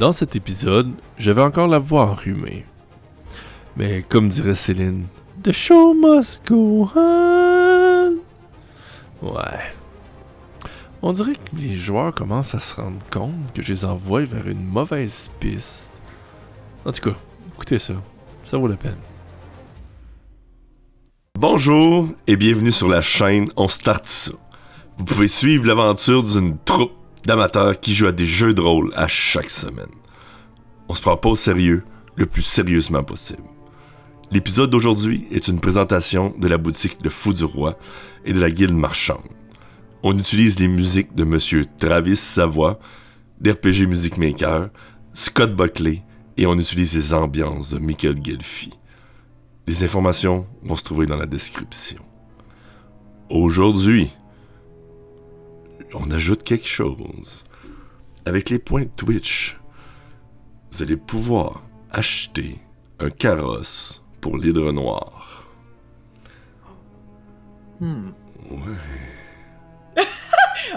Dans cet épisode, j'avais encore la voix enrhumée. Mais comme dirait Céline, The show must go on. Ouais. On dirait que les joueurs commencent à se rendre compte que je les envoie vers une mauvaise piste. En tout cas, écoutez ça. Ça vaut la peine. Bonjour et bienvenue sur la chaîne On Start ça. Vous pouvez suivre l'aventure d'une troupe d'amateurs qui jouent à des jeux de rôle à chaque semaine. On se prend pas au sérieux le plus sérieusement possible. L'épisode d'aujourd'hui est une présentation de la boutique Le Fou du Roi et de la Guilde Marchande. On utilise les musiques de Monsieur Travis Savoie, d'RPG Music Maker, Scott Buckley et on utilise les ambiances de Michael Gelfi. Les informations vont se trouver dans la description. Aujourd'hui, on ajoute quelque chose. Avec les points de Twitch, vous allez pouvoir acheter un carrosse pour l'hydre noir. Hmm. Ouais.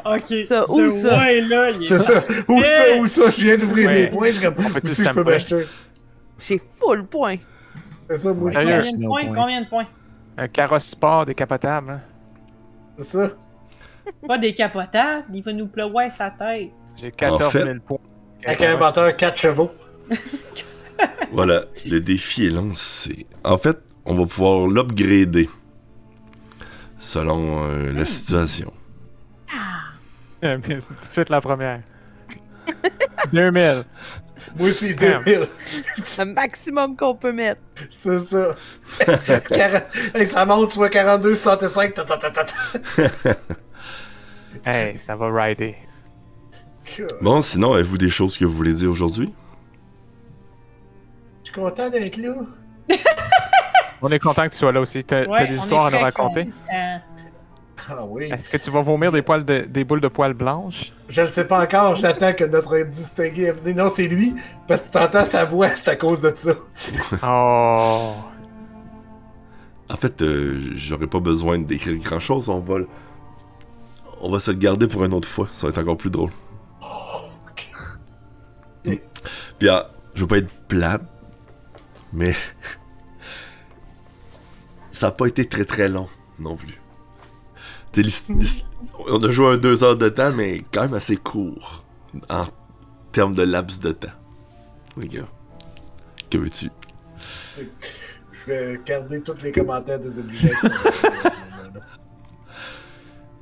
Ok. Ça, ce où ça? ouais là, il est C'est ça. Où ça, où ça? Je viens d'ouvrir Ouais. mes points. Je On peut comme, tous où c'est que je peux s'amuser. m'acheter? C'est full point. C'est ça, moi aussi. Sérieux? Combien de points? Combien de points? Un carrosse sport décapotable. hein. C'est ça. Pas décapotable, il va nous pleurer sa tête. J'ai 14 fait- 000 points. Avec un moteur 4 chevaux. Voilà, le défi est lancé. En fait, on va pouvoir l'upgrader selon euh, la situation. Euh, mais c'est tout de suite la première. 2000. Moi aussi, Damn. 2000. Le maximum qu'on peut mettre. C'est ça. Quar- hey, ça monte soit 42, 65. ta, ta, ta, ta, ta. Hey, ça va rider. Bon, sinon, avez-vous des choses que vous voulez dire aujourd'hui? Je suis content d'être là. On est content que tu sois là aussi. T'as Ouais, des histoires à nous raconter? Ah oui. Est-ce que tu vas vomir des, poils de, des boules de poils blanches? Je le sais pas encore. J'attends que notre distingué. Non, c'est lui. Parce que t'entends sa voix, c'est à cause de ça. Oh. En fait, euh, j'aurais pas besoin d'écrire grand-chose. On va, on va se le garder pour une autre fois. Ça va être encore plus drôle. Mm. Puis, ah, je veux pas être plate, mais ça a pas été très très long non plus. On a joué un deux heures de temps, mais quand même assez court en termes de laps de temps. Les gars, que veux-tu? Je vais garder tous les commentaires des obligations.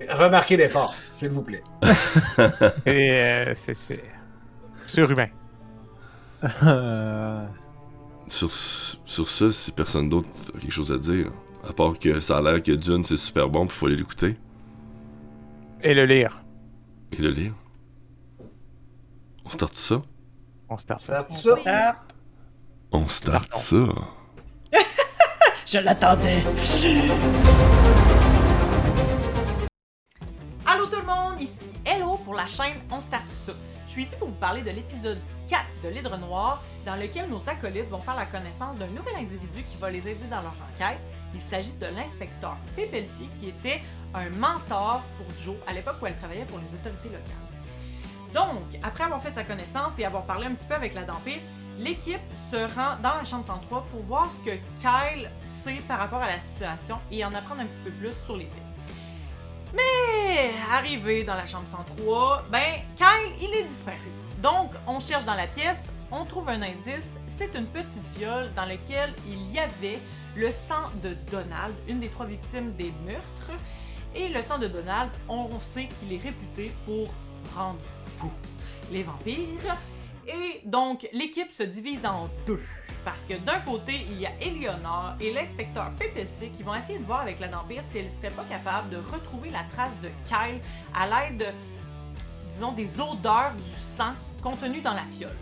Remarquez l'effort, s'il vous plaît. Et euh, c'est sûr. Surhumain. Sur, sur ça, si personne d'autre a quelque chose à dire, à part que ça a l'air que Dune c'est super bon, puis faut aller l'écouter Et le lire. et le lire. On start ça? On start ça. C'est ça? Ah, On start ça. je l'attendais. Allô tout le monde, ici Hello pour la chaîne On Start Ça. Je suis ici pour vous parler de l'épisode 4 de l'Hydre Noir, dans lequel nos acolytes vont faire la connaissance d'un nouvel individu qui va les aider dans leur enquête. Il s'agit de l'inspecteur Pépeltier, qui était un mentor pour Joe à l'époque où elle travaillait pour les autorités locales. Donc, après avoir fait sa connaissance et avoir parlé un petit peu avec la Dampire, l'équipe se rend dans la chambre 103 pour voir ce que Kyle sait par rapport à la situation et en apprendre un petit peu plus sur les faits. Arrivé dans la chambre 103, ben Kyle, il est disparu. Donc, on cherche dans la pièce, on trouve un indice, c'est une petite fiole dans laquelle il y avait le sang de Donald, une des trois victimes des meurtres. Et le sang de Donald, on sait qu'il est réputé pour rendre fou les vampires. Et donc, l'équipe se divise en deux. Parce que d'un côté, il y a Eleonore et l'inspecteur Pépeltier qui vont essayer de voir avec la vampire si elle ne serait pas capable de retrouver la trace de Kyle à l'aide, disons, des odeurs du sang contenu dans la fiole.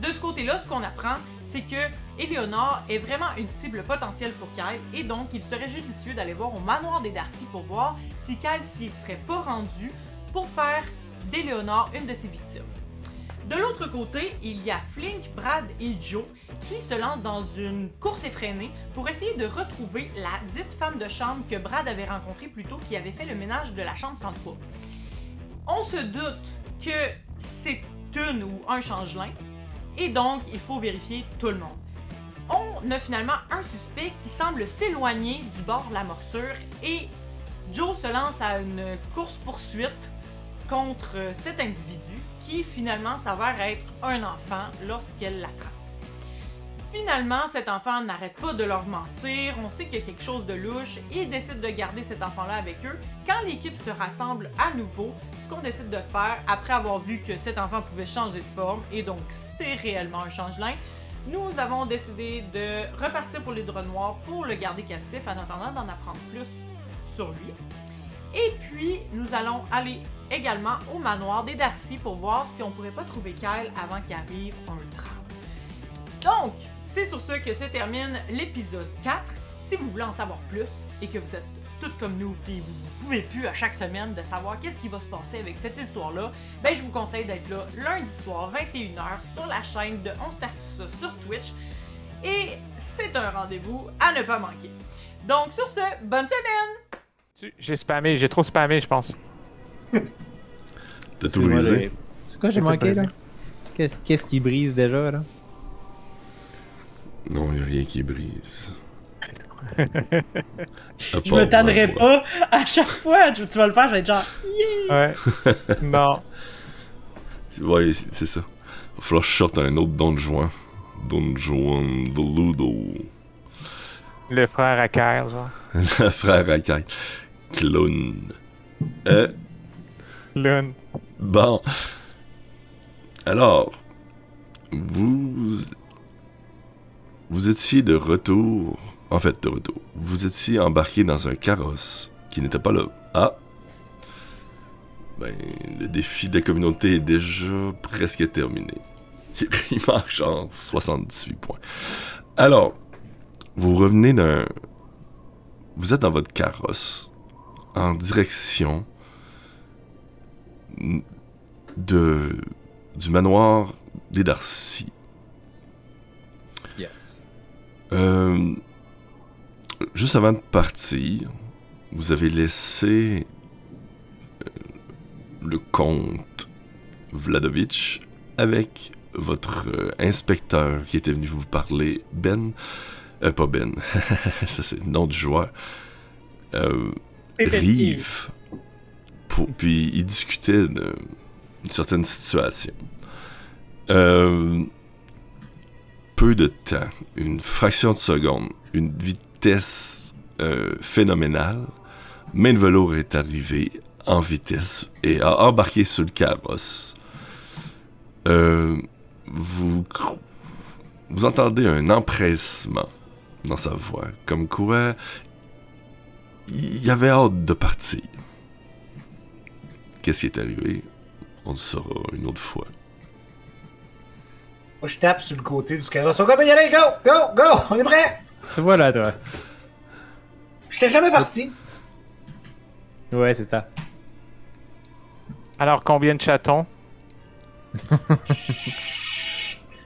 De ce côté-là, ce qu'on apprend, c'est que Eleonore est vraiment une cible potentielle pour Kyle et donc il serait judicieux d'aller voir au manoir des Darcy pour voir si Kyle s'y serait pas rendu pour faire d'Eleonore une de ses victimes. De l'autre côté, il y a Flink, Brad et Joe qui se lancent dans une course effrénée pour essayer de retrouver la dite femme de chambre que Brad avait rencontrée plus tôt qui avait fait le ménage de la chambre 103. On se doute que c'est une ou un changelin. Et donc, il faut vérifier tout le monde. On a finalement un suspect qui semble s'éloigner du bord de la morsure et Joe se lance à une course-poursuite contre cet individu qui finalement s'avère être un enfant lorsqu'elle l'attrape. Finalement, cet enfant n'arrête pas de leur mentir, on sait qu'il y a quelque chose de louche, ils décident de garder cet enfant-là avec eux. Quand l'équipe se rassemble à nouveau, ce qu'on décide de faire, après avoir vu que cet enfant pouvait changer de forme, et donc c'est réellement un changelin, nous avons décidé de repartir pour les draps noirs pour le garder captif en attendant d'en apprendre plus sur lui. Et puis, nous allons aller également au manoir des Darcy pour voir si on pourrait pas trouver Kyle avant qu'il arrive un drame. Donc, c'est sur ce que se termine l'épisode 4. Si vous voulez en savoir plus et que vous êtes toutes comme nous puis vous, vous pouvez plus à chaque semaine de savoir qu'est-ce qui va se passer avec cette histoire-là, ben je vous conseille d'être là lundi soir 21h sur la chaîne de On Start ça sur Twitch. Et c'est un rendez-vous à ne pas manquer. Donc sur ce, bonne semaine! J'ai spammé, j'ai trop spammé, je pense. T'as tout brisé? C'est quoi j'ai manqué là? Qu'est-ce qu'est-ce qui brise déjà là? Non, y a rien qui brise. Je me tannerai pas à chaque fois. Tu vas le faire, je vais être genre. Ouais. non. Ouais, c'est c'est ça. Va falloir que je sorte un autre Don Juan. Don Juan de Ludo. Le frère à Kyle, genre. Le frère à Kai. Clown. Euh, Lune. bon. Alors, vous. Vous étiez de retour. En fait, de retour. Vous étiez embarqué dans un carrosse qui n'était pas là. Ah! Ben, le défi de la communauté est déjà presque terminé. Il manque genre 78 points. Alors, vous revenez d'un. Vous êtes dans votre carrosse en direction de du manoir des Darcy. Yes. Euh, juste avant de partir, vous avez laissé euh, le comte Vladovitch avec votre euh, inspecteur qui était venu vous parler, Ben. Euh, pas Ben, ça c'est le nom du joueur. Euh. Rive. Pour- puis il discutait d'une certaine situation. Euh, peu de temps, une fraction de seconde, une vitesse euh, phénoménale, Main est arrivé en vitesse et a embarqué sur le carrosse. Euh, vous, vous entendez un empressement dans sa voix, comme quoi il avait hâte de partir. Qu'est-ce qui est arrivé? On le saura une autre fois. Moi, je tape sur le côté du carrosse. On va y aller, go, go, go, on est prêt. Tu vois là toi. J'étais jamais parti. Ouais c'est ça. Alors, combien de chatons?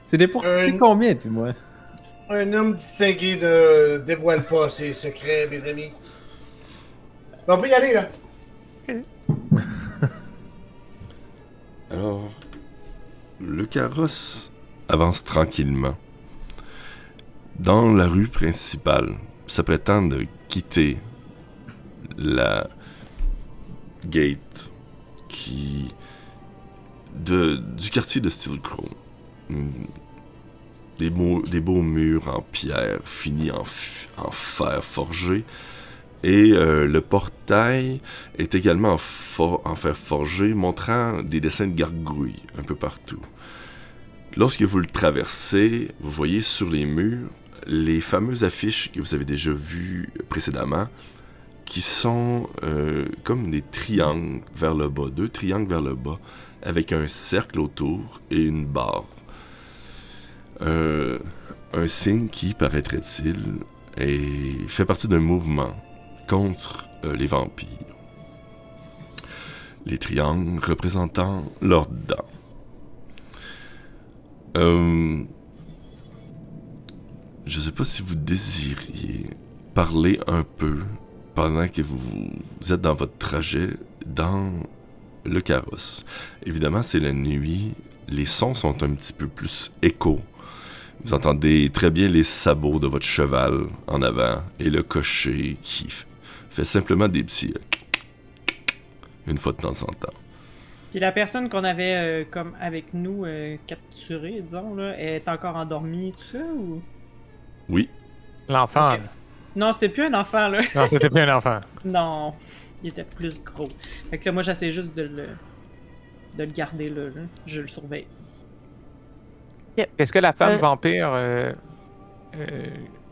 C'est des pour combien dis-moi? Un homme distingué ne dévoile pas ses secrets, mes amis. On peut y aller, là. Alors, le carrosse avance tranquillement. Dans la rue principale, s'apprêtant de quitter la gate qui de, du quartier de Steelcrow. Hmm. Des, beaux- des beaux murs en pierre finis en, en fer forgé. Et euh, le portail est également en, fer forgé, montrant des dessins de gargouilles un peu partout. Lorsque vous le traversez, vous voyez sur les murs les fameuses affiches que vous avez déjà vues précédemment, qui sont euh, comme des triangles vers le bas, deux triangles vers le bas, avec un cercle autour et une barre. Euh, un signe qui, paraîtrait-il, fait partie d'un mouvement contre euh, les vampires. Les triangles représentant leurs dents. Euh, je sais pas si vous désiriez parler un peu pendant que vous, vous êtes dans votre trajet dans le carrosse. Évidemment, c'est la nuit. les sons sont un petit peu plus échos. Vous entendez très bien les sabots de votre cheval en avant et le cocher qui fait simplement des petits euh, une fois de temps en temps. Puis la personne qu'on avait euh, comme avec nous euh, capturée, disons, là, est encore endormie, tout ça, ou... Oui, L'enfant. Non, c'était plus un enfant, là. Non, c'était plus un enfant. non, il était plus gros. Fait que là, moi, j'essaie juste de le... de le garder là, là. Je le surveille. Est-ce que la femme Euh. vampire euh, euh,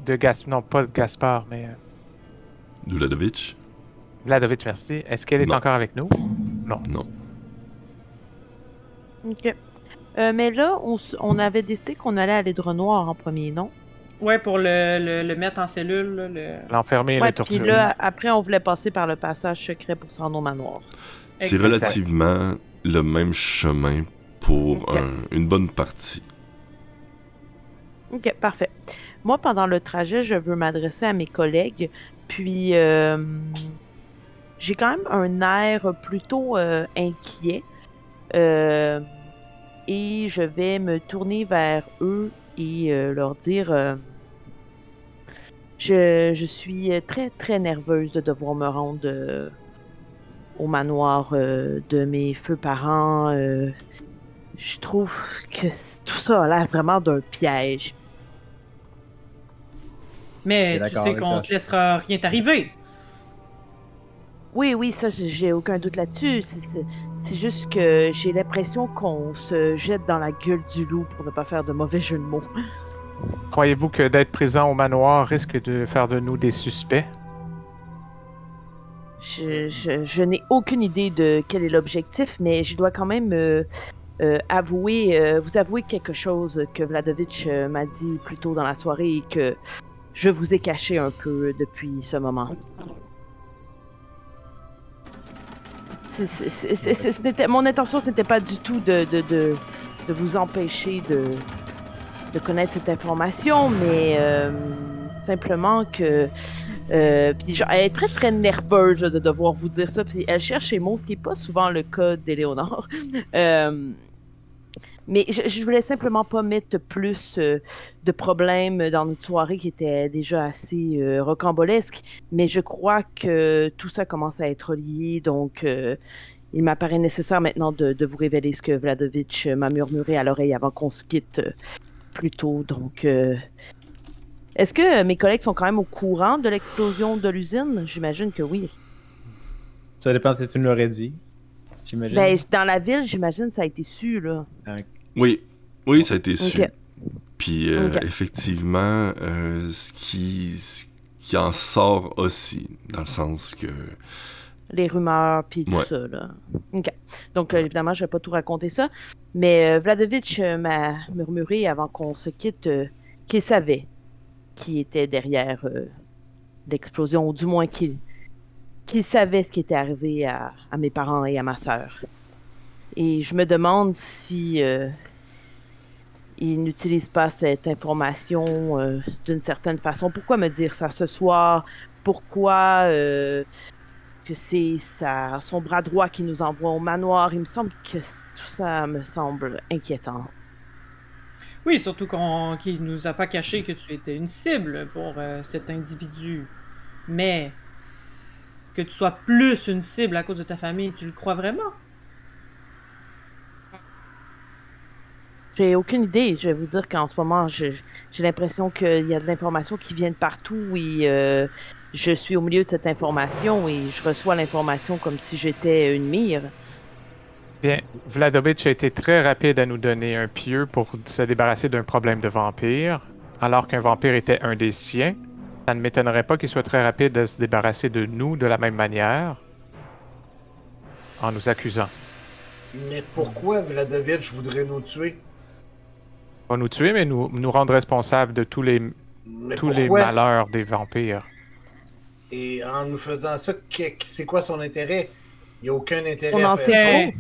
de Gaspard, non pas de Gaspard, mais Duladovich, Vladovic, merci, est-ce qu'elle est Non. encore avec nous? non. Ok. Euh, mais là, on, s- on avait décidé qu'on allait à l'Hydre Noir en premier, non? Ouais, pour le, le, le mettre en cellule, là, le... L'enfermer et Ouais, le puis torturer. là, après, on voulait passer par le passage secret pour se rendre au manoir. C'est Exact. relativement le même chemin pour Ok. un- une bonne partie. Ok, parfait. Moi, pendant le trajet, je veux m'adresser à mes collègues, puis euh, j'ai quand même un air plutôt euh, inquiet. Euh, et je vais me tourner vers eux et leur dire je, suis très très nerveuse de devoir me rendre au manoir de mes feux parents. je trouve que tout ça a l'air vraiment d'un piège. Mais tu sais qu'on te laissera rien t'arriver. Oui, oui, ça, j'ai- aucun doute là-dessus. C'est- juste que j'ai l'impression qu'on se jette dans la gueule du loup pour ne pas faire de mauvais jeu de mots. Croyez-vous que d'être présent au manoir risque de faire de nous des suspects? Je, je- je n'ai aucune idée de quel est l'objectif, mais je dois quand même euh, euh, avouer, euh, vous avouer quelque chose que Vladovitch euh, m'a dit plus tôt dans la soirée et que je vous ai caché un peu depuis ce moment. Mon intention, ce n'était pas du tout de, vous empêcher de, connaître cette information, mais euh, simplement que euh, elle est très très nerveuse de devoir vous dire ça. Puis elle cherche ses mots, ce qui n'est pas souvent le cas d'Éléonore. Euh, mais je, je voulais simplement pas mettre plus euh, de problèmes dans notre soirée qui était déjà assez euh, rocambolesque. Mais je crois que tout ça commence à être lié, donc euh, il m'apparaît nécessaire maintenant de, de vous révéler ce que Vladovitch m'a murmuré à l'oreille avant qu'on se quitte plus tôt. Donc, est-ce que mes collègues sont quand même au courant de l'explosion de l'usine? J'imagine que oui. Ça dépend si tu nous l'aurais dit. Ben, dans la ville, j'imagine ça a été su, là. Oui, oui, ça a été su. Puis euh, effectivement, euh, ce, qui, ce qui en sort aussi, dans le sens que Les rumeurs, puis tout ça, là. OK. Donc, évidemment, je vais pas tout raconter ça. Mais euh, Vladovitch m'a murmuré avant qu'on se quitte qu'il savait qui était derrière l'explosion, ou du moins qu'il qu'il savait ce qui était arrivé à, à mes parents et à ma sœur. Et je me demande si euh, il n'utilise pas cette information euh, d'une certaine façon. Pourquoi me dire ça ce soir? Pourquoi euh, que c'est son bras droit qui nous envoie au manoir? Il me semble que tout ça me semble inquiétant. Oui, surtout qu'on qu'il nous a pas caché que tu étais une cible pour euh, cet individu. Mais que tu sois plus une cible à cause de ta famille, tu le crois vraiment? J'ai aucune idée. Je vais vous dire qu'en ce moment, j'ai l'impression qu'il y a de l'information qui vient de partout et euh, je suis au milieu de cette information et je reçois l'information comme si j'étais une mire. Bien, Vladovitch a été très rapide à nous donner un pieu pour se débarrasser d'un problème de vampire, alors qu'un vampire était un des siens. Ça ne m'étonnerait pas qu'il soit très rapide à se débarrasser de nous de la même manière, en nous accusant. Mais pourquoi Vladovitch voudrait nous tuer? Pas nous tuer, mais nous, nous rendre responsables de tous les, Mais tous les pourquoi? malheurs des vampires. Et en nous faisant ça, que- c'est quoi son intérêt? Il n'y a aucun intérêt On à en faire sait ça.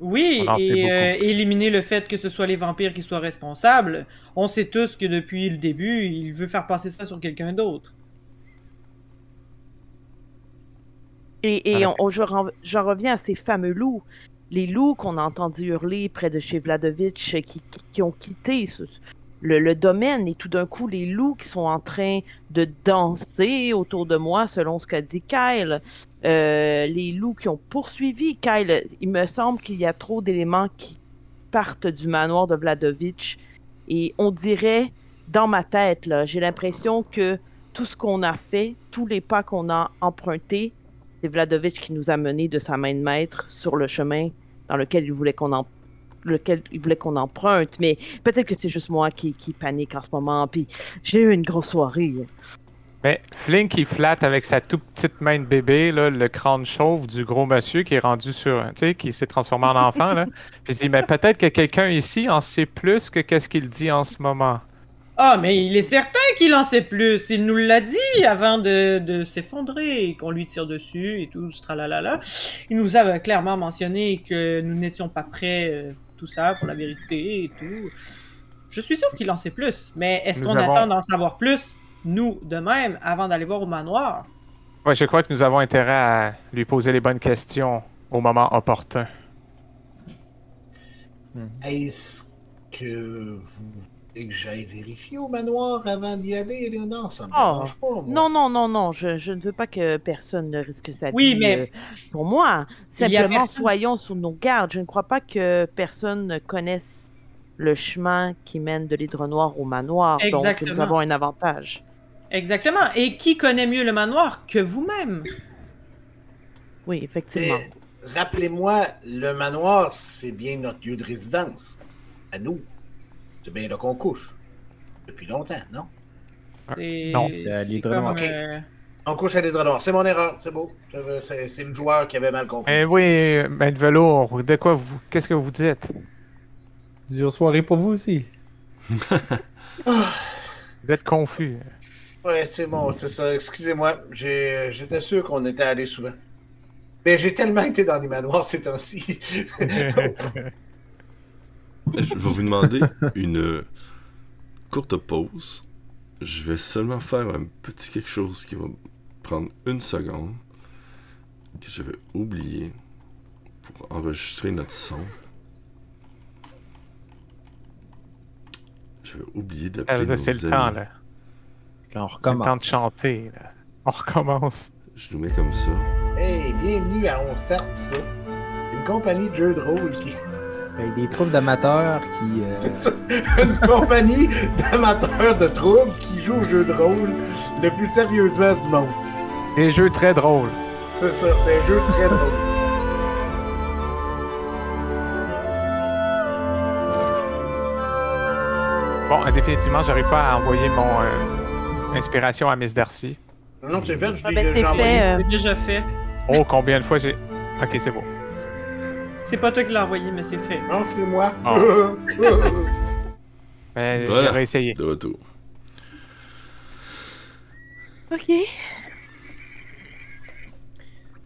Oui, On et euh, éliminer le fait que ce soit les vampires qui soient responsables. On sait tous que depuis le début, il veut faire passer ça sur quelqu'un d'autre. Et, et Alors- on- on- je ren- j'en reviens à ces fameux loups. Les loups qu'on a entendu hurler près de chez Vladovitch euh, qui, qui- ont quitté ce- le, le domaine et tout d'un coup les loups qui sont en train de danser autour de moi selon ce qu'a dit Kyle. Euh, les loups qui ont poursuivi Kyle. Il me semble qu'il y a trop d'éléments qui partent du manoir de Vladovitch et on dirait dans ma tête là, j'ai l'impression que tout ce qu'on a fait, tous les pas qu'on a empruntés, c'est Vladovitch qui nous a menés de sa main de maître sur le chemin dans lequel il voulait qu'on en lequel il voulait qu'on emprunte, mais peut-être que c'est juste moi qui, qui panique en ce moment, puis j'ai eu une grosse soirée. Mais Flink, il flatte avec sa toute petite main de bébé, là, le crâne chauve du gros monsieur qui est rendu sur. Tu sais, qui s'est transformé en enfant, là. Puis il dit, mais peut-être que quelqu'un ici en sait plus que qu'est-ce qu'il dit en ce moment. Ah, mais il est certain qu'il en sait plus. Il nous l'a dit avant de, de s'effondrer et qu'on lui tire dessus et tout, ce tralalala. Il nous a clairement mentionné que nous n'étions pas prêts, euh, tout ça, pour la vérité et tout. Je suis sûr qu'il en sait plus. Mais est-ce qu'on avons- attend d'en savoir plus, nous, de même, avant d'aller voir au manoir? Ouais, je crois que nous avons intérêt à lui poser les bonnes questions au moment opportun. Est-ce que vous voulez que j'aille vérifier au manoir avant d'y aller, Léonard? Ça me Oh, dérange pas, moi. Non, non, non, non, je, je ne veux pas que personne ne risque sa Oui, vie mais- euh, pour moi. Simplement, personne- soyons sous nos gardes. Je ne crois pas que personne ne connaisse le chemin qui mène de l'hydre noir au manoir. Donc, Exactement. nous avons un avantage. Exactement. Et qui connaît mieux le manoir que vous-même? Oui, effectivement. Rappelez-moi, le manoir, c'est bien notre lieu de résidence. À nous. C'est bien là qu'on couche. Depuis longtemps, non? C'est non, c'est à comme, noir. euh, On couche à l'hydre noir. C'est mon erreur, c'est beau. C'est- C'est c'est le joueur qui avait mal compris. Eh oui, Maître Velours, de quoi vous. Qu'est-ce que vous dites? Dure soirée pour vous aussi. Vous êtes confus. Ouais, c'est bon, c'est ça. Excusez-moi. J'ai- J'étais sûr qu'on était allé souvent. Mais j'ai tellement été dans les manoirs ces temps-ci. Je vais vous demander une courte pause. Je vais seulement faire un petit quelque chose qui va prendre une seconde. Que j'avais oublié pour enregistrer notre son. J'avais oublié Ah, d'appeler C'est le amis. temps, là. Là, on C'est le temps de recommence. chanter, là. On recommence. Je nous mets comme ça. hey, bienvenue à On Start ça. Une compagnie de jeux de rôle qui. Avec des troupes d'amateurs qui. euh, C'est ça. Une compagnie d'amateurs de troubles qui jouent au jeu de rôle le plus sérieusement du monde. Des jeux très drôles. C'est ça, c'est un jeu très drôle. Bon, euh, définitivement, j'arrive pas à envoyer mon euh, inspiration à Miss Darcy. Non, non, c'est fait, je Ah, l'ai ben, c'est déjà envoyé. fait. euh, c'est déjà fait. Oh, combien de fois j'ai. Ok, c'est bon. C'est pas toi qui l'as envoyé, mais c'est fait. Non, c'est moi. Ah. Mais Voilà. j'ai réessayé. De retour. Ok.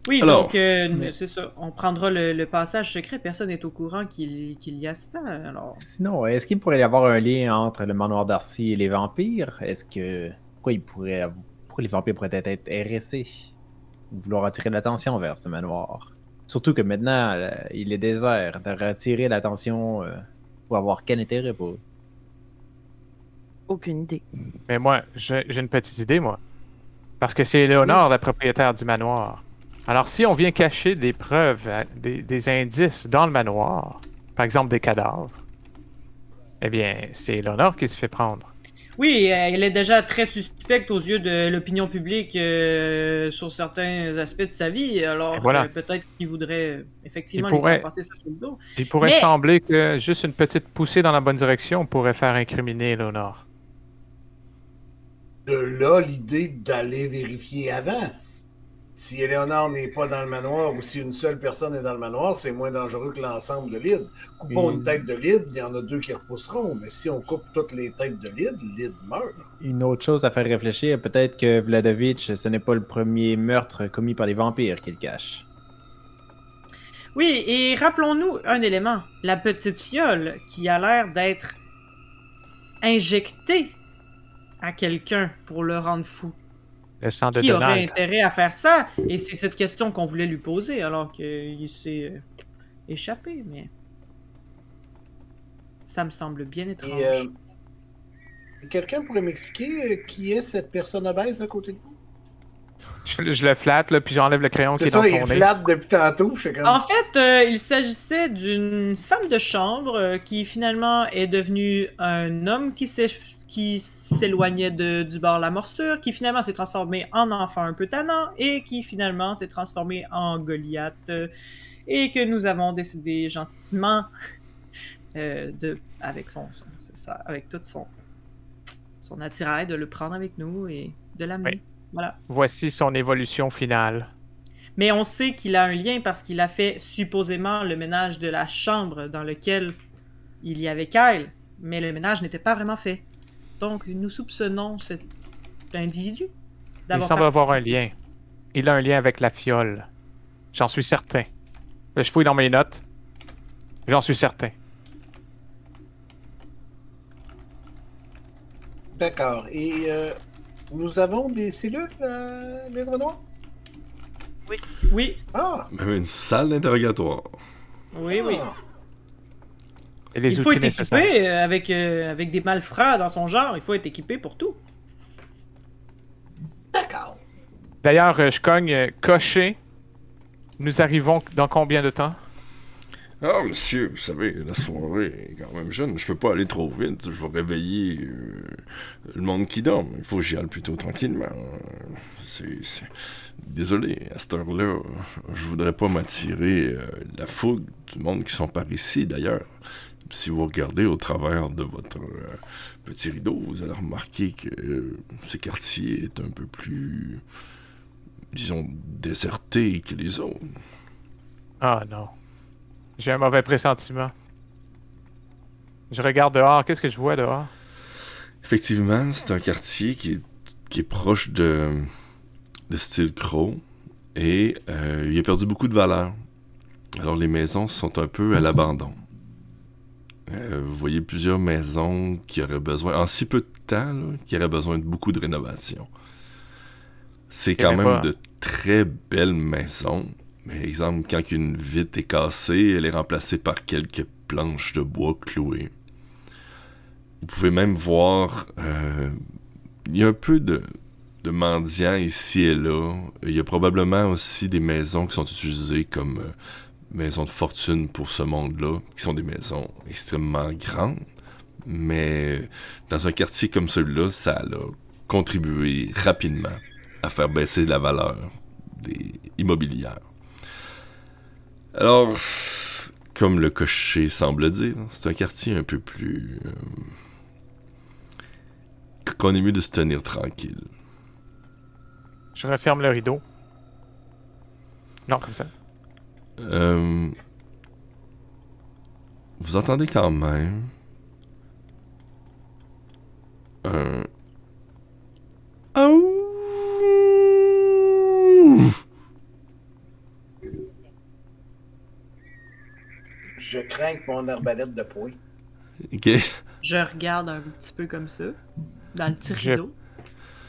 Oui, Alors. donc euh, c'est ça. On prendra le, le passage secret. Personne n'est au courant qu'il qu'il y a ça. Alors, Sinon, est-ce qu'il pourrait y avoir un lien entre le manoir d'Arcy et les vampires? Est-ce que. Pourquoi, il pourrait... Pourquoi les vampires pourraient être intéressés ou vouloir attirer l'attention vers ce manoir Surtout que maintenant, euh, il est désert. De attirer l'attention euh, pour avoir quel intérêt pour eux? Aucune idée. Mais moi, j'ai une petite idée, moi. Parce que c'est Léonard, la propriétaire du manoir. Alors, si on vient cacher des preuves, des, des indices dans le manoir, par exemple des cadavres, eh bien, c'est Léonard qui se fait prendre. Oui, euh, elle est déjà très suspecte aux yeux de l'opinion publique euh, sur certains aspects de sa vie. Alors, voilà. euh, peut-être qu'il voudrait effectivement Il lui pourrait- faire passer ça sous le dos. Il pourrait Mais- sembler que juste une petite poussée dans la bonne direction pourrait faire incriminer Léonard. De là, l'idée d'aller vérifier avant. Si Eleonore n'est pas dans le manoir ou si une seule personne est dans le manoir, c'est moins dangereux que l'ensemble de l'île. Coupons une tête de l'île, il y en a deux qui repousseront. Mais si on coupe toutes les têtes de l'île, l'île meurt. Une autre chose à faire réfléchir, peut-être que Vladovitch, ce n'est pas le premier meurtre commis par les vampires qu'il cache. Oui, et rappelons-nous un élément. La petite fiole qui a l'air d'être injectée à quelqu'un pour le rendre fou. Le sang de Qui aurait intérêt à faire ça? Et c'est cette question qu'on voulait lui poser, alors qu'il s'est euh, échapper, mais ça me semble bien étrange. Euh, quelqu'un pourrait m'expliquer euh, qui est cette personne obèse à côté de vous? Je, je le flatte, là, puis j'enlève le crayon qui C'est est dans ça, il son nez. flatte depuis tantôt. Comme... En fait, euh, il s'agissait d'une femme de chambre euh, qui finalement est devenue un homme qui s'est qui s'éloignait de- du bord de la morsure, qui finalement s'est transformé en enfant un peu tannant et qui finalement s'est transformé en Goliath et que nous avons décidé gentiment euh, de avec son, son- c'est ça, avec tout son son attirail de le prendre avec nous et de l'amener. Oui. Voilà. Voici son évolution finale. Mais on sait qu'il a un lien parce qu'il a fait supposément le ménage de la chambre dans lequel il y avait Kyle, mais le ménage n'était pas vraiment fait. Donc nous soupçonnons cet individu Il d'avoir semble avoir un lien. Il a un lien avec la fiole. J'en suis certain. Je fouille dans mes notes. J'en suis certain. D'accord. Et euh, nous avons des cellules, euh, les Noir? Oui, Ah! Même une salle d'interrogatoire. oui, oui. Et les il faut outils être équipé avec, euh, avec des malfrats dans son genre. Il faut être équipé pour tout. D'accord. D'ailleurs, euh, je cogne euh, coché. Nous arrivons dans combien de temps? Ah, monsieur, vous savez, la soirée est quand même jeune. Je peux pas aller trop vite. Je vais réveiller euh, le monde qui dort. Il faut que j'y aille plutôt tranquillement. C'est, c'est- Désolé, à cette heure-là, je voudrais pas m'attirer euh, la fougue du monde qui sont par ici, d'ailleurs. Si vous regardez au travers de votre euh, petit rideau, vous allez remarquer que euh, ce quartier est un peu plus, disons, déserté que les autres. Ah non. J'ai un mauvais pressentiment. Je regarde dehors. Qu'est-ce que je vois dehors? Effectivement, c'est un quartier qui est, qui est proche de, de style Crow et euh, il a perdu beaucoup de valeur. Alors les maisons sont un peu à l'abandon. Euh, vous voyez plusieurs maisons qui auraient besoin, en si peu de temps, là, qui auraient besoin de beaucoup de rénovation. C'est quand même pas- de très belles maisons. Mais exemple, quand une vitre est cassée, elle est remplacée par quelques planches de bois clouées. Vous pouvez même voir, euh, il y a un peu de, de mendiants ici et là. Il y a probablement aussi des maisons qui sont utilisées comme euh, maisons de fortune pour ce monde-là, qui sont des maisons extrêmement grandes. Mais dans un quartier comme celui-là, ça a contribué rapidement à faire baisser la valeur des immobilières. Alors, comme le cocher semble dire, c'est un quartier un peu plus... euh, qu'on est mieux de se tenir tranquille. Je referme le rideau. Non, comme ça. Euh, vous entendez quand même un... Je crains que mon arbalète de poing. Ok. Je regarde un petit peu comme ça, dans le petit Je- rideau.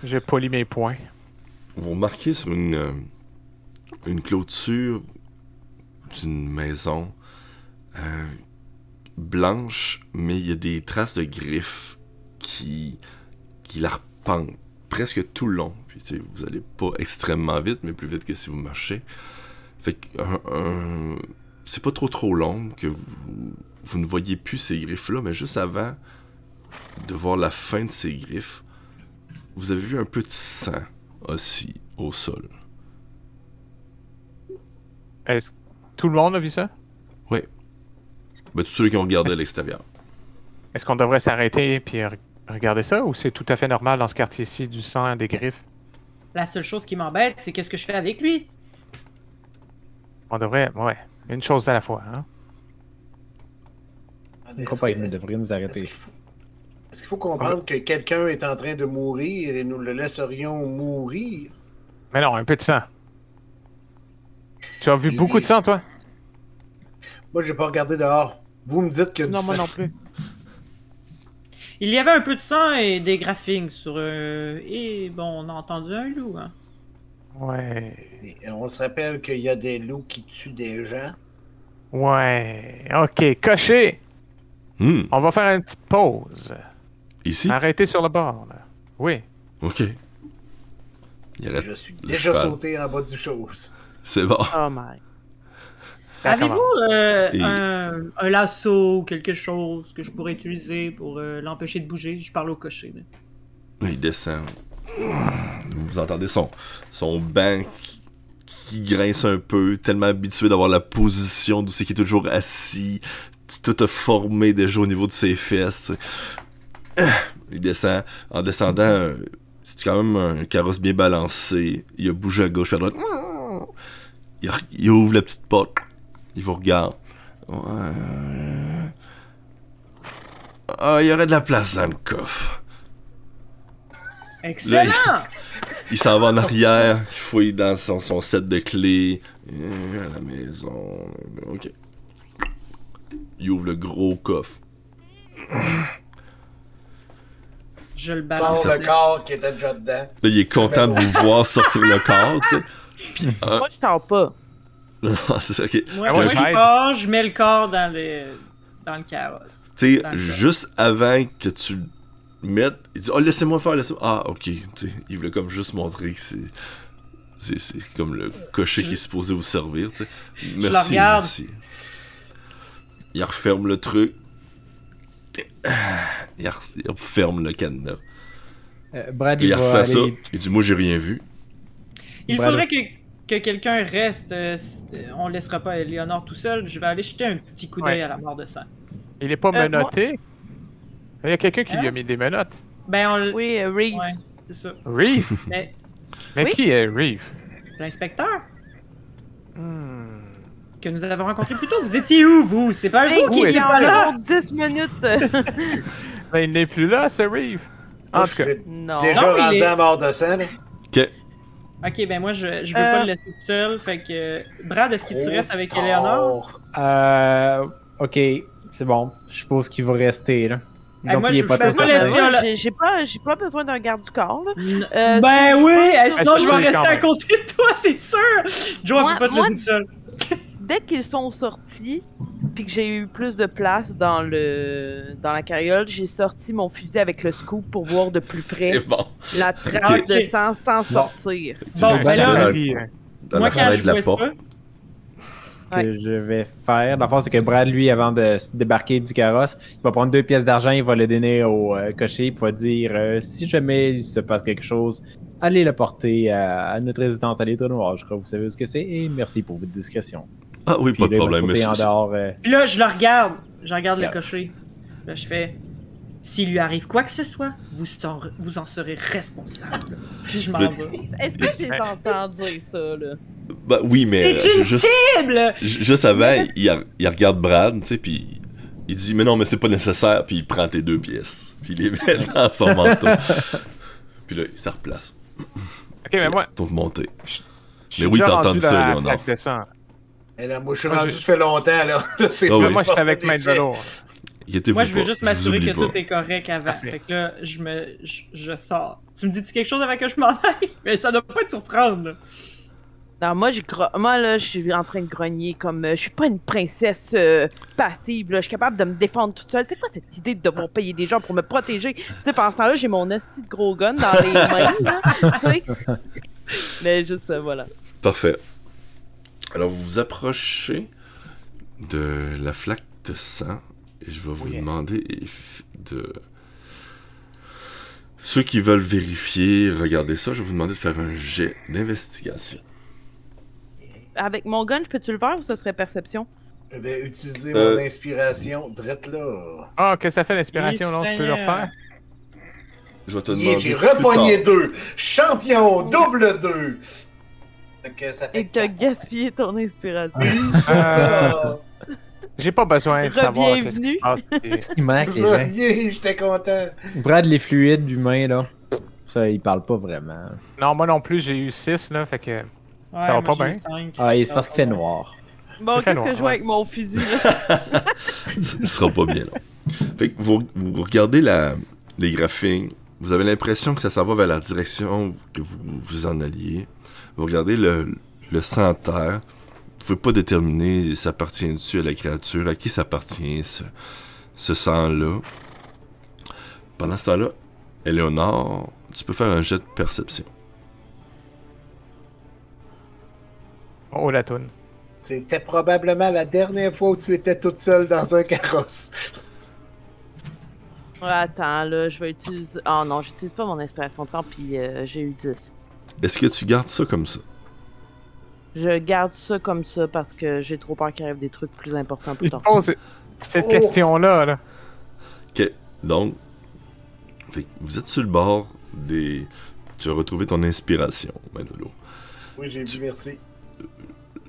Je polis mes poings. Vous remarquez sur une, euh, une clôture d'une maison euh, blanche, mais il y a des traces de griffes qui, qui l'arpentent presque tout le long. Puis, tu sais, vous allez pas extrêmement vite, mais plus vite que si vous marchez. Fait que c'est pas trop trop long que vous, vous ne voyez plus ces griffes-là, mais juste avant de voir la fin de ces griffes, vous avez vu un peu de sang aussi au sol. Est-ce tout le monde a vu ça? Ben, tous ceux qui ont regardé à l'extérieur. Est-ce qu'on devrait s'arrêter puis re- regarder ça ou c'est tout à fait normal dans ce quartier-ci du sang, des griffes? La seule chose qui m'embête, c'est qu'est-ce que je fais avec lui? On devrait, ouais, une chose à la fois. Hein? Je crois pas que nous devrions nous Est-ce arrêter. qu'il faut, est-ce qu'il faut comprendre que quelqu'un est en train de mourir et nous le laisserions mourir? Mais non, un peu de sang. Tu as vu beaucoup de sang, toi? Moi, j'ai pas regardé dehors. Vous me dites que Non, moi non plus. Il y avait un peu de sang et des graphings sur. euh, Et bon, on a entendu un loup. Hein. Ouais. Et On se rappelle qu'il y a des loups qui tuent des gens. Ouais. Ok, coché. Hmm, On va faire une petite pause. ici? Arrêtez sur le bord, là. Oui. Ok. Il. Je suis Le déjà cheval. sauté en bas du chose. C'est bon. Oh my. Avez-vous euh, Et- un, un lasso ou quelque chose que je pourrais utiliser pour euh, l'empêcher de bouger? Je parle au cocher. là. Il descend. Vous entendez son, son banc qui, qui grince un peu, tellement habitué d'avoir la position d'où c'est qu'il est toujours assis, tout a formé déjà au niveau de ses fesses. Il descend. En descendant, euh, c'est quand même un carrosse bien balancé. Il a bougé à gauche et à droite. Il, il ouvre la petite porte. Il vous regarde. Ouais. Ah, il y aurait de la place dans le coffre. Excellent! Il s'en va en arrière, il fouille dans son, son set de clés. Euh, à la maison. Ok. Il ouvre le gros coffre. Je le balance. Sans le corps qui était déjà dedans. Là, il est content de vous voir sortir le corps, tu sais. Puis, hein, Moi, je t'en pas. Non, c'est ça, ok. Tu Moi, moi, je pars, je mets le corps dans le, dans le carrosse. sais, Dans le juste avant que tu le mettes, il dit Oh, laissez-moi faire, laissez-moi. Ah, ok. Tu sais, il voulait comme juste montrer que c'est. C'est, c'est comme le cocher qui est supposé vous servir, tu sais. Merci, regarde. merci. Il referme le truc. Il, re- il referme le cadenas. Euh, Brad, il il va ressent ça. aller... Il dit Moi, j'ai rien vu. Il Brad faudrait que, que quelqu'un reste. euh, euh, on laissera pas Léonore tout seul. Je vais aller jeter un petit coup d'œil Ouais. à la mort de sang. Il est pas Euh, menotté. Il y a quelqu'un qui lui a Hein? mis des menottes. Ben, on l- Oui, euh, Reeve. Ouais, c'est ça. Reeve? Mais Mais Oui. qui est Reeve? l'inspecteur Hmm. que nous avons rencontré plus tôt, vous étiez où, vous? C'est pas Hey, vous qui est- pas là environ 10 minutes. Ben, il n'est plus là, ce Reeve. En tout cas, non. déjà Non, rendu il est- à mort de sang, là. Ok, ben moi, je, je veux Euh. pas le laisser tout seul. Fait que. Brad, est-ce que tu Trop restes avec tard. Eleonore Euh, ok, c'est bon. Je suppose qu'il va rester, là. Non moi, je- pas Ben, j'ai- pas, j'ai pas besoin d'un garde du corps. Là. Euh, Ben oui, sinon je vais rester à côté de toi, c'est sûr! Joe, on peut pas te laisser tout seul. Dès qu'ils sont sortis, puis que j'ai eu plus de place dans le dans la carriole, j'ai sorti mon fusil avec le scoop pour voir de plus près bon. la trace de sang sans sortir. Tu Bon, le ben là- dans, dans moi, la quand je de la vois porte. ça, Ce que je vais faire, la force, c'est que Brad, lui, avant de se débarquer du carrosse, il va prendre deux pièces d'argent, il va le donner au euh, cocher, il va dire euh, si jamais il se passe quelque chose, allez le porter à, à notre résidence à l'État Noir. Je crois que vous savez ce que c'est et merci pour votre discrétion. Ah oui, Puis pas de là, problème, en dehors. euh, Puis là, je le regarde. Je regarde le cocher. Là, je fais. S'il lui arrive quoi que ce soit, vous, en, vous en serez responsable. Puis je m'en Le- vais. Est-ce que j'ai entendu dire ça, là? Bah oui, mais. C'est euh, une juste, cible! juste avant, il, il regarde Brad, tu sais, puis il dit Mais non, mais c'est pas nécessaire, puis il prend tes deux pièces, puis il les met dans son manteau. puis là, il se replace. Ok, mais moi, Tourne monter. je Mais oui, dans ça. Et là, moi, je suis Moi, rendu, je- ça fait longtemps, là. Ah oui. Moi, je suis avec Maître. Inquiétez-vous Moi, je veux pas, juste m'assurer que pas. tout est correct avant. Fait que là, je me. Je, je sors. Tu me dis-tu quelque chose avant que je m'en aille? Mais ça doit pas te surprendre, là. Non, moi, moi, là, je suis en train de grogner comme. euh, je suis pas une princesse euh, passive, là. Je suis capable de me défendre toute seule. C'est quoi cette idée de devoir payer des gens pour me protéger? Tu sais, pendant ce temps-là, j'ai mon hostie de gros gun dans les mains, là. Mais juste, euh, voilà. Parfait. Alors, vous vous approchez de la flaque de sang et je vais vous demander de. Ceux qui veulent vérifier, regardez ça, je vais vous demander de faire un jet d'investigation. Avec mon gun, je peux-tu le faire ou ce serait perception? Je vais utiliser Euh. mon inspiration drette là. Ah, qu'est-ce que ça fait l'inspiration, Oui, non? Tu peux le refaire? Je vais te demander. J'ai repogné deux. Champion, double deux. Fait que ça fait Et t'as quatre. gaspillé ton inspiration. Euh, J'ai pas besoin de savoir qu'est-ce qui se passe. Ce yeah, J'étais content. Brad, les fluides humains, là, ça, il parle pas vraiment. Non, moi non plus, j'ai eu 6, là, fait que... Ouais, Ça va pas bien. Ah, et c'est parce qu'il fait noir. Bon, qu'est-ce que je vois ouais. avec mon fusil, là? Ce sera pas bien long. Fait que vous, vous regardez la, les graphiques, vous avez l'impression que ça s'en va vers la direction que vous vous en alliez. Vous regardez le, le sang en terre, pouvez pas déterminer s'appartient-tu à la créature, à qui s'appartient ce, ce sang-là. Pendant ce temps-là, Éléonore, tu peux faire un jet de perception. Oh, la toune. C'était probablement la dernière fois où tu étais toute seule dans un carrosse. Attends, là, je vais utiliser. Oh non, j'utilise pas mon inspiration de temps, puis euh, j'ai eu 10. Est-ce que tu gardes ça comme ça? Je garde ça comme ça parce que j'ai trop peur qu'il arrive des trucs plus importants plus tard. pose cette Oh. question-là. Là. Ok, donc, fait vous êtes sur le bord des. Tu as retrouvé ton inspiration, Manolo. Oui, j'ai vu, merci.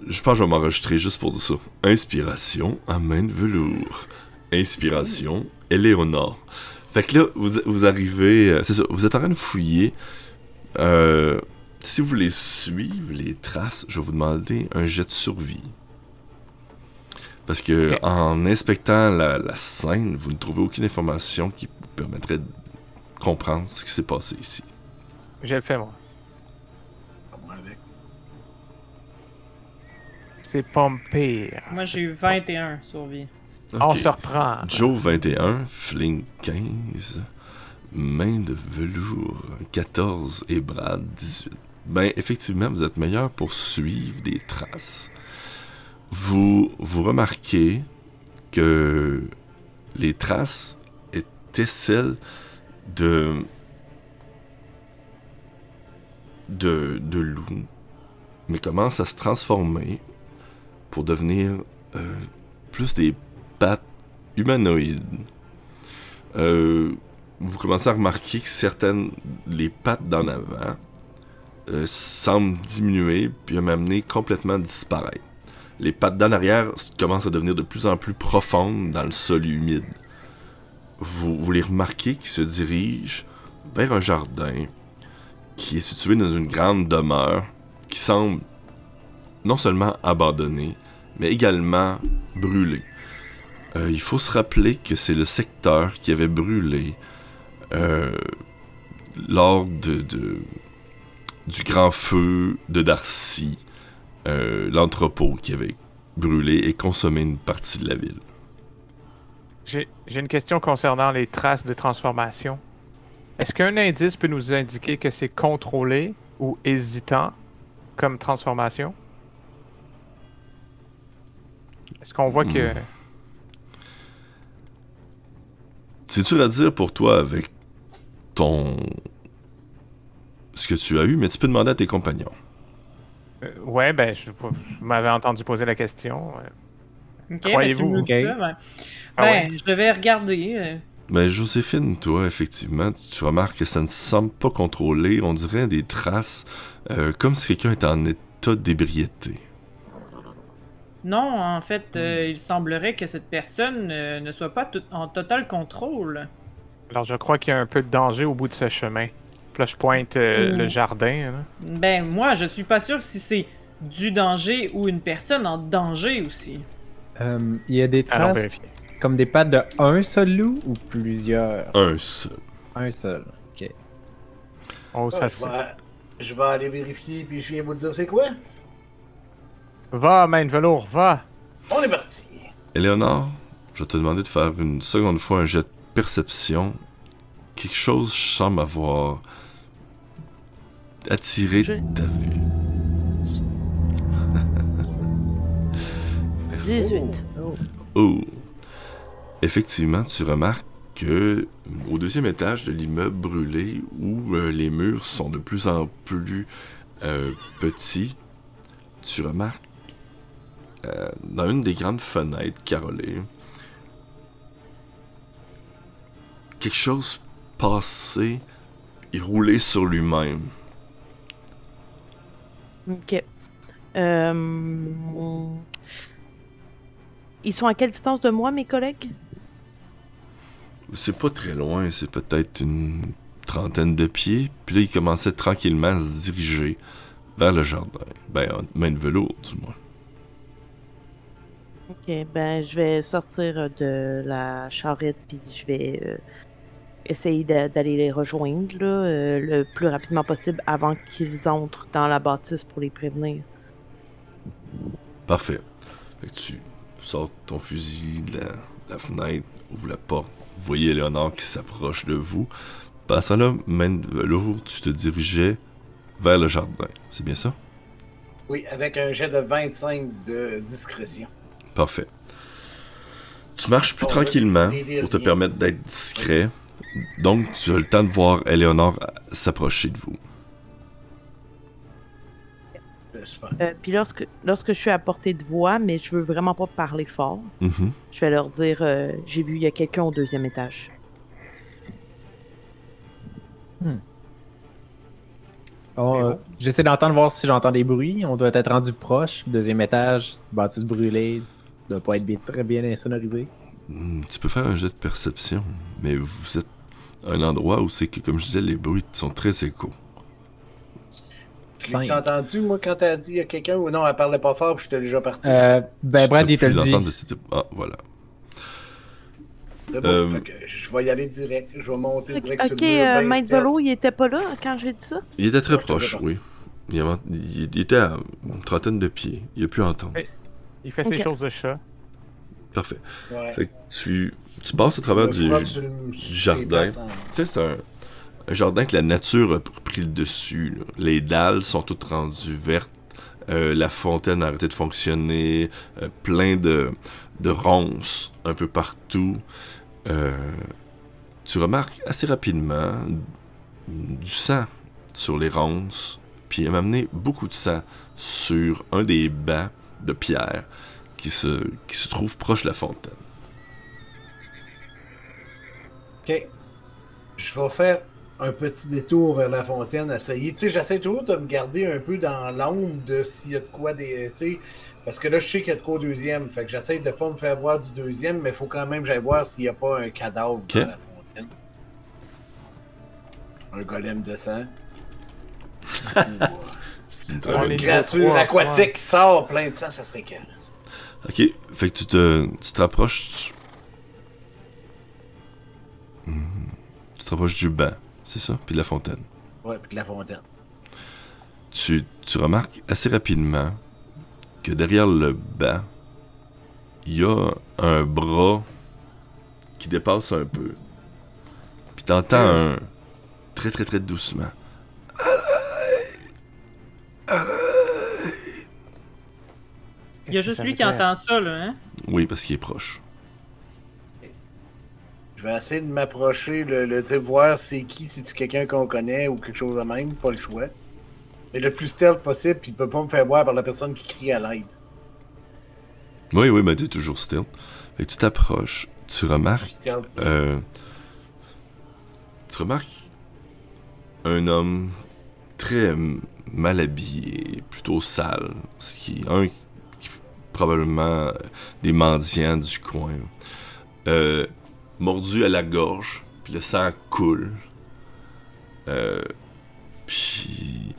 Je pense que je vais m'enregistrer juste pour dire ça. Inspiration à main de velours. Inspiration, Éléonore. Fait que là, vous, vous arrivez. euh, C'est ça, vous êtes en train de fouiller. Euh, si vous voulez suivre les traces, je vais vous demander un jet de survie. Parce que en inspectant la, la scène, vous ne trouvez aucune information qui vous permettrait de comprendre ce qui s'est passé ici. Je le fais, moi. C'est pire. Moi, j'ai eu 21 survie. On se reprend. Joe 21, Fling 15, Main de velours 14 et Brad 18. Ben, effectivement, vous êtes meilleur pour suivre des traces. Vous, vous remarquez que les traces étaient celles de. de, de loups, mais commencent à se transformer pour devenir euh, plus des pattes humanoïdes? Euh, vous commencez à remarquer que certaines, les pattes d'en avant, euh, semblent diminuer puis m'amener complètement disparaître. Les pattes d'en arrière commencent à devenir de plus en plus profondes dans le sol humide. Vous, vous les remarquez qui se dirigent vers un jardin qui est situé dans une grande demeure qui semble non seulement abandonnée, mais également brûlée. Euh, il faut se rappeler que c'est le secteur qui avait brûlé euh, lors de, de- du grand feu de Darcy, euh, l'entrepôt qui avait brûlé et consommé une partie de la ville. J'ai une question concernant les traces de transformation. Est-ce qu'un indice peut nous indiquer que c'est contrôlé ou hésitant comme transformation? Est-ce qu'on voit que... C'est dur à dire pour toi avec ton... ce que tu as eu, mais tu peux demander à tes compagnons. Euh, ouais, ben, je, je m'avais entendu poser la question. euh. Ok, Croyez-vous? ben, Ok. ça, ben. Ah Ben, je vais regarder. euh. Mais Joséphine, toi, effectivement, tu remarques que ça ne semble pas contrôlé. On dirait des traces euh, comme si quelqu'un était en état d'ébriété. Non, en fait, Hmm. euh, il semblerait que cette personne euh, ne soit pas en total contrôle. Alors, je crois qu'il y a un peu de danger au bout de ce chemin. Puis là, je pointe euh, Mm. le jardin. là. Ben, moi, je suis pas sûr si c'est du danger ou une personne en danger aussi. Euh, Il y a des Allons traces vérifier. comme des pattes de un seul loup ou plusieurs? Un seul. Un seul. Ok. Oh, ça Ah, se... je, vais, je vais aller vérifier, puis je viens vous dire c'est quoi. Va, main de velours, va! On est parti. Éléonore, je vais te demander de faire une seconde fois un jet de perception. Quelque chose semble avoir attiré ta vue. 18. Oh! Effectivement, tu remarques que au deuxième étage de l'immeuble brûlé, où euh, les murs sont de plus en plus euh, petits, tu remarques euh, dans une des grandes fenêtres carrelées quelque chose passer et rouler sur lui-même. Ok. Euh... Ils sont à quelle distance de moi, mes collègues? C'est pas très loin, c'est peut-être une trentaine de pieds. Puis là, il commençait tranquillement à se diriger vers le jardin. Ben, en main de velours, du moins. Ok, ben je vais sortir de la charrette puis je vais euh, essayer d'a- d'aller les rejoindre là, euh, le plus rapidement possible avant qu'ils entrent dans la bâtisse pour les prévenir. Parfait. Fait que tu sors ton fusil de la, la fenêtre, ouvre la porte. Vous voyez Léonard qui s'approche de vous. Passant là, main de velours, tu te dirigeais vers le jardin. C'est bien ça? Oui, avec un jet de 25 de discrétion. Parfait. Tu marches plus On tranquillement pour te permettre d'être discret. Donc, tu as le temps de voir Eleonore s'approcher de vous. Euh, Super. Euh, Puis lorsque, lorsque je suis à portée de voix, mais je veux vraiment pas parler fort, Mhm. je vais leur dire euh, j'ai vu il y a quelqu'un au deuxième étage. Oh, euh, J'essaie d'entendre voir si j'entends des bruits. On doit être rendu proche. Deuxième étage, bâtisse brûlée. Doit pas être bien- très bien insonorisé. Hmm, Tu peux faire un jet de perception, mais vous êtes à un endroit où c'est que, comme je disais, les bruits sont très échos. Cinq. entendu, moi, quand t'as dit à quelqu'un ou non, elle parlait pas fort puis j'étais déjà parti? Euh, ben, Brad, il te le dit. Ah, voilà. Bon, euh, fait que je vais y aller direct. Je vais monter Ok, direct sur ok, le mur. euh, ben Mike stealth. Velo, il était pas là quand j'ai dit ça? Il était très proche, oui. Il, était à une trentaine de pieds. Il a pu entendre. Il fait ses Ok. choses de chat. Parfait. Ouais. Fait que tu, tu passes au travers du, jardin. en- Tu sais, c'est un, un jardin que la nature a pris le dessus. là. Les dalles sont toutes rendues vertes. euh, la fontaine a arrêté de fonctionner. euh, plein de, de ronces un peu partout. Euh, tu remarques assez rapidement du sang sur les ronces. Puis elle m'a amené beaucoup de sang sur un des bancs de pierre qui se, qui se trouve proche de la fontaine. Ok. Je vais faire un petit détour vers la fontaine, essayer. Tu sais, j'essaie toujours de me garder un peu dans l'ombre de s'il y a de quoi des. Tu sais, parce que là, je sais qu'il y a de quoi au deuxième. Fait que j'essaie de pas me faire voir du deuxième, mais il faut quand même que j'aille voir s'il n'y a pas un cadavre dans la fontaine. Un golem de sang. Ou, une créature aquatique ouais. qui sort plein de sang, ça serait calme. Ok, fait que tu te, tu te rapproches. Mhm. Tu te rapproches du banc, c'est ça? Puis de la fontaine. Ouais, puis de la fontaine. Tu, tu remarques assez rapidement que derrière le banc, il y a un bras qui dépasse un peu. Puis t'entends un. Très très très doucement. Il y a juste lui qui entend ça, là, hein? Oui, parce qu'il est proche. Je vais essayer de m'approcher, le, le, tu sais, voir c'est qui, si c'est quelqu'un qu'on connaît ou quelque chose de même, pas le choix. Mais le plus stealth possible, puis il peut pas me faire voir par la personne qui crie à l'aide. Oui, oui, mais t'es toujours still. Fait que tu t'approches, tu remarques Stealth. Euh, tu remarques un homme très m- mal habillé, plutôt sale, ce qui un qui- probablement des mendiants du coin, Euh, mordu à la gorge, puis le sang coule. Euh, puis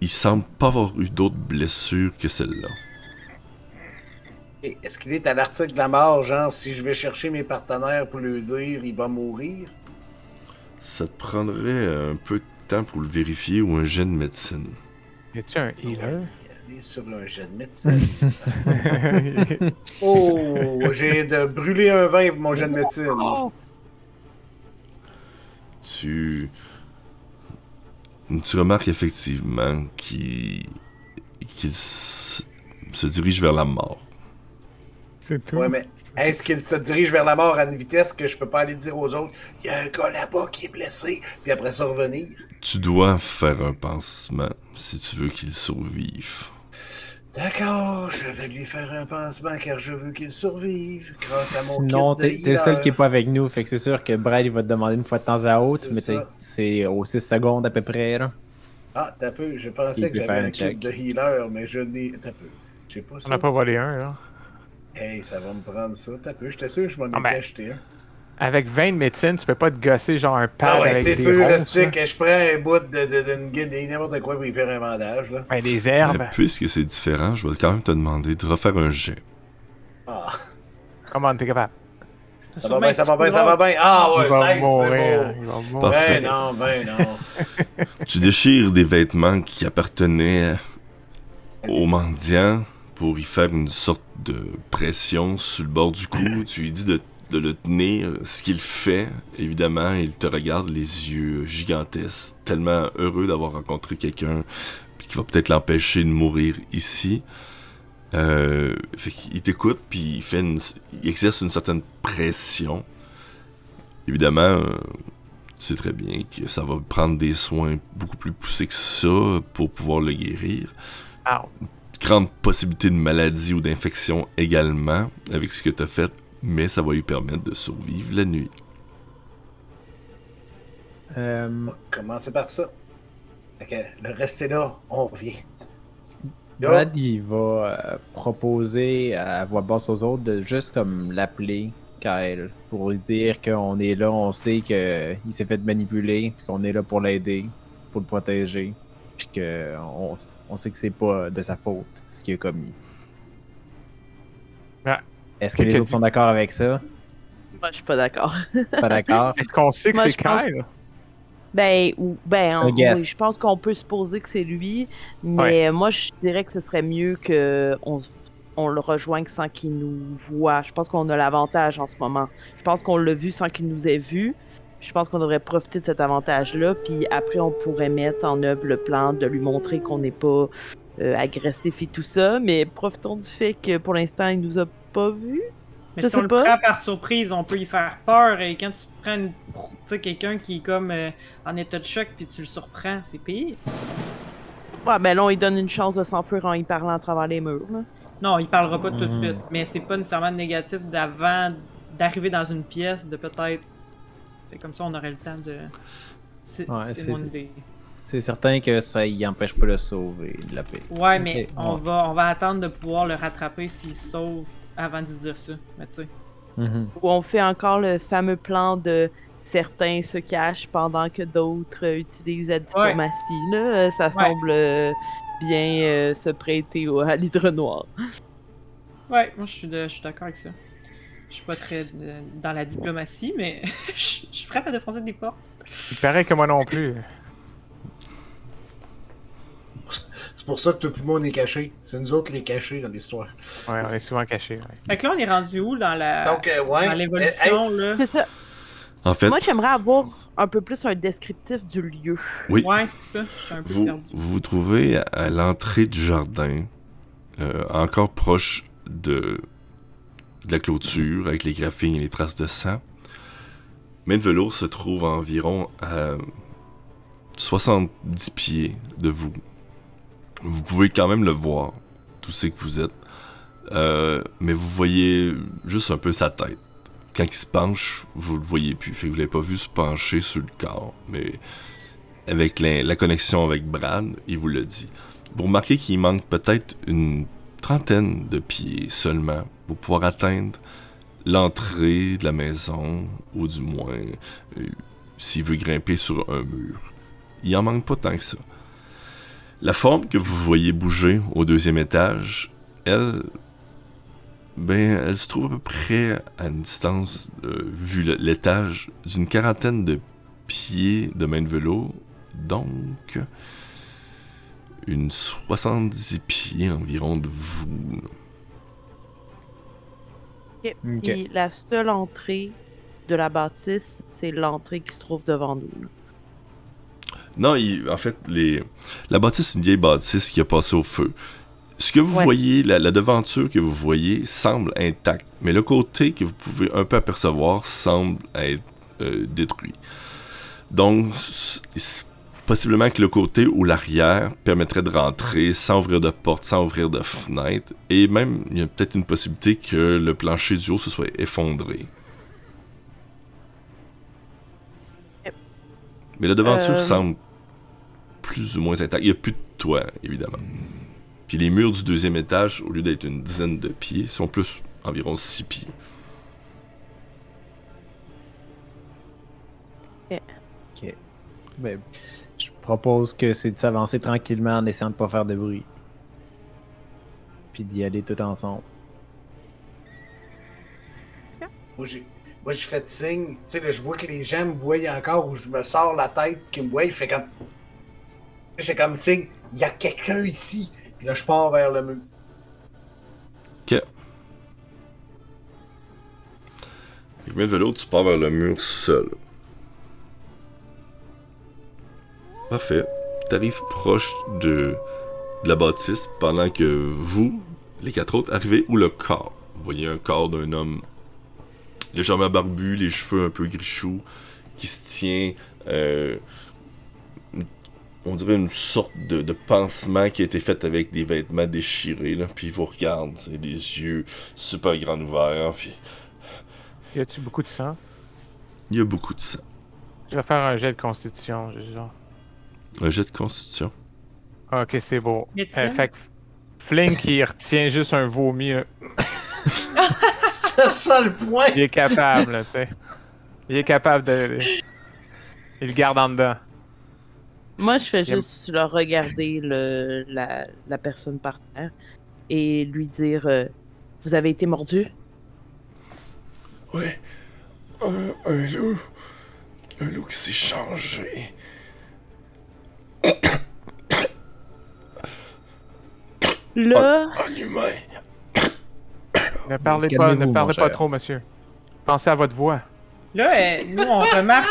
il semble pas avoir eu d'autres blessures que celle-là. Est-ce qu'il est à l'article de la mort, genre si je vais chercher mes partenaires pour lui dire il va mourir? Ça te prendrait un peu de temps pour le vérifier ou un jet de médecine. Y a-tu un healer? Sur un jet de médecine. oh, j'ai de brûler un vin pour mon jet de médecine. Oh! tu tu remarques effectivement qu'il qu'il s- se dirige vers la mort. C'est tout. Ouais, mais est-ce qu'il se dirige vers la mort à une vitesse que je peux pas aller dire aux autres il y a un gars là-bas qui est blessé, puis après ça revenir? Tu dois faire un pansement si tu veux qu'il survive. D'accord, je vais lui faire un pansement car je veux qu'il survive grâce à mon Non, kit de t'es t'es le seul qui est pas avec nous, fait que c'est sûr que Brad il va te demander une fois de temps à autre, C'est mais c'est aux 6 secondes à peu près là. Ah, t'as peu, je Il pensais que peut faire j'avais un un kit check. de healer, mais je n'ai... T'as peu. J'ai pas On n'a pas volé un, là. Hey, ça va me prendre ça, t'as peu. J'étais sûr que je m'en Ah, étais ben, acheté un. Avec 20 de médecine, tu peux pas te gosser genre un pad Ah ouais, avec c'est des sûr, ronces, c'est que je prends un bout de, n'importe quoi pour y faire un bandage, là. Ben, des herbes. Mais puisque c'est différent, je vais quand même te demander de refaire un jet. Ah, Comment t'es capable? ça va bien, ça va bien, ça va bien. Ah ouais, il va c'est mourir. beau. Il va mourir. Parfait. Ben non, ben non. Tu déchires des vêtements qui appartenaient aux mendiants pour y faire une sorte de pression sur le bord du cou. tu lui dis de, de le tenir, ce qu'il fait. Évidemment, il te regarde les yeux gigantesques, tellement heureux d'avoir rencontré quelqu'un qui va peut-être l'empêcher de mourir ici. Euh, fait qu'il t'écoute, puis il, fait une- il exerce une certaine pression. Évidemment, euh, tu sais très bien que ça va prendre des soins beaucoup plus poussés que ça pour pouvoir le guérir. Ah, Grande possibilité de maladie ou d'infection également avec ce que tu as fait, mais ça va lui permettre de survivre la nuit. Euh, On va commencer par ça. Que le reste est là, on revient. Brad, il va euh, proposer à voix basse aux autres de juste comme l'appeler Kyle pour lui dire qu'on est là, on sait qu'il s'est fait manipuler, qu'on est là pour l'aider, pour le protéger, puis qu'on on sait que c'est pas de sa faute ce qu'il a commis. Est-ce que les autres sont d'accord avec ça? Moi, je suis pas d'accord. Pas d'accord? Est-ce qu'on sait que c'est pense- Kyle? Ben, ou, ben en- oui, je pense qu'on peut supposer que c'est lui, mais moi, je dirais que ce serait mieux que on, s- on le rejoigne sans qu'il nous voit. Je pense qu'on a l'avantage en ce moment. Je pense qu'on l'a vu sans qu'il nous ait vu. Je pense qu'on devrait profiter de cet avantage-là, puis après, on pourrait mettre en œuvre le plan de lui montrer qu'on n'est pas euh, agressif et tout ça, mais profitons du fait que pour l'instant, il nous a pas vus. Mais Je si on sais le pas. prend par surprise, on peut y faire peur. Et quand tu prends une- tu sais, quelqu'un qui est comme euh, en état de choc puis tu le surprends, c'est pire. Ouais, ben là, on lui donne une chance de s'enfuir en y parlant à travers les murs. là. Non, il parlera pas tout de Mhm. suite. Mais c'est pas nécessairement négatif d'avant d'arriver dans une pièce, de peut-être. C'est comme ça, on aurait le temps de. C'est Ouais, mon idée. C'est certain que ça y empêche pas de le sauver, de la paix. Ouais, mais on, ouais. va, on va attendre de pouvoir le rattraper s'il se sauve avant de dire ça. Mais tu sais. Mhm. où on fait encore le fameux plan de certains se cachent pendant que d'autres euh, utilisent la diplomatie. Là. Euh, Ça Ouais. semble euh, bien euh, se prêter au, à l'hydre noir. Ouais, moi je suis de- je suis d'accord avec ça. Je suis pas très dans la diplomatie, mais je je suis prête à défoncer des portes. Il paraît que moi non plus. C'est pour ça que tout le monde est caché. C'est nous autres les cachés dans l'histoire. Ouais, on est souvent cachés. ouais. Fait que là, on est rendu où dans la Donc, euh, ouais. dans l'évolution, là? C'est ça. En fait, Moi, j'aimerais avoir un peu plus un descriptif du lieu. oui, Ouais, c'est ça. Je suis un peu vous perdu. vous vous trouvez à, l'entrée du jardin, euh, encore proche de, de la clôture, avec les graphines et les traces de sang. Main de velours se trouve à environ à 70 pieds de vous. Vous pouvez quand même le voir, tout ce que vous êtes. Euh, mais vous voyez juste un peu sa tête. Quand il se penche, vous le voyez plus. Fait que vous l'avez pas vu se pencher sur le corps. Mais avec la, connexion avec Brad, il vous le dit. Vous remarquez qu'il manque peut-être une trentaine de pieds seulement pour pouvoir atteindre l'entrée de la maison, ou du moins, euh, s'il veut grimper sur un mur. Il en manque pas tant que ça. La forme que vous voyez bouger au deuxième étage, elle, ben, elle se trouve à peu près à une distance, euh, vu l'étage, d'une quarantaine de pieds de main de vélo, donc une 70 pieds environ de vous. Ok. Ok. Puis la seule entrée de la bâtisse, c'est l'entrée qui se trouve devant nous. Non, il- en fait, les, la bâtisse, c'est une vieille bâtisse qui a passé au feu. Ce que vous Ouais. voyez, la, la devanture que vous voyez semble intacte, mais le côté que vous pouvez un peu apercevoir semble être euh, détruit. Donc, possiblement que le côté ou l'arrière permettrait de rentrer sans ouvrir de porte, sans ouvrir de fenêtre, et même, il y a peut-être une possibilité que le plancher du haut se soit effondré. Mais la devanture Euh. semble plus ou moins intacte. Il n'y a plus de toit, évidemment. Puis les murs du deuxième étage, au lieu d'être une dizaine de pieds, sont plus environ six pieds. Ben, je propose que c'est de s'avancer tranquillement en essayant de pas faire de bruit. Puis d'y aller tout ensemble. Moi, j'ai moi, j'ai fait signe. Tu sais, là, je vois que les gens me voient encore où je me sors la tête, qui me voient. Je fais comme. Je fais comme signe. Il y a quelqu'un ici. Puis là, je pars vers le mur. Ok. Avec le vélo, tu pars vers le mur seul. Parfait. T'arrives proche de, la bâtisse pendant que vous, les quatre autres, arrivez où le corps. Vous voyez un corps d'un homme légèrement barbu, les cheveux un peu grichous, qui se tient, euh, on dirait une sorte de, de pansement qui a été fait avec des vêtements déchirés, là, puis il vous regarde, c'est des yeux super grands ouverts, puis Y a-tu beaucoup de sang? il y a beaucoup de sang. Je vais faire un jet de constitution, genre. Un jet de constitution? Ok, c'est beau. Euh, fait que Flink, il retient juste un vomi. là. C'est ça le point! Il est capable, là, tu sais. Il est capable de. Il le garde en dedans. Moi, je fais juste le regarder le, la, la personne par terre et lui dire euh, Vous avez été mordu Ouais. Un, un loup. Un loup qui s'est changé. Là, En humain. Ne parlez pas, ne parlez pas cher. trop, monsieur. Pensez à votre voix. Là, euh, nous, on remarque.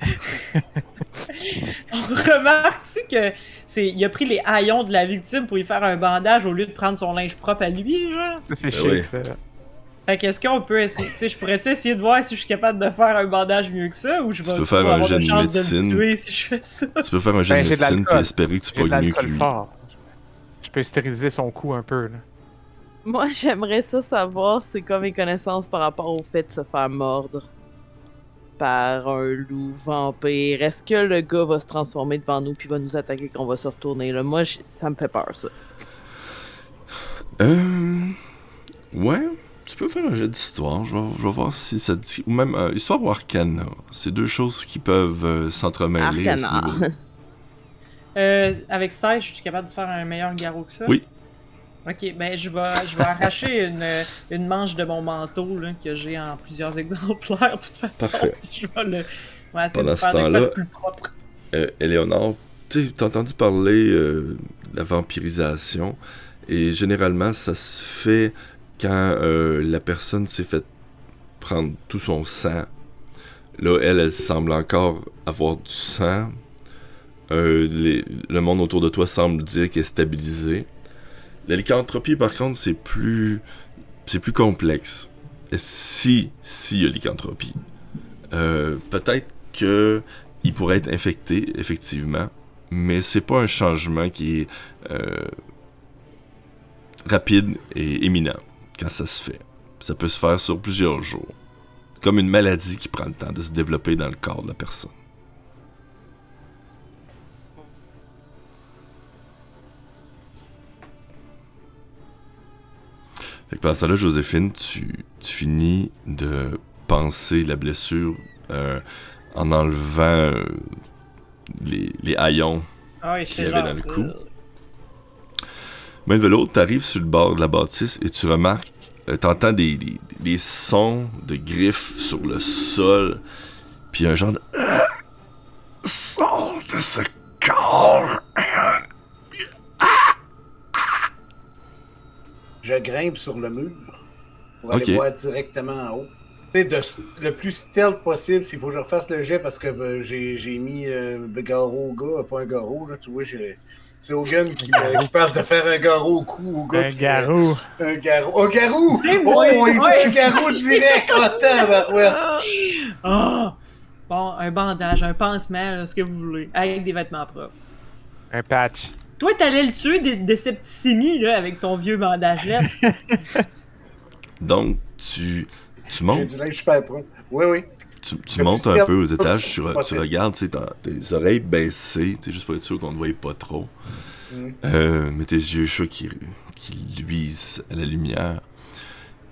on remarque-tu que c'est, il a pris les haillons de la victime pour y faire un bandage au lieu de prendre son linge propre à lui, genre? C'est Ben chic, oui. ça. Fait qu'est-ce qu'on peut essayer? Tu sais, je pourrais-tu essayer de voir si je suis capable de faire un bandage mieux que ça ou je Tu vais peux faire un jet de médecine. tuer si je fais ça? Tu peux faire un jet Ben, de j'ai de médecine puis l'alcool. espérer que tu pognes mieux que lui. fort. Je peux stériliser son cou un peu, là. moi, j'aimerais ça savoir c'est quoi mes connaissances par rapport au fait de se faire mordre par un loup vampire? Est-ce que le gars va se transformer devant nous puis va nous attaquer quand on va se retourner là? Moi, j- ça me fait peur, ça. Euh. Ouais. Tu peux faire un jet d'histoire. Je vais, je vais voir si ça dit. Ou même euh, histoire ou arcana. C'est deux choses qui peuvent euh, s'entremêler à ce Arcana. niveau. Euh, avec 16, je suis capable de faire un meilleur garrot que ça? Oui. Ok, ben je vais, je vais arracher une, une manche de mon manteau là, que j'ai en plusieurs exemplaires de toute façon. Parfait. Je vais le. Ouais, Pendant de ce temps-là- plus propre. Euh, Éléonore, tu sais, t'as entendu parler euh, de la vampirisation. Et généralement, ça se fait quand euh, la personne s'est fait prendre tout son sang. Là, elle, elle semble encore avoir du sang. Euh, les- le monde autour de toi semble dire qu'elle est stabilisée. La lycanthropie, par contre, c'est plus, complexe. Si, si y a lycanthropie, euh, peut-être que il pourrait être infecté, effectivement, mais c'est pas un changement qui est euh, rapide et éminent quand ça se fait. Ça peut se faire sur plusieurs jours. Comme une maladie qui prend le temps de se développer dans le corps de la personne. Fait que pendant ça là, Joséphine, tu, tu finis de penser la blessure euh, en enlevant euh, les, les haillons. Ah oui, qu'il y avait genre, dans le cou. euh, Main de l'autre, t'arrives sur le bord de la bâtisse et tu remarques, euh, t'entends des, des, des sons de griffes sur le sol, puis un genre de... Sors de ce corps! Je grimpe sur le mur pour aller voir directement en haut. Tu sais, de- le plus stealth possible, s'il faut que je refasse le jet parce que ben, j'ai j'ai mis euh, un garrot au gars, pas un garrot, là, tu vois, j'ai- c'est Hogan qui, qui parle de faire un garrot au cou au gars. Un euh, un garrot. Un garou! Oui, Oh, oui, il oui. fait un garrot direct en temps, barouette. Ah! Bon, un bandage, un pansement, là, ce que vous voulez, avec des vêtements propres. Un patch. Toi, t'allais le tuer de, de septicémie, là, avec ton vieux bandage-là. Donc, tu, tu J'ai montes, du linge super propre. Oui, oui. tu, montes un peu aux étages, tu, re- tu regardes, tu sais, t'as tes oreilles baissées, tu sais, juste pour être sûr qu'on ne voyait pas trop. Mm. Euh, mais tes yeux chauds qui, qui luisent à la lumière.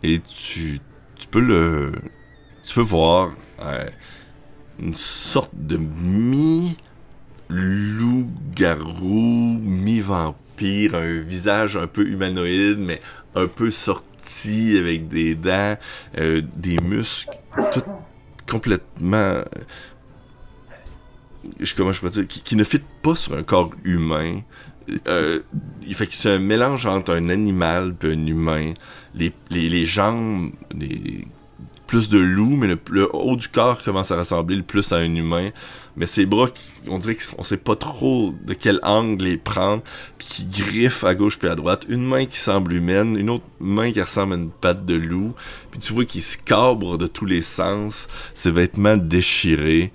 Et tu, tu peux le. Tu peux voir euh, une sorte de mi-loup-garou, mi-vampire, un visage un peu humanoïde, mais un peu sorti avec des dents, euh, des muscles, tout complètement. euh, Je, comment je peux dire, qui, ne fit pas sur un corps humain. euh, il fait que c'est un mélange entre un animal et un humain. Les, les, les jambes, plus de loup, mais le, le haut du corps commence à ressembler le plus à un humain. Mais ses bras, on dirait qu'on sait pas trop de quel angle les prendre, puis qui griffent à gauche puis à droite. Une main qui semble humaine, une autre main qui ressemble à une patte de loup. Puis tu vois qu'il se cabre de tous les sens, ses vêtements déchirés.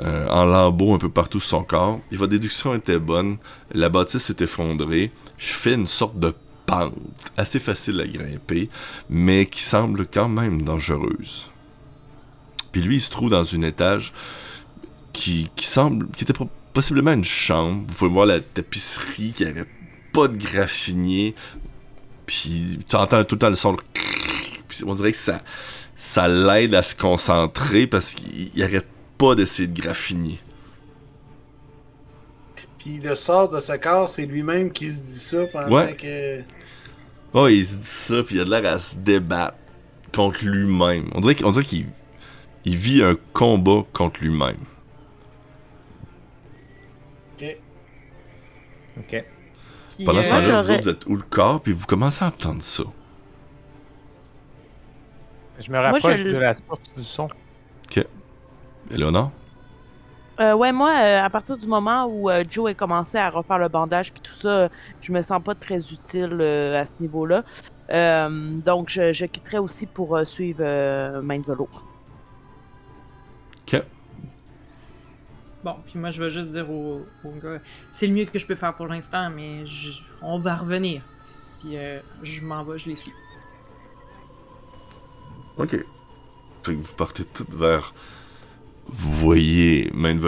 euh, en lambeaux un peu partout sur son corps. Et votre déduction était bonne. La bâtisse s'est effondrée. Je fais une sorte de pente assez facile à grimper, mais qui semble quand même dangereuse. Puis lui, il se trouve dans un étage qui, qui semble, qui était possiblement une chambre. Vous pouvez voir la tapisserie qui arrête pas de graffiner. Puis tu entends tout le temps le son. Puis on dirait que ça, ça l'aide à se concentrer parce qu'il il arrête pas d'essayer de graffiner. Puis le sort de ce corps, c'est lui-même qui se dit ça pendant Ouais. que. Oh, il se dit ça, puis il a de l'air à se débattre contre lui-même. On dirait, qu'il- on dirait qu'il il vit un combat contre lui-même. Ok. Puis, Pendant euh, ce temps-là, vous êtes où le corps, puis vous commencez à entendre ça? Je me rapproche je de la source du son. Eleonore? Euh, ouais, moi, euh, à partir du moment où euh, Joe a commencé à refaire le bandage puis tout ça, je me sens pas très utile euh, à ce niveau-là. Euh, donc, je, je quitterai aussi pour euh, suivre euh, Main de velours. Ok. Bon, puis moi, je vais juste dire au, gars, c'est le mieux que je peux faire pour l'instant, mais on va revenir. Puis euh, je m'en vais, je les suis. Ok. Fait que vous partez toutes vers. Vous voyez Main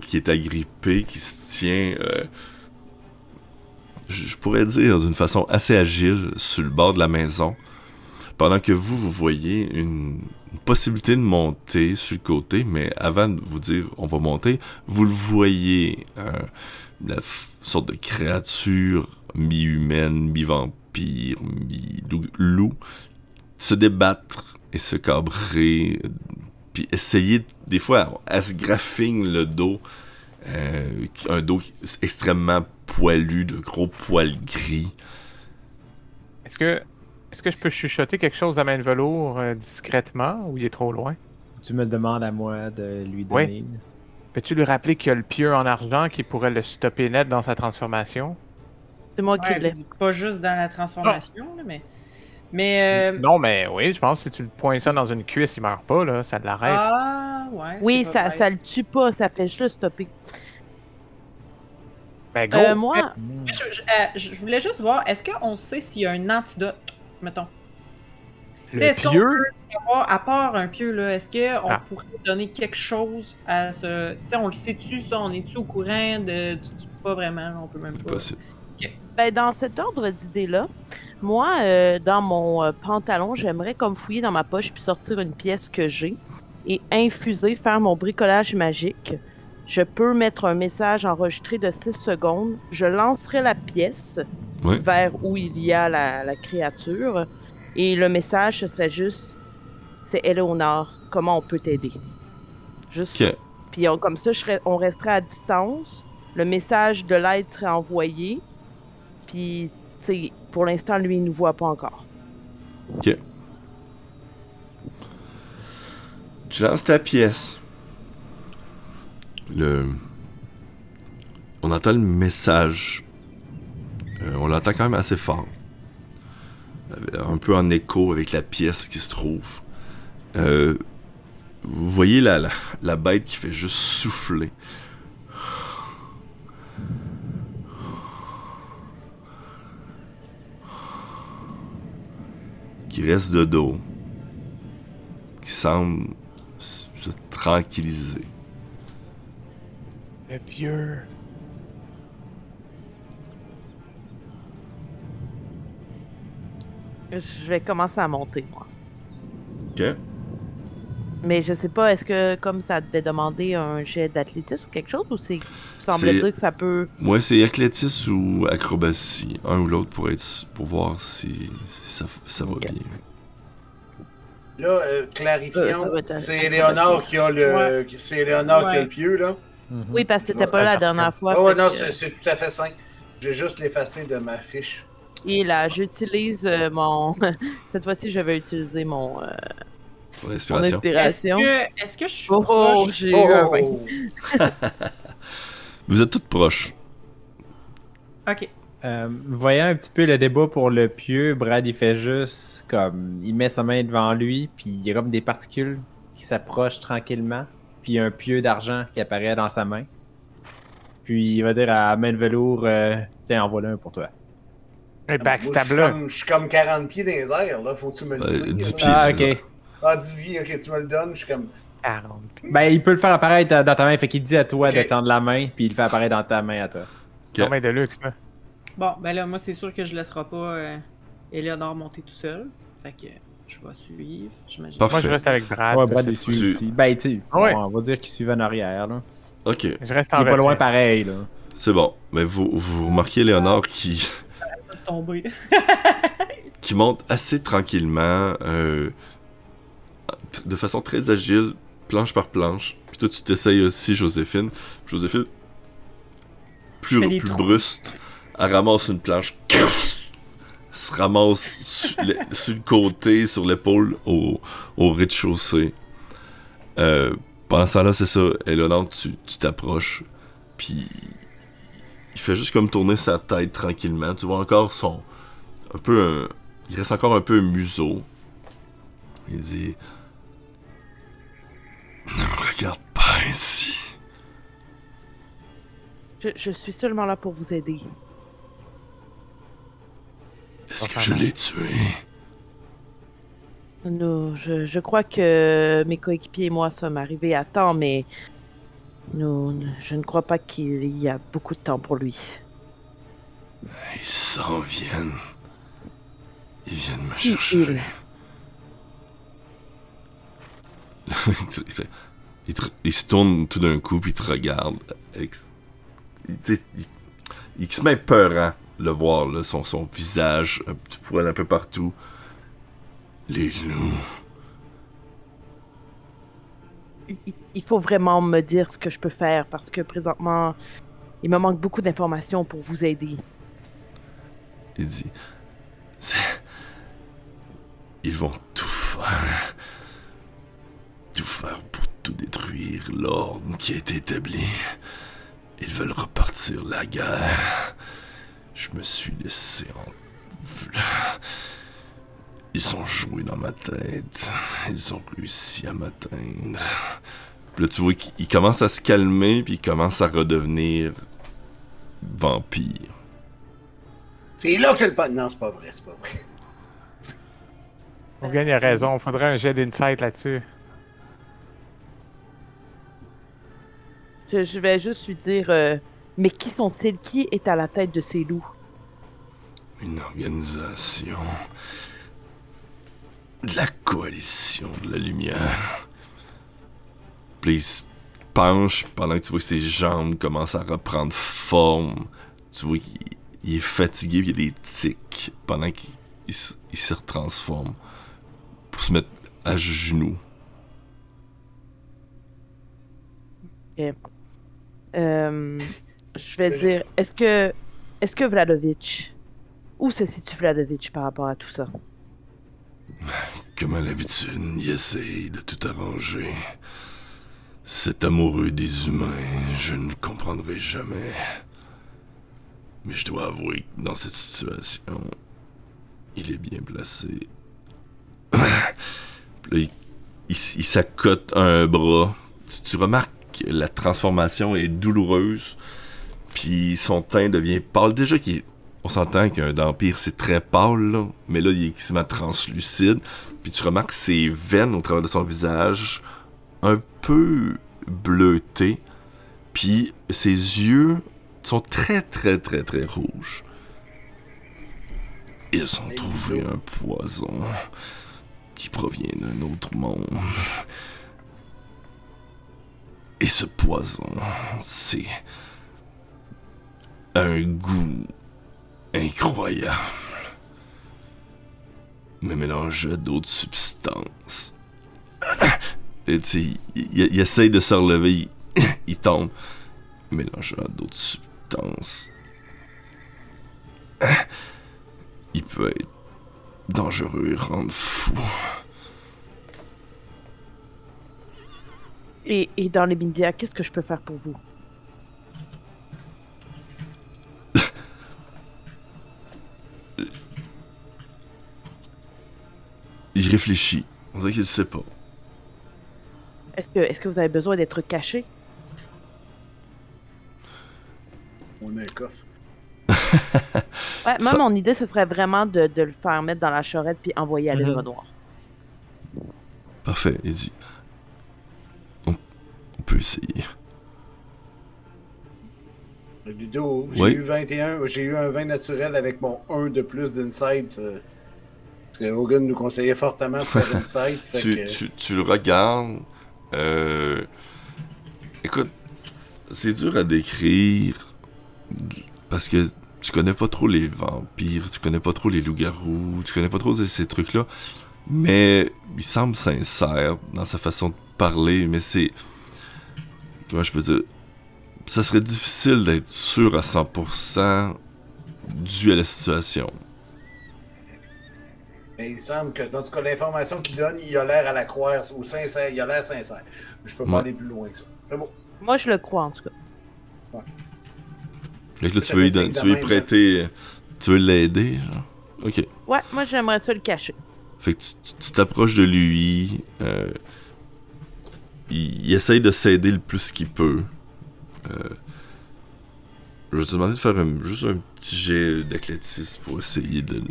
qui est agrippé, qui se tient. euh, je pourrais dire d'une façon assez agile sur le bord de la maison. Pendant que vous, vous voyez une possibilité de monter sur le côté, mais avant de vous dire on va monter, vous le voyez, euh, la sorte de créature mi-humaine, mi-vampire, mi-loup, se débattre et se cabrer, puis essayer, des fois, à se graffine le dos, euh, un dos extrêmement poilu, de gros poils gris. Est-ce que, est-ce que je peux chuchoter quelque chose à main de velours euh, discrètement ou il est trop loin? Tu me demandes à moi de lui Oui. donner. Peux-tu lui rappeler qu'il y a le pieu en argent qui pourrait le stopper net dans sa transformation? C'est moi qui Ouais, l'ai. pas juste dans la transformation, là, mais. Mais. euh, Non, mais oui, je pense que si tu le pointes ça dans une cuisse, il meurt pas, là, ça l'arrête. Ah, ouais. Oui, ça, ça le tue pas, ça fait juste stopper. Ben go! Euh, moi, Hmm. Je, je- euh, je voulais juste voir, est-ce qu'on sait s'il y a un antidote, mettons? le est-ce qu'on Avoir- à part un pieu, là, est-ce qu'on Ah. pourrait donner quelque chose à ce. Tu sais, on le sait-tu, ça? On est-tu au courant de. Pas vraiment, on peut même pas. Possible. ben, dans cet ordre d'idées-là, moi, euh, dans mon euh, pantalon, j'aimerais comme fouiller dans ma poche puis sortir une pièce que j'ai et infuser, faire mon bricolage magique. Je peux mettre un message enregistré de 6 secondes. Je lancerai la pièce Vers où il y a la, la créature. Et le message, ce serait juste c'est Eleonore, comment on peut t'aider? Juste. Puis on- comme ça, je serais- on resterait à distance. Le message de l'aide serait envoyé. Puis, tu sais, pour l'instant, lui, il ne nous voit pas encore. Ok. Tu lances ta pièce. Le. On entend le message. Euh, on l'entend quand même assez fort. Euh, Un peu en écho avec la pièce qui se trouve. Euh, vous voyez la, la, bête qui fait juste souffler. Qui reste de dos. Qui semble se tranquilliser. le pieu. Je vais commencer à monter, moi. Ok. Mais je sais pas, est-ce que comme ça devait demander un jet d'athlétisme ou quelque chose, ou c'est. Tu semblais C'est- dire que ça peut. Moi, c'est athlétisme ou acrobatie. Un ou l'autre pour être pour voir si ça, ça va bien. Là, euh, clarifions, c'est Léonard qui a le. Ouais. C'est Léonard qui a le pieu, là. Oui, parce que t'étais pas là la dernière fois. Fait non, que- c'est c'est tout à fait simple. Je vais juste l'effacer de ma fiche. Et là, j'utilise euh, mon. Cette fois-ci, je vais utiliser mon, euh, mon l'inspiration. Est-ce inspiration. que, est-ce que je suis Oh, proche? j'ai eu un vingt. Oh! Vous êtes toutes proches. Ok. Euh, voyant un petit peu le débat pour le pieu, Brad il fait juste comme il met sa main devant lui, puis il y a comme des particules qui s'approchent tranquillement, puis il y a un pieu d'argent qui apparaît dans sa main. Puis il va dire à main de velours euh, Tiens, en voilà un pour toi. Moi, je suis comme- Je suis comme 40 pieds dans les airs, là. Faut que tu me le Ouais, dises. 10 là. pieds. Ah, là. ok. Ah, 10 pieds, ok, tu me le donnes. Je suis comme. 40 pieds. Ben, il peut le faire apparaître dans ta main, fait qu'il dit à toi Ok. de tendre la main, puis il le fait apparaître dans ta main à toi. Non, mais de luxe, là. Bon, ben là, moi, c'est sûr que je laisserai pas euh, Eleanor monter tout seul. Fait que je vais suivre, j'imagine. Moi, je reste avec Brad. ouais, Brad il suit tu- aussi. Ben, tu sais, Ah ouais. on va dire qu'il suit en arrière, là. Ok, Je reste Il en est pas loin pareil, là. c'est bon. Mais vous, vous remarquez Léonard qui, tomber. qui monte assez tranquillement, euh, de façon très agile, planche par planche. Puis toi, tu t'essayes aussi, Joséphine. Joséphine, plus, plus trous. brusque, elle ramasse une planche, se ramasse sur le, sur le côté, sur l'épaule, au, au rez-de-chaussée. Euh, pendant ce temps-là, c'est ça, Eleonore, tu tu t'approches, puis il fait juste comme tourner sa tête tranquillement. Tu vois encore son. Un peu un. Il reste encore un peu un museau. Il dit. Ne me regarde pas ainsi. Je, je suis seulement là pour vous aider. Est-ce que je non. l'ai tué? Nous, je, je crois que mes coéquipiers et moi sommes arrivés à temps, mais nous, je ne crois pas qu'il y a beaucoup de temps pour lui. Ils s'en viennent. Ils viennent me chercher. il il, te- se tourne tout d'un coup puis il te regarde. Il, se met peurant le voir, là, son, son visage, un petit poil un peu partout. Les loups. Il- faut vraiment me dire ce que je peux faire parce que présentement, il me manque beaucoup d'informations pour vous aider. Il dit Ils vont tout faire. Tout faire pour tout détruire l'ordre qui a été établi. Ils veulent repartir la guerre. Je me suis laissé en. Ils ont joué dans ma tête. Ils ont réussi à m'atteindre. Puis là, tu vois qu'il commence à se calmer, puis il commence à redevenir vampire. C'est là que c'est le pas. Non, c'est pas vrai, c'est pas vrai. Morgan, a raison. Faudrait un jet d'insight là-dessus. Je, je vais juste lui dire, euh, mais qui sont-ils? Qui est à la tête de ces loups? Une organisation. De la coalition de la lumière. Puis il se penche pendant que tu vois que ses jambes commencent à reprendre forme. Tu vois qu'il il est fatigué, puis il y a des tics pendant qu'il il se- il se retransforme. Pour se mettre à genoux. Euh, Je vais dire, est-ce que, est-ce que Vladovitch, où se situe Vladovitch par rapport à tout ça? Comme à l'habitude, il essaye de tout arranger. Cet amoureux des humains, je ne le comprendrai jamais. Mais je dois avouer que dans cette situation, il est bien placé. Il, il il s'accote un bras. Tu, remarques que la transformation est douloureuse. Puis son teint devient pâle. Déjà qu'il on s'entend qu'un vampire c'est très pâle, là, mais là il est extrêmement translucide. Puis tu remarques ses veines au travers de son visage un peu bleutées. Puis ses yeux sont très très très très rouges. Ils ont trouvé un poison qui provient d'un autre monde. Et ce poison, c'est un goût incroyable. Mais mélangé à d'autres substances. Et tu sais, il, il- essaye de se relever, il, il tombe. Mélangé à d'autres substances. il peut être dangereux et rendre fou. Et, et dans les médias, qu'est-ce que je peux faire pour vous? Il réfléchit. On dirait qu'il le sait pas. Est-ce que, est que vous avez besoin d'être caché? On a un coffre. Ouais, moi, Ça- mon idée, ce serait vraiment de, de le faire mettre dans la charrette puis envoyer à l'île Mhm. noire. Parfait, il dit. On, on peut essayer. Ludo, j'ai Oui. eu 21, j'ai eu un vin naturel avec mon 1 de plus d'insight. euh, parce que Hogan nous conseillait fortement de faire insight. fait tu, que- tu, tu le regardes. Euh, Écoute, c'est dur à décrire parce que tu connais pas trop les vampires, tu connais pas trop les loups-garous, tu connais pas trop ces, ces trucs-là. Mais il semble sincère dans sa façon de parler, mais c'est. Comment je peux dire Ça serait difficile d'être sûr à 100% dû à la situation. Mais il semble que, dans tout cas, l'information qu'il donne, il a l'air à la croire, ou sincère, il a l'air sincère. Je peux pas Ouais. aller plus loin que ça. C'est bon. Moi, je le crois, en tout cas. Fait que là, tu veux, lui tu veux prêter. Tu veux l'aider, genre? Ok. Ouais, moi, j'aimerais ça le cacher. Fait que tu t'approches de lui. euh, il, il essaye de s'aider le plus qu'il peut. Euh, je vais te demander de faire un- juste un petit jet d'athlétisme pour essayer de,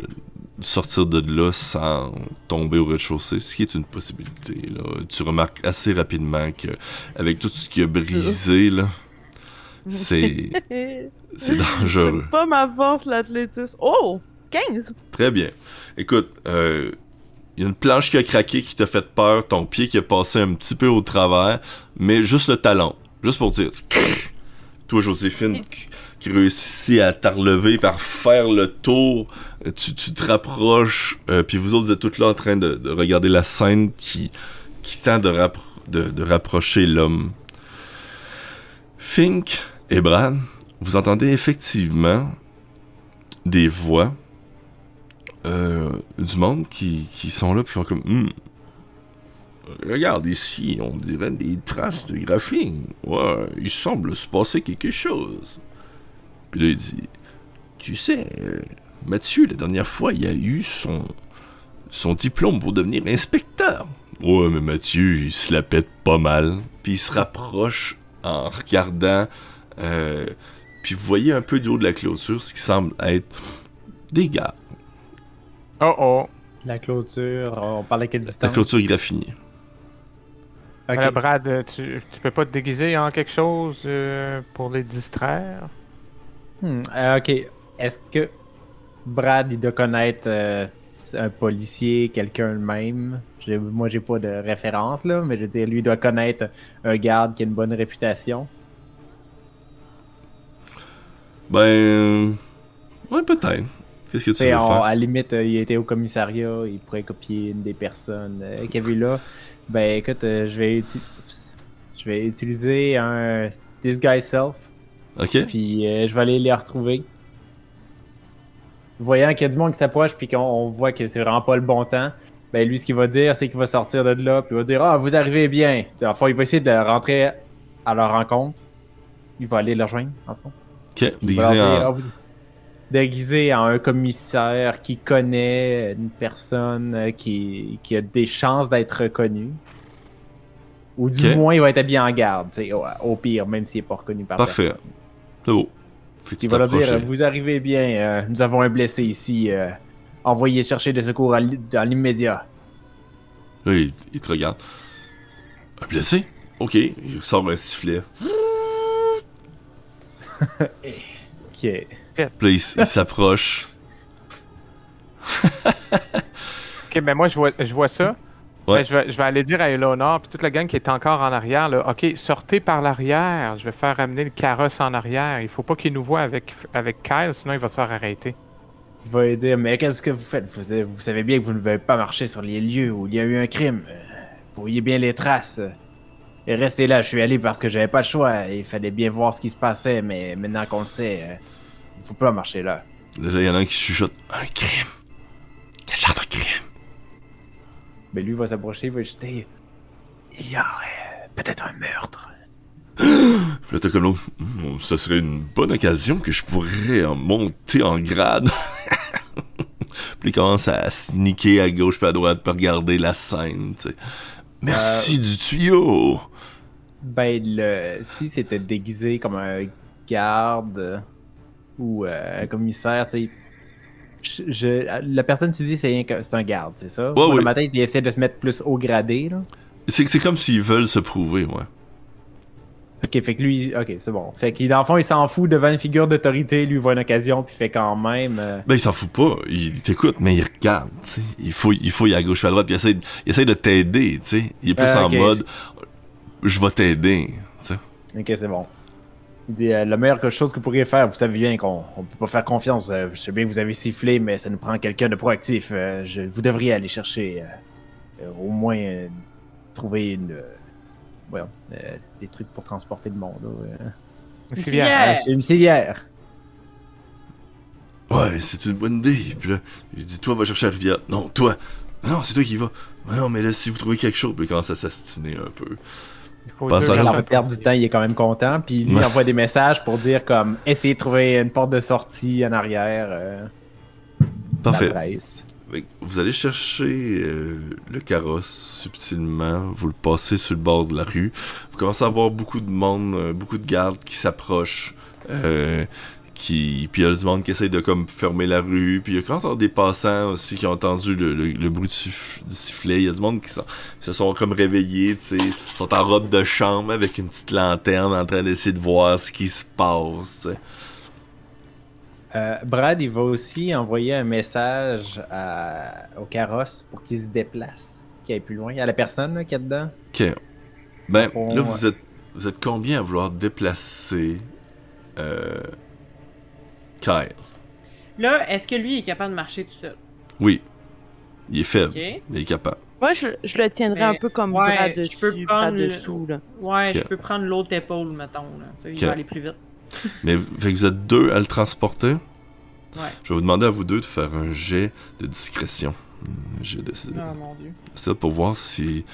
sortir de là sans tomber au rez-de-chaussée, ce qui est une possibilité. Là. Tu remarques assez rapidement que avec tout ce qui a brisé, là, c'est c'est dangereux. C'est pas ma force, l'athlétisme. Oh! 15! Très bien. Écoute, euh, il y a une planche qui a craqué qui t'a fait peur, ton pied qui a passé un petit peu au travers, mais juste le talon. Juste pour dire. Toi, Joséphine, qui, réussit à t'arlever par faire le tour, tu, te rapproches, euh, puis vous autres, vous êtes tous là en train de, de regarder la scène qui, qui tend de, rappro- de, de rapprocher l'homme. Fink et Brad, vous entendez effectivement des voix euh, du monde qui, qui sont là puis sont comme Hmm. regarde ici on dirait des traces de graphing ouais il semble se passer quelque chose puis là il dit tu sais euh, Mathieu la dernière fois il a eu son son diplôme pour devenir inspecteur ouais mais Mathieu il se la pète pas mal puis il se rapproche en regardant euh, puis vous voyez un peu du haut de la clôture ce qui semble être des gars Oh oh. La clôture, on parle à quelle la distance? clôture est graffinée Ok. Voilà, Brad, euh, tu, tu peux pas te déguiser en quelque chose euh, pour les distraire? Hmm, euh, ok. Est-ce que Brad, il doit connaître euh, un policier, quelqu'un de même? Moi, j'ai pas de référence, là, mais je veux dire, lui, il doit connaître un garde qui a une bonne réputation. Ben. Ouais, peut-être. Qu'est-ce que tu veux on- faire? à la limite, euh, il était au commissariat, il pourrait copier une des personnes euh, qu'il y avait là. Ben écoute, euh, je vais uti- je vais utiliser un disguise self, Ok? puis euh, je vais aller les retrouver. Voyant qu'il y a du monde qui s'approche, puis qu'on on voit que c'est vraiment pas le bon temps, ben lui, ce qu'il va dire, c'est qu'il va sortir de là, puis il va dire Ah, vous arrivez bien. Enfin, il va essayer de rentrer à leur rencontre. Il va aller les rejoindre, en fond. Ok, déguisé en. Ah, vous- Déguisé en un commissaire qui connaît une personne euh, qui, qui a des chances d'être reconnu. Ou du moins, il va être habillé en garde, au pire, même s'il n'est pas reconnu par Parfait. personne. Tu Il va leur dire t'approches. Vous arrivez bien, euh, nous avons un blessé ici. euh, envoyez chercher des secours à dans l'immédiat. Oui, il, il te regarde. Un blessé? Ok, il sort un sifflet. Ok. Puis il, s'approche. Ok, mais moi, je vois, je vois ça. Ouais. Ben, je, vais, je vais aller dire à Eleanor, puis toute la gang qui est encore en arrière, là, OK, sortez par l'arrière. Je vais faire amener le carrosse en arrière. Il faut pas qu'il nous voit avec, avec Kyle, sinon il va se faire arrêter. Il va lui dire Mais qu'est-ce que vous faites? Vous, vous savez bien que vous ne devez pas marcher sur les lieux où il y a eu un crime. Euh, Vous voyez bien les traces. Et restez là, je suis allé parce que j'avais pas le choix. Il fallait bien voir ce qui se passait, mais maintenant qu'on le sait, euh, il faut pas marcher là. Là, il y en a un qui chuchote Un crime. Quel genre de crime? Ben, lui va s'approcher, il va jeter. Il y aurait peut-être un meurtre. Là, t'as comme l'autre. Hmm, ce serait une bonne occasion que je pourrais en monter en grade. Puis il commence à sneaker à gauche puis à droite pour regarder la scène, tu sais. Merci du tuyau! Ben, le... si c'était déguisé comme un garde euh, ou euh, un commissaire, tu sais. Je- je- la personne tu dis c'est c'est un garde, c'est ça? Oui. Dans ma tête, il essaie de se mettre plus haut gradé, là. C'est comme s'ils veulent se prouver, ouais. Ok, fait que lui, ok, c'est bon. Fait qu'il, dans le fond, il s'en fout devant une figure d'autorité, lui voit une occasion, puis fait quand même. euh, Ben, il s'en fout pas. Il t'écoute, mais il regarde, tu sais. Il fouille, il fouille à gauche et à droite, puis il essaie, il essaie de t'aider, tu sais. Il est plus Ah, en mode je vais t'aider, tu sais. Ok, c'est bon. Il dit euh, la meilleure chose que vous pourriez faire, vous savez bien qu'on on peut pas faire confiance. euh, je sais bien que vous avez sifflé, mais ça nous prend quelqu'un de proactif. euh, je- vous devriez aller chercher euh, euh, au moins euh, trouver une. euh, voyons, euh, des trucs pour transporter le monde. C'est civière. une civière. Ouais, c'est une bonne idée. Puis là, il dit toi, va chercher la rivière. Non, toi. Non, c'est toi qui y vas. Non, mais là, si vous trouvez quelque chose, puis commence à s'astiner un peu. Il l'autre. Alors, pour perdre du temps, il est quand même content. Puis lui Ouais. envoie des messages pour dire comme essayez de trouver une porte de sortie en arrière. euh, Parfait. ça Vous allez chercher euh, le carrosse subtilement, vous le passez sur le bord de la rue. Vous commencez à voir beaucoup de monde, euh, beaucoup de gardes qui s'approchent. Qui... Puis il y a du monde qui essaye de comme fermer la rue. Puis il y a quand même des passants aussi qui ont entendu le, le- le bruit du, siff- du sifflet. Il y a du monde qui sont- se sont comme réveillés, tu sais. sont en robe de chambre avec une petite lanterne en train d'essayer de voir ce qui se passe. Euh, Brad, il va aussi envoyer un message à- au carrosse pour qu'il se déplace, qu'il aille plus loin. Il y a la personne là, qui est dedans? Ok. Ben, là, vous êtes, vous êtes combien à vouloir déplacer euh, Kyle? Là, est-ce que lui est capable de marcher tout seul? Oui. Il est faible, mais il est capable. Moi, je, je le tiendrais Mais, un peu comme ouais, bras je peux bras prendre le- dessous. Là. Ouais, Ok. je peux prendre l'autre épaule, mettons. Là. Il va aller plus vite. Mais fait que vous êtes deux à le transporter? Ouais. Je vais vous demander à vous deux de faire un jet de discrétion. Jet de, Oh mon dieu. ça pour voir si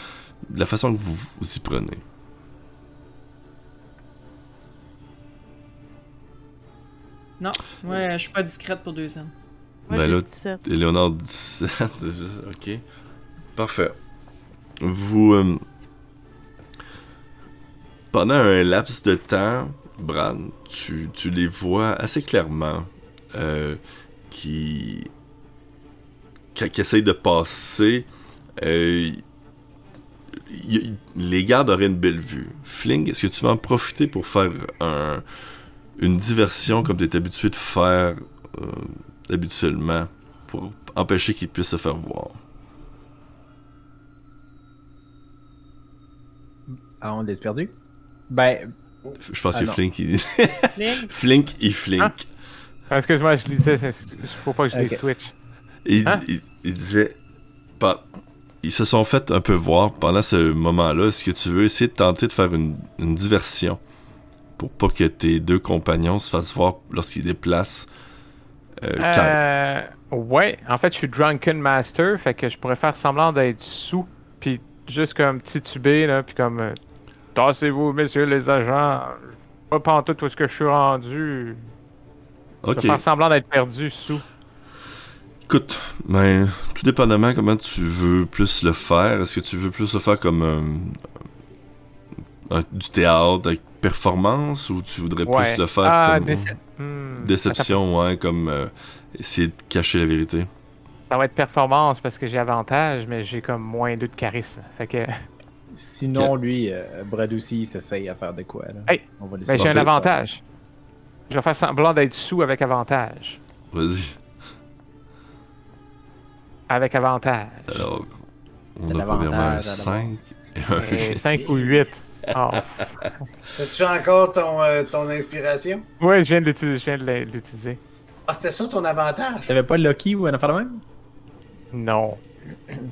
la façon que vous vous y prenez. Ouais, je suis pas discrète pour deux scènes. Moi, Ben là, 17. Éléonore 17. ok. Parfait. Vous. euh, pendant un laps de temps, Bran, tu, tu les vois assez clairement euh, qui. qui, qui essayent de passer. Euh, y- y- les gardes auraient une belle vue. Fling, est-ce que tu vas en profiter pour faire un, une diversion comme tu es habitué de faire euh, habituellement pour empêcher qu'ils puissent se faire voir. Ah, on l'a perdu? Ben, Je pense Ah que non. Flink, il... Flink, il flink. Ah. Ah, Excuse-moi, je lisais, faut pas que je lise Ok. Twitch. Il, Hein? il- il disait... pas- Ils se sont fait un peu voir pendant ce moment-là. Est-ce que tu veux essayer de tenter de faire une, une diversion? Pour pas que tes deux compagnons se fassent voir lorsqu'ils déplacent euh? Euh, ouais, en fait, je suis Drunken Master, fait que je pourrais faire semblant d'être sous, puis juste comme tituber, là, puis comme. euh, Tassez-vous, messieurs les agents. Pas pantoute où est-ce que je suis rendu. Je Ok. vais faire semblant d'être perdu sous. Écoute, ben, tout dépendamment comment tu veux plus le faire, est-ce que tu veux plus le faire comme euh, du théâtre avec performance ou tu voudrais Ouais. plus le faire ah, comme déce- hmm, déception, ouais, comme euh, essayer de cacher la vérité? Ça va être performance parce que j'ai avantage, mais j'ai comme moins deux de charisme. Fait que. sinon, lui, euh, Brad aussi, il s'essaye à faire de quoi. Là. Hey, on va laisser j'ai un avantage. Je vais faire semblant d'être sous avec avantage. Vas-y. Avec avantage. Alors, on a premièrement un l'avantage, 5 et un Euh, 8. 5 ou 8. Oh. As-tu encore ton, euh, ton inspiration? Ouais, je viens de l'utiliser. Je viens de l'a- l'utiliser. Ah, c'était ça ton avantage? T'avais pas Lucky ou un affaire de même? Non.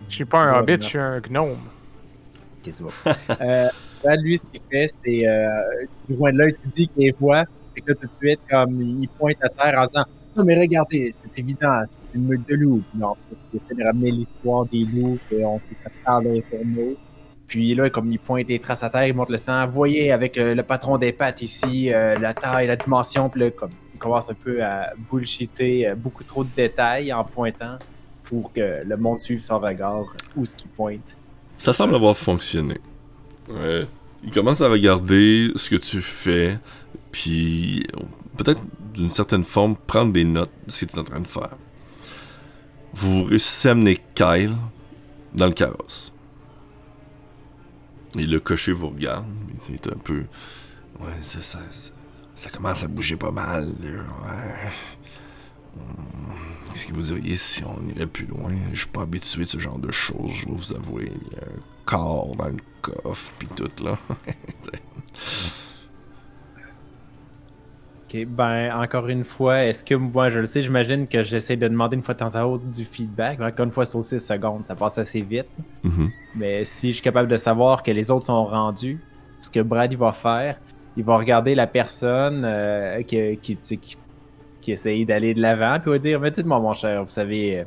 Je suis pas un hobbit, non. je suis un gnome. C'est bon. euh, Brad, lui, ce qu'il fait, c'est. Euh, du loin de l'œil, tu dis qu'il les voit. Fait que là, tout de suite, comme il pointe à terre en disant Non, mais regardez, c'est évident, c'est une meute de loups. Là, fait, il essaie de ramener l'histoire des loups qu'on fait faire dans les journaux. Puis là, comme il pointe les traces à terre, il montre le sang. Voyez, avec euh, le patron des pattes ici, euh, la taille, la dimension. Puis là, comme, il commence un peu à bullshiter euh, beaucoup trop de détails en pointant pour que le monde suive son regard où ce qu'il pointe. Ça semble avoir fonctionné. Il commence à regarder ce que tu fais, puis peut-être d'une certaine forme prendre des notes de ce que tu es en train de faire. Vous réussissez à Kyle dans le carrosse. Et le cocher vous regarde. C'est un peu. Ouais, ça, ça, ça, commence à bouger pas mal. Qu'est-ce que vous diriez si on irait plus loin? Je suis pas habitué de ce genre de choses, je dois vous avouer. Il y a un corps dans le coffre, puis tout, là. Ok, ben encore une fois, est-ce que moi je le sais, j'imagine que j'essaie de demander une fois de temps à autre du feedback. Encore une fois, sur 6 secondes, ça passe assez vite. Mhm. Mais si je suis capable de savoir que les autres sont rendus, ce que Brad il va faire, il va regarder la personne euh, qui, qui, qui, qui essaye d'aller de l'avant, puis il va dire Mais dites-moi, mon cher, vous savez, euh,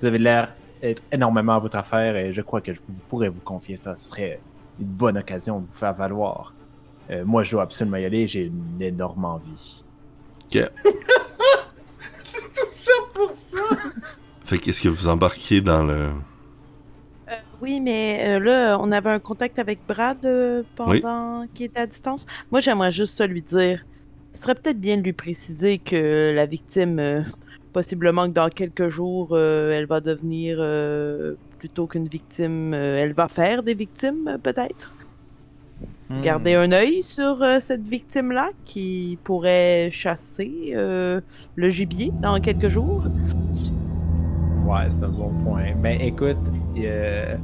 vous avez l'air d'être énormément à votre affaire et je crois que je pourrais vous confier ça. Ce serait une bonne occasion de vous faire valoir. Euh, moi, je dois absolument y aller, j'ai une énorme envie. Ok. Tout ça pour ça! Fait qu'est-ce que vous embarquez dans le. Euh, oui, mais euh, là, on avait un contact avec Brad euh, pendant qu'il était à distance. Moi, j'aimerais juste ça lui dire. Ce serait peut-être bien de lui préciser que la victime, euh, possiblement que dans quelques jours, euh, elle va devenir euh, plutôt qu'une victime, euh, elle va faire des victimes, peut-être. Hmm. Garder un œil sur euh, cette victime-là qui pourrait chasser euh, le gibier dans quelques jours. Ouais, c'est un bon point. Ben écoute, euh,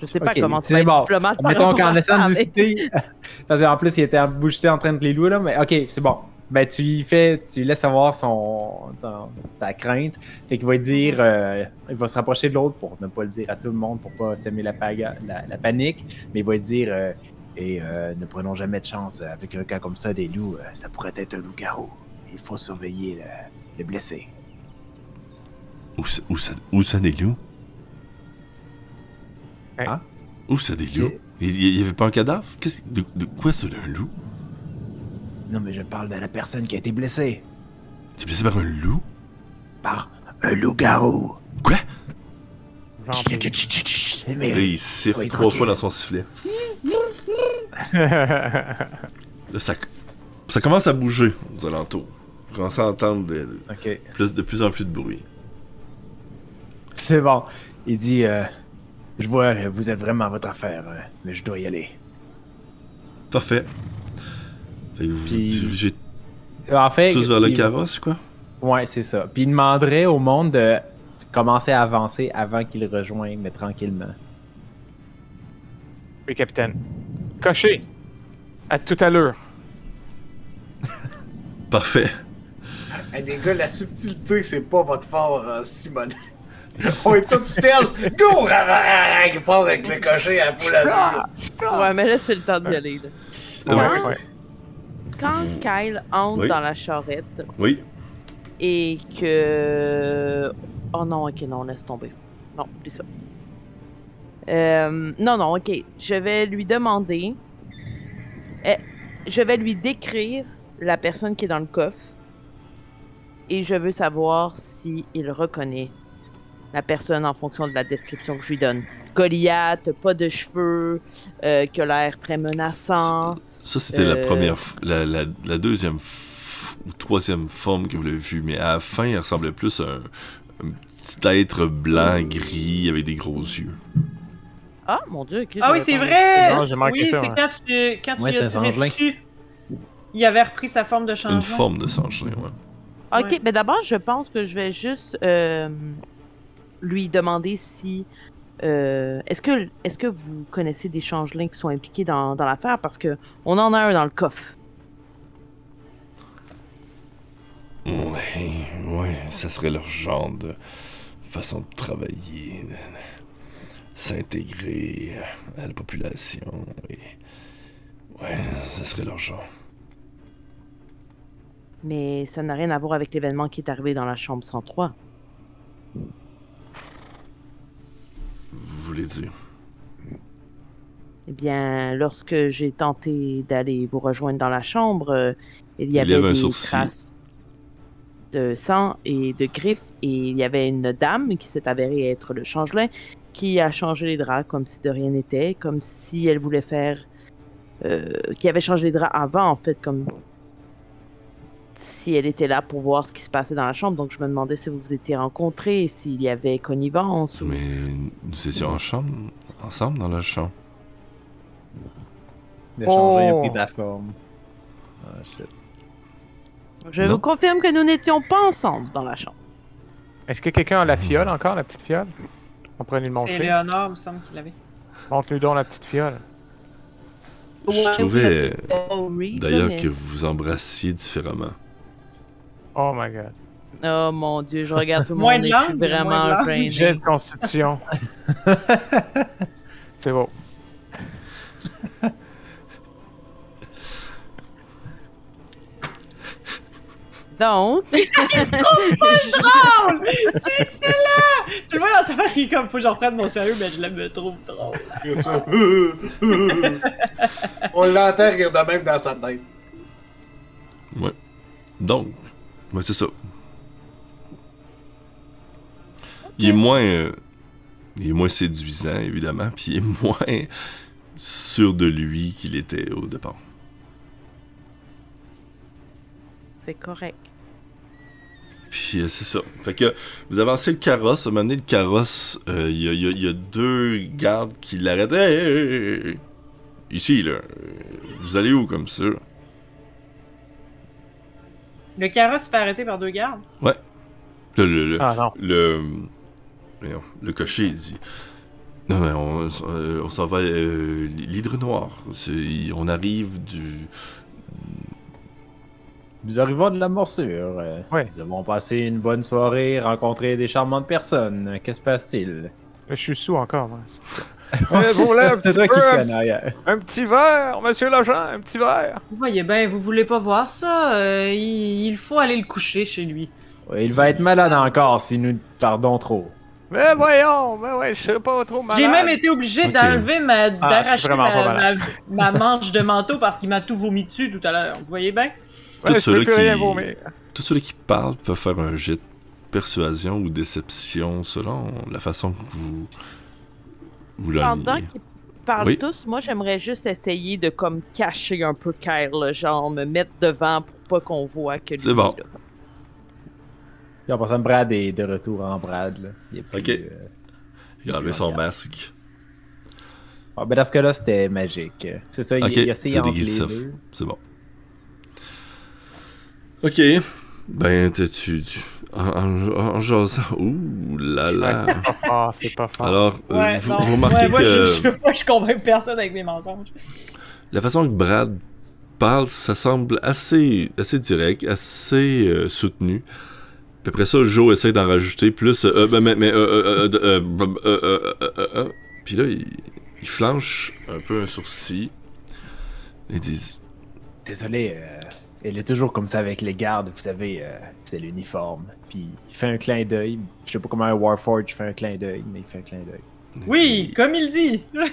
Je sais pas comment tu vas être bon. diplomate par mettons qu'en essayant de discuter, parce qu'en plus il était embouché en train de les louer là, mais ok, c'est bon. Ben tu lui fais, tu lui laisses savoir son ton- ta crainte, fait qu'il va dire, euh, il va se rapprocher de l'autre pour ne pas le dire à tout le monde, pour pas semer la, paga- la, la panique, mais il va dire, euh, et euh, ne prenons jamais de chance avec un cas comme ça des loups, ça pourrait être un loup-garou. Il faut surveiller le, le blessé. Où ça, où ça, où ça des loups? Hein? Où ça des loups? Il il y avait pas un cadavre? De, de quoi ça, un loup? Non mais je parle de la personne qui a été blessée T'es blessé par un loup? par un loup-garou. Quoi? Là, il siffle trois tranquille. fois dans son sifflet. Là, ça, ça commence à bouger aux alentours. Vous commencez à entendre de, plus, de plus en plus de bruit. C'est bon. Il dit euh, Je vois, vous êtes vraiment à votre affaire, euh, mais je dois y aller. Parfait. Fait que vous vous Puis- dirigez En fait. tous vers le carrosse, quoi? Ouais, c'est ça. Puis il demanderait au monde de commencer à avancer avant qu'il rejoigne, mais tranquillement. Oui, capitaine. Cocher. À tout à l'heure. Parfait. Hey, les gars, la subtilité, c'est pas votre fort, Simon. On est tous stealth. Go! Il part avec le cocher à la poule à l'heure. Ouais, mais là, c'est le temps d'y aller. là. Ouais. Ouais. Quand Kyle entre Oui. dans la charrette Oui. et que. Oh non, ok, non, laisse tomber. Non, oublie ça. Euh, non, non, ok. Je vais lui demander. Eh, je vais lui décrire la personne qui est dans le coffre. Et je veux savoir si il reconnaît la personne en fonction de la description que je lui donne. Goliath, pas de cheveux, euh, qui a l'air très menaçant. Ça, c'était la Euh. première, f- la, la, la deuxième ou troisième forme que vous l'avez vu, mais à la fin, il ressemblait plus à un, un petit être blanc, gris, avec des gros yeux. Ah, mon dieu. Ah oui, c'est vrai! Non, oui, c'est ouais. quand tu, quand tu Ouais, c'est as tiré changelin. dessus. Il avait repris sa forme de changement. Une forme de sangelin, ouais. Ok, Ouais. mais d'abord, je pense que je vais juste euh, lui demander si. Euh, est-ce que est-ce que vous connaissez des changelins qui sont impliqués dans, dans l'affaire? Parce que on en a un dans le coffre. Ouais, ouais, ça serait leur genre de façon de travailler, de s'intégrer à la population. Et... Ouais, ça serait leur genre. Mais ça n'a rien à voir avec l'événement qui est arrivé dans la chambre 103. Vous voulez dire? Eh bien, lorsque j'ai tenté d'aller vous rejoindre dans la chambre, euh, il y Il avait lève un des traces de sang et de griffes, et il y avait une dame qui s'est avérée être le changelin qui a changé les draps comme si de rien n'était, comme si elle voulait faire, euh, qui avait changé les draps avant en fait, comme si elle était là pour voir ce qui se passait dans la chambre. Donc je me demandais si vous vous étiez rencontrés, s'il y avait connivence ou. Mais nous étions en chambre, ensemble dans la chambre. Le changement a Oh. pris de la forme. Ah, shit. Je Non. vous confirme que nous n'étions pas ensemble dans la chambre. Est-ce que quelqu'un a la fiole encore, la petite fiole? On pourrait nous le C'est montrer. Léonard, il me semble qu'il l'avait. Montre-nous donc la petite fiole. Je trouvais Oh, d'ailleurs que vous vous embrassiez différemment. Oh my god. Oh mon dieu, je regarde tout le Moins monde de et je suis vraiment drainé. Jet de constitution. C'est beau. Donc, C'est excellent! Tu le vois dans sa face, il est comme, faut que je reprenne mon sérieux, mais je l'aime trop drôle. C'est. On l'entend rire de même dans sa tête. Ouais. Donc, ouais, c'est ça. Il est moins. euh, il est moins séduisant, évidemment, puis il est moins sûr de lui qu'il était au départ. c'est correct. Puis euh, c'est ça. Fait que vous avancez le carrosse. À un moment donné, le carrosse, euh, il y, a, y y deux gardes qui l'arrêtent. Hey, hey, hey, hey. Ici, là. Vous allez où comme ça? Le carrosse se fait arrêter par deux gardes? Le, le, le, Ah non. le, le cocher dit Non, mais on, euh, on s'en va. Euh, L'hydre noir. C'est- On arrive du. Nous arrivons de la morsure. Ouais. Nous avons passé une bonne soirée, rencontré des charmantes personnes. Que se passe-t-il? Je suis sous encore, moi. Ouais, vous voulez un petit toi qui peu, un traîne petit- arrière. Un petit verre, monsieur l'agent, un petit verre. Vous voyez bien, vous voulez pas voir ça? euh, il, il faut aller le coucher chez lui. Ouais, il va être malade encore si nous tardons trop. Mais voyons, mais ouais, je serais pas trop malade. J'ai même été obligé d'enlever ma. Ah, d'arracher ma, manche de manteau parce qu'il m'a tout vomi dessus tout à l'heure. Vous voyez bien? Ouais, Tous rien qui- ceux qui parlent peuvent faire un jet de persuasion ou déception selon la façon que vous. Vous Pendant qu'ils parlent Oui. tous, moi j'aimerais juste essayer de comme cacher un peu Kyle, là, genre me mettre devant pour pas qu'on voit que lui. C'est bon. là. Puis en passant, Brad est de retour en Brad. Là. Il est plus, Ok. euh, Il a enlevé son masque. Ah, ben dans ce cas-là, c'était magique. C'est ça, il, a essayé c'est entre déguisé les deux. C'est bon. Ok. Ben, tu. tu en, en, en jasant. Ouh là là. Ouais, c'est pas fort, c'est pas fort. Alors, euh, ouais, vous, vous, remarquez ouais, moi, que. Je, je, moi, je convainc personne avec mes mensonges. La façon que Brad parle, ça semble assez, assez direct, assez euh, soutenu. Puis après ça, Joe essaie d'en rajouter plus. Euh, ben, mais. mais Puis là, il, il flanche un peu un sourcil. Ils disent Désolé, euh, elle est toujours comme ça avec les gardes, vous savez, euh, c'est l'uniforme. Puis il fait un clin d'œil. Je sais pas comment un Warforge fait un clin d'œil, mais il fait un clin d'œil. Oui, comme il dit.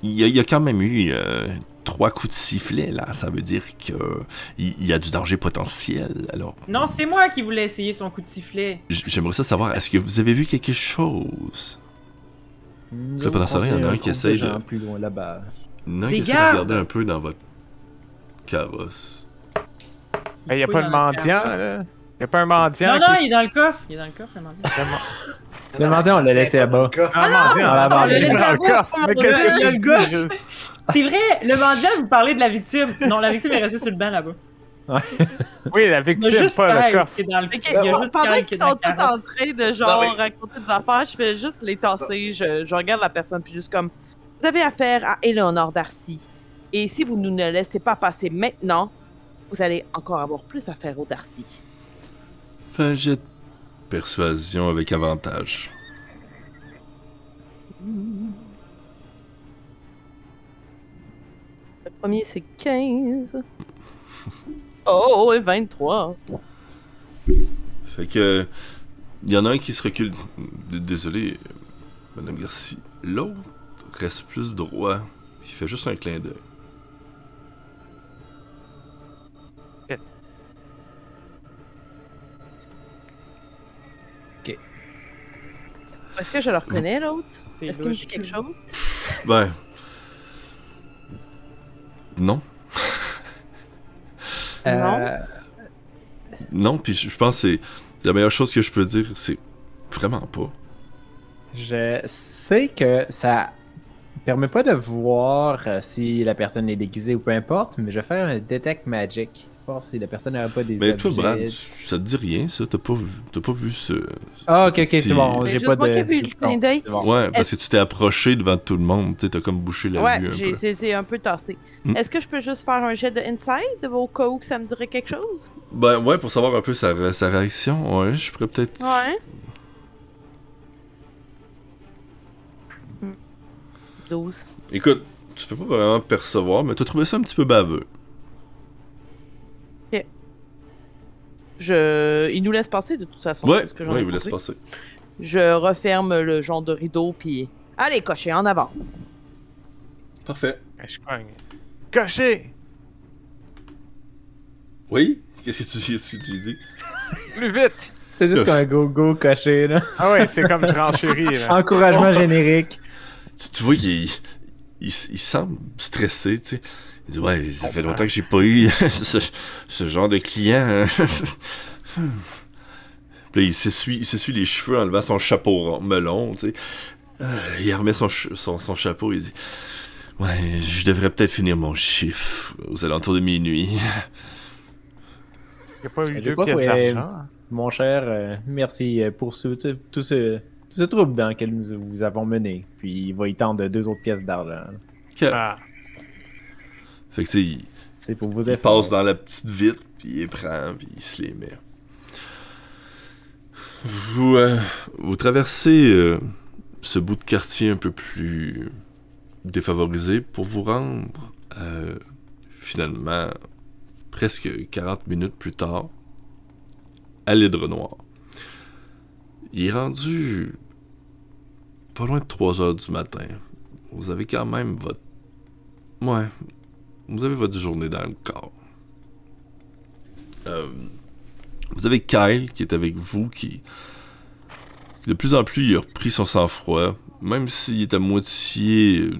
Il y, a, il y a quand même eu euh, trois coups de sifflet, là. Ça veut dire que il il y a du danger potentiel. Alors, Non, c'est moi qui voulais essayer son coup de sifflet. j'aimerais ça savoir, est-ce que vous avez vu quelque chose? Là, pendant temps, il y en a un qui essaye de- plus loin là-bas. Non, Les qui essaie de gardes! regarder un peu dans votre carrosse. Il n'y a pas de mendiant, là. Il a pas un mendiant. Non, non, qui- il est dans le coffre. Il est dans le coffre, le mendiant. Le mendiant, on l'a laissé là-bas. Un mendiant. On l'a Ah, il est laissé dans le coffre. Mais qu'est-ce que tu le dis, C'est? Vrai, le mendiant, vous parlez de la victime. Non, la victime est restée sur le banc là-bas. Oui, la victime, juste pas le coffre. qui est dans le Ok, Il y a juste pendant qu'ils sont le tous en train de genre Non, mais- raconter des affaires, je fais juste les tasser, je, je regarde la personne puis juste comme vous avez affaire à Eleanor Darcy. Et si vous nous ne laissez pas passer maintenant, vous allez encore avoir plus affaire au Darcy. Fais un jet de persuasion avec avantage. Le premier c'est 15. Oh, et 23. Fait que. Il y en a un qui se recule. Désolé, Madame Garcia. L'autre reste plus droit. Il fait juste un clin d'œil. Est-ce que je le reconnais, l'autre? Est-ce qu'il me dit quelque chose? Ben. Non. Euh, Non, puis je pense que c'est. La meilleure chose que je peux dire, c'est vraiment pas. Je sais que ça permet pas de voir euh, si la personne est déguisée ou peu importe, mais je vais faire un detect magic. Si la personne n'aurait pas des Mais objets. toi, Brad, ça te dit rien, ça? T'as pas vu, t'as pas vu ce. Ah, ok, ok, petit- c'est bon. J'ai juste pas de. vu le clin d'œil. Bon. Ouais, parce que tu t'es approché devant tout le monde, tu sais, t'as comme bouché la Ouais, vue un j'ai un peu tassé. Hmm. Est-ce que je peux juste faire un jet de inside au cas où que ça me dirait quelque chose? Ben ouais, pour savoir un peu sa, sa réaction, ouais, je pourrais peut-être. Ouais. Hmm. 12. Écoute, tu peux pas vraiment percevoir, mais t'as trouvé ça un petit peu baveux. Je... Il nous laisse passer de toute façon. Ouais, que ouais, ai il vous laisse passer. Je referme le genre de rideau, puis... Allez, cocher, en avant. Parfait. Je cogne. Cocher! Oui? Qu'est-ce que tu, qu'est-ce que tu dis? Plus vite! C'est juste comme un go-go coché, là. Ah ouais, c'est comme je renchéris. là. Encouragement générique. Tu, tu vois qu'il il, il semble stressé, tu sais. Il dit Ouais, ça fait longtemps que j'ai pas eu ce, ce genre de client. Puis là, il s'essuie, il s'essuie les cheveux en levant son chapeau melon, tu sais. Euh, il remet son, son, son chapeau, il dit Ouais, je devrais peut-être finir mon chiffre aux alentours de minuit. Il n'y a pas eu pièces que, euh, d'argent. Mon cher, euh, merci euh, pour ce, tout, tout ce, tout ce trouble dans lequel nous vous avons mené. Puis il va y tendre deux autres pièces d'argent. Ah, Fait que tu sais, il, C'est pour vos il efforts. passe dans la petite vitre, puis il prend, puis il se les met. Vous, euh, vous traversez euh, ce bout de quartier un peu plus défavorisé pour vous rendre, euh, finalement, presque 40 minutes plus tard, à l'Hydre Noir. Il est rendu pas loin de 3 heures du matin. Vous avez quand même votre... Ouais, vous avez votre journée dans le corps. Euh, vous avez Kyle qui est avec vous, qui de plus en plus il a repris son sang-froid, même s'il est à moitié euh,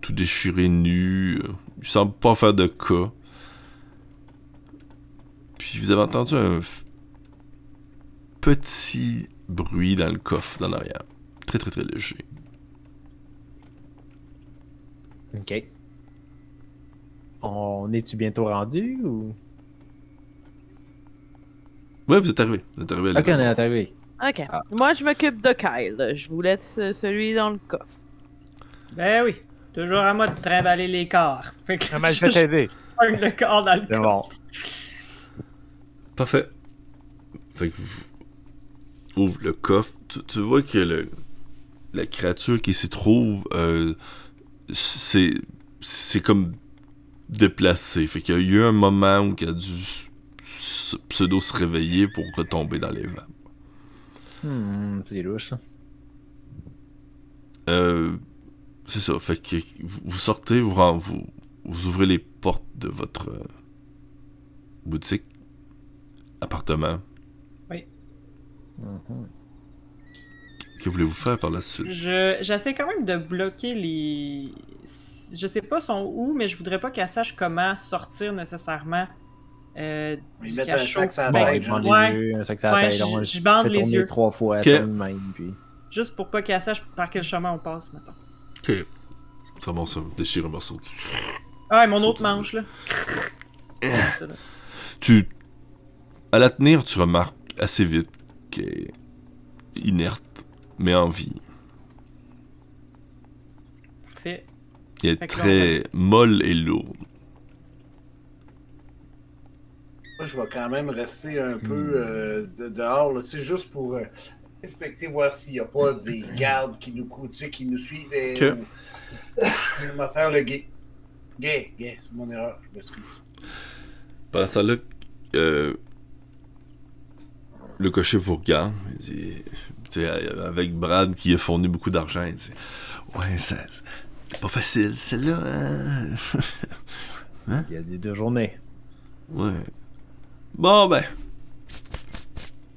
tout déchiré nu, euh, il semble pas faire de cas. Puis vous avez entendu un petit bruit dans le coffre d'en arrière, très très très léger. Ok. On est-tu bientôt rendu ou? Ouais, vous êtes arrivé, vous êtes arrivé à Ok, on est arrivé. Ok. Ah. Moi, je m'occupe de Kyle. Je vous laisse euh, celui dans le coffre. Ben oui, toujours à moi de trimballer les corps. Fait que Ah, je vais t'aider? le corps dans le C'est coffre. bon. Parfait. Fait que vous ouvre le coffre. Tu, tu vois que le, la créature qui s'y trouve, euh, c'est c'est comme déplacé. Fait qu'il y a eu un moment où il a dû pseudo se réveiller pour retomber dans les vapes. Hmm, c'est louche. ça. Euh, c'est ça. Fait que vous, sortez, vous, ren- vous, vous ouvrez les portes de votre euh, boutique, appartement. Mhm. Que voulez-vous faire par la suite? Je, j'essaie quand même de bloquer les. Je sais pas son où, mais je voudrais pas qu'elle sache comment sortir nécessairement. Euh, du mettent un cachot. sac sur la tête, genre. bande les yeux, un sac sur la Ouais, tête. je- je bande les tourner yeux. trois fois ça même. Puis... Juste pour pas qu'elle sache par quel chemin on passe maintenant. Ok. C'est bon ça, déchire un morceau. Ah, et mon autre manche là. Ça, là. Tu. À la tenir, tu remarques assez vite qu'elle est inerte, mais en vie. Elle est que très molle et lourde. Moi, je vais quand même rester un peu euh, de- dehors, là, tu sais, juste pour euh, inspecter, voir s'il n'y a pas des gardes qui nous, sais, qui nous suivent. Et, Ok. Je vais faire le gay. Gay, gay, c'est mon erreur, je m'excuse. Pendant ça là, euh, le cocher vous regarde. Il dit, tu sais, avec Brad qui a fourni beaucoup d'argent, il dit Ouais, ça, pas facile, celle-là. hein? Il y a dit deux journées. Ouais. Bon, ben.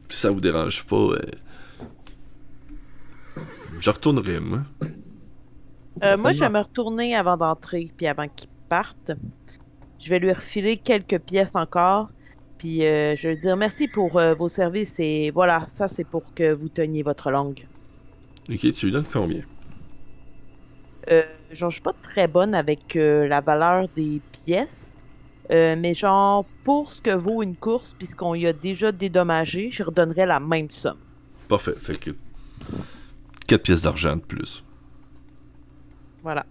Si ça vous dérange pas, euh, je retournerai, moi. Euh, moi, je vais me retourner avant d'entrer, puis avant qu'il parte. Je vais lui refiler quelques pièces encore, puis euh, je vais lui dire merci pour euh, vos services et voilà, ça c'est pour que vous teniez votre langue. Ok, tu lui donnes combien? Euh, genre, je suis pas très bonne avec euh, la valeur des pièces, euh, mais genre, pour ce que vaut une course, puisqu'on y a déjà dédommagé, je redonnerais la même somme. Parfait, fait que. 4 pièces d'argent de plus. Voilà.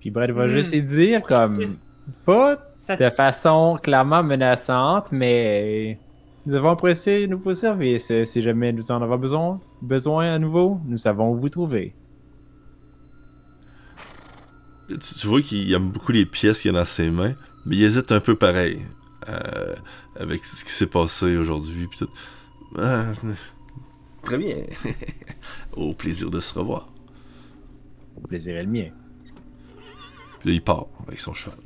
Puis Brad va Hmm. juste y dire comme pas Ça de façon clairement menaçante, mais nous avons apprécié vos services. Si jamais nous en avons besoin, besoin à nouveau, nous savons où vous trouver. Tu, tu vois qu'il aime beaucoup les pièces qu'il a dans ses mains, mais il hésite un peu pareil. euh, avec ce qui s'est passé aujourd'hui. pis tout. Ah, très bien. Au plaisir de se revoir. Le plaisir est le mien. Puis là, il part avec son cheval.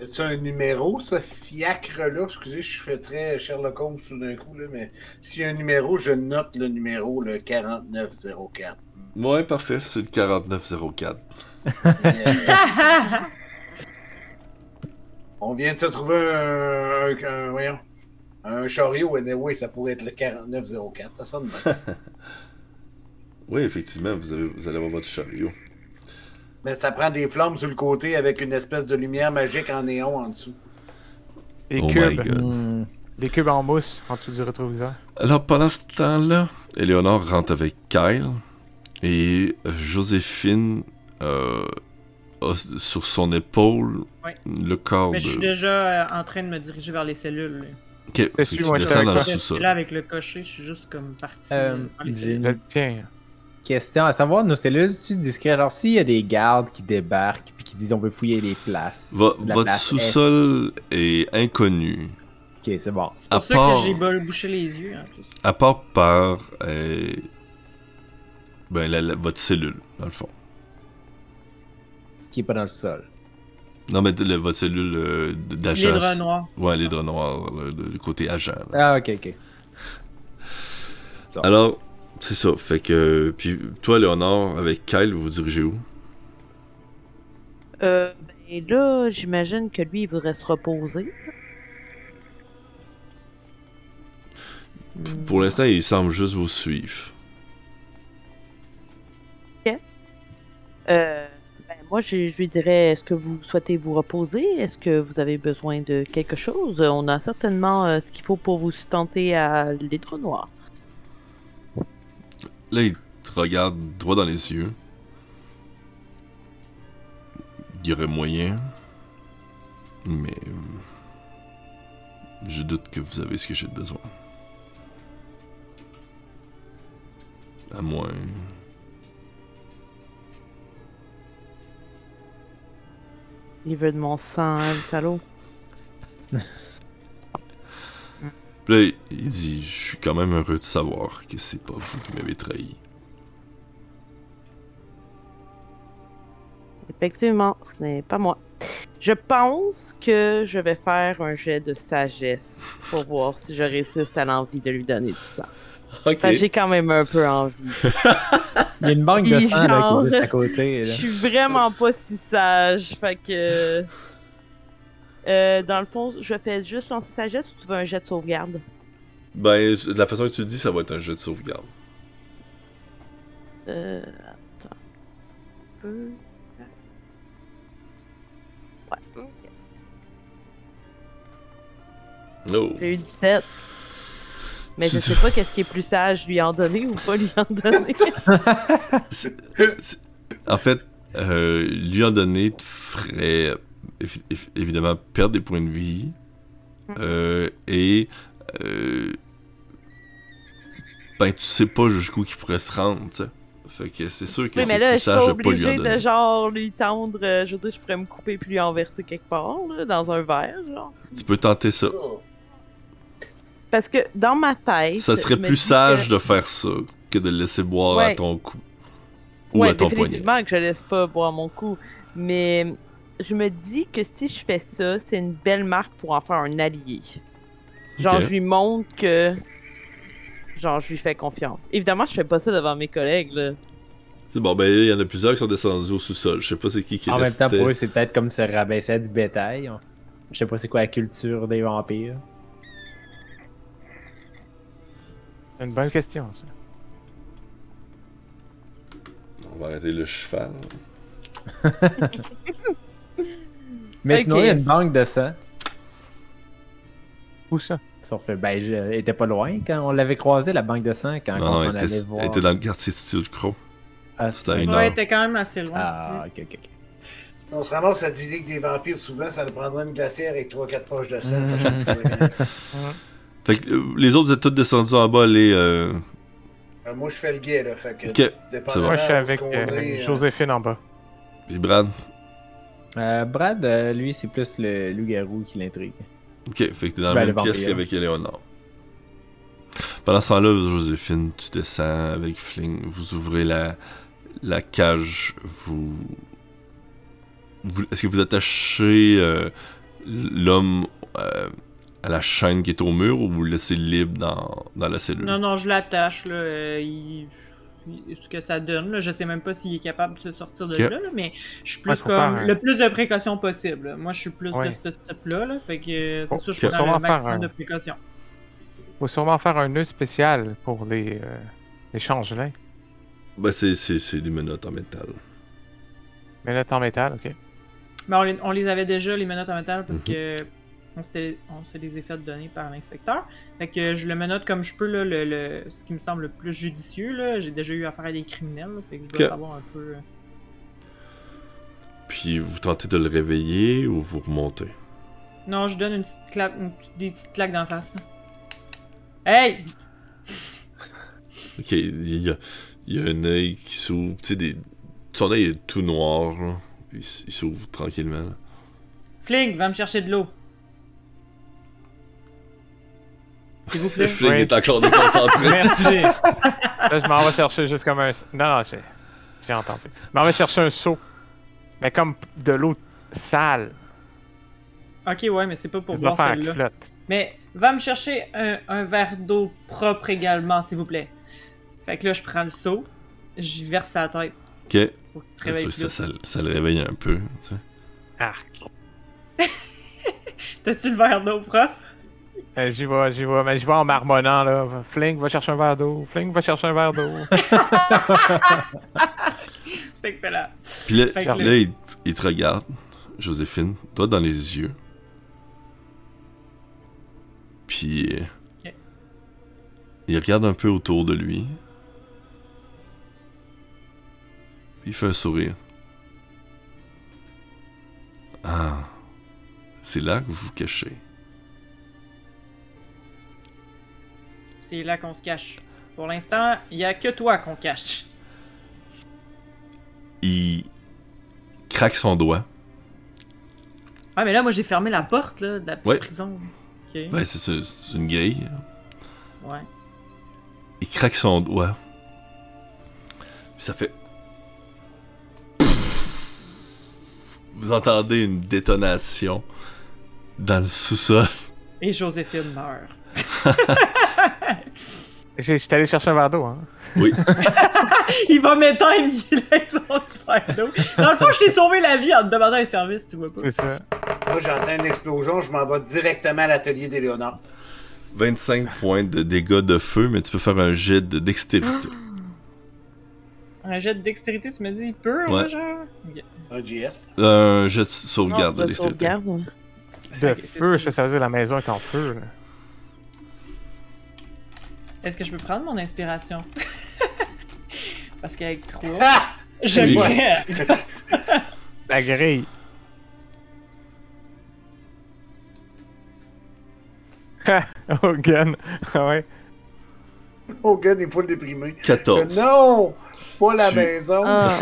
As-tu un numéro, ce fiacre-là? Excusez, je fais très Sherlock Holmes tout d'un coup, là, mais s'il y a un numéro, je note le numéro, le 4904. Ouais, parfait, c'est le 4904. Euh, On vient de se trouver un, un, un- voyons, un chariot, anyway, ça pourrait être le 4904, ça sonne bien. Oui, effectivement, vous, avez- vous allez avoir votre chariot. Mais ça prend des flammes sur le côté avec une espèce de lumière magique en néon en dessous. Les Oh my cubes. god. Hmm. Les cubes en mousse en dessous du rétroviseur. Alors, pendant ce temps-là, Eleonore rentre avec Kyle et Joséphine euh, sur son épaule Ouais. le corps Mais de. je suis déjà euh, en train de me diriger vers les cellules. là. Ok, je suis dans là avec le cocher, je suis juste comme parti Euh, tiens. Question à savoir, nos cellules, tu discret? Genre, s'il y a des gardes qui débarquent puis qui disent on veut fouiller les places. Va- la votre place sous-sol est inconnu. Ok, c'est bon. C'est À pour ça part, que j'ai bouché les yeux en plus. à part par euh, ben, la- la- votre cellule, dans le fond. Qui est pas dans le sol. Non, mais de- le- votre cellule euh, d'agent. draps noirs. Ouais, les draps noirs, le, le- côté agent. là. Ah, ok, ok. Alors, c'est ça. Fait que. Puis toi, Léonard, avec Kyle, vous vous dirigez où? Euh, ben là, j'imagine que lui, il voudrait se reposer. Pour l'instant, il semble juste vous suivre. Euh, ben, moi, je, lui dirais, est-ce que vous souhaitez vous reposer? Est-ce que vous avez besoin de quelque chose? On a certainement euh, ce qu'il faut pour vous sustenter à l'étron noir. Là, il te regarde droit dans les yeux. Il y aurait moyen. Mais. Je doute que vous avez ce que j'ai besoin. À moins. Il veut de mon sang, hein, le salaud. Puis Là, il- il dit Je suis quand même heureux de savoir que c'est pas vous qui m'avez trahi. Effectivement, ce n'est pas moi. Je pense que je vais faire un jet de sagesse pour voir si je résiste à l'envie de lui donner du sang. Ok. Enfin, J'ai quand même un peu envie. Il y a une banque de sang là, qui est juste à côté. Je suis vraiment pas si sage. Fait que. Euh, dans le fond, je fais juste lancer sagesse ou tu veux un jet de sauvegarde? Ben, de la façon que tu le dis, ça va être un jeu de sauvegarde. Euh. Attends. Un peu. Ouais, ok. Oh. J'ai eu 17. Mais je sais pas qu'est-ce qui est plus sage, lui en donner ou pas lui en donner. C'est- c'est- En fait, euh, lui en donner te ferait évi- évi- évidemment perdre des points de vie euh, et euh, ben tu sais pas jusqu'où il pourrait se rendre. tu sais. Fait que c'est sûr que Oui, c'est mais là, plus je suis pas sage de pas lui en obligée de donner. genre lui tendre. euh, je veux dire, je pourrais me couper puis lui en verser quelque part, là, dans un verre, genre. Tu peux tenter ça. Parce que dans ma tête. Ça serait plus sage que- de faire ça que de le laisser boire à ton cou. Ou ouais, à ton poignet. que je laisse pas boire mon coup. Mais je me dis que si je fais ça, c'est une belle marque pour en faire un allié. Genre, je lui montre que. Genre, je lui fais confiance. Évidemment, je fais pas ça devant mes collègues, là. C'est bon, ben il y en a plusieurs qui sont descendus au sous-sol. Je sais pas c'est qui qui est En même temps, pour eux, c'est peut-être comme se rabaisser à du bétail. Je sais pas c'est quoi la culture des vampires. C'est une bonne question, ça. On va arrêter le cheval. Mais Ok. sinon, il y a une banque de sang. Où ça? Fait, ben, je- elle était pas loin quand on l'avait croisé, la banque de sang, quand Non, on s'en était, allait voir. elle était dans le quartier style Crow. Ah, C'était une Ouais, heure. t'es quand même assez loin. Ah, ok, ok, ok. On se ramasse à dîner que des vampires, souvent, ça nous prendrait une glacière avec 3-4 poches de sang. Fait que euh, les autres, vous êtes tous descendus en bas, les. Euh... Euh, Moi, je fais le guet, là. Fait que, Ok, dépendamment Moi, je suis avec est, Joséphine en bas. Puis Brad. Euh, Brad, euh, lui, c'est plus le loup-garou qui l'intrigue. Ok, fait que t'es dans Ben, la le même pièce qu'avec Eleonore. Pendant ce temps-là, Joséphine, tu descends avec Fling. Vous ouvrez la, la cage. Vous. vous- Est-ce que vous attachez euh, l'homme euh, à la chaîne qui est au mur ou vous le laissez libre dans, dans la cellule? Non, non, je l'attache, là. euh, il- il- Ce que ça donne, là. Je sais même pas s'il est capable de se sortir de là, là, mais je suis plus Ouais, comme un- le plus de précautions possible. Moi, je suis plus Ouais. de ce type-là, là. Fait que c'est sûr, je faut prends le maximum un- de précautions. Faut sûrement faire un nœud spécial pour les, euh, les changelins. Ben, c'est, c'est, c'est des menottes en métal. Là, en métal, ok. Mais on les, on les avait déjà, les menottes en métal, parce Mhm. que on se les a fait donner par l'inspecteur. Fait que je le menotte comme je peux, là, le, le- ce qui me semble le plus judicieux. J'ai déjà eu affaire à des criminels, là, fait que je dois Ok. savoir un peu. euh. Puis vous tentez de le réveiller ou vous remontez? Non, je donne une petite claque, une des petites claques d'en face. Là. Hey! Ok, il y a, il y a un œil qui s'ouvre. Tu sais, des... son œil est tout noir, là. Il s'ouvre tranquillement. là. Fling, va me chercher de l'eau. S'il vous plaît. Le fling Oui. est encore déconcentré. Merci! là, je m'en vais chercher juste comme un. Non, non, j'ai, j'ai entendu. Je m'en vais chercher un seau. Mais comme de l'eau sale. Ok, ouais, mais c'est pas pour boire celle-là. Mais va me chercher un, un verre d'eau propre également, s'il vous plaît. Fait que là, je prends le seau, j'y verse à la tête Ok, pour qu'il ça, ça, ça le réveille un peu. tu sais. Arc. T'as-tu le verre d'eau propre? Euh, j'y vais, j'y vais, mais j'y vais en marmonnant, là. Fling, va chercher un verre d'eau. Fling, va chercher un verre d'eau. C'est excellent. Puis là, le- il, te regarde, Joséphine, toi dans les yeux. Puis il regarde un peu autour de lui. Puis il fait un sourire. Ah, c'est là que vous vous cachez. C'est là qu'on se cache. Pour l'instant, il y a que toi qu'on cache. Il craque son doigt. Ah, mais là, moi, j'ai fermé la porte, là, de la petite Ouais. prison. Ok. Ben, c'est une grille. Ouais. Il craque son doigt. Puis ça fait. Vous entendez une détonation dans le sous-sol. Et Joséphine meurt. J'étais allé chercher un verre d'eau, hein. Oui. Il va m'éteindre, il a son verre d'eau. Dans le fond, je t'ai sauvé la vie en te demandant un service, tu vois pas. C'est ça. Moi, j'entends une explosion, je m'en vais directement à l'atelier d'Éléonore. 25 points de dégâts de feu, mais tu peux faire un jet de dextérité. Un jet de dextérité, tu me dis, il peut, Ouais. genre? Un GS. Un jet de sauvegarde Non, de de dextérité. sauvegarde. De Ok, feu, ça, ça veut dire la maison est en feu, là. Est-ce que je peux prendre mon inspiration? Parce qu'avec 3, Ah! je Oui. pourrais. La grille. oh, gun. Ah ouais. Gars, des fois déprimé. 14. Non! Pas la Tu- maison! Ah.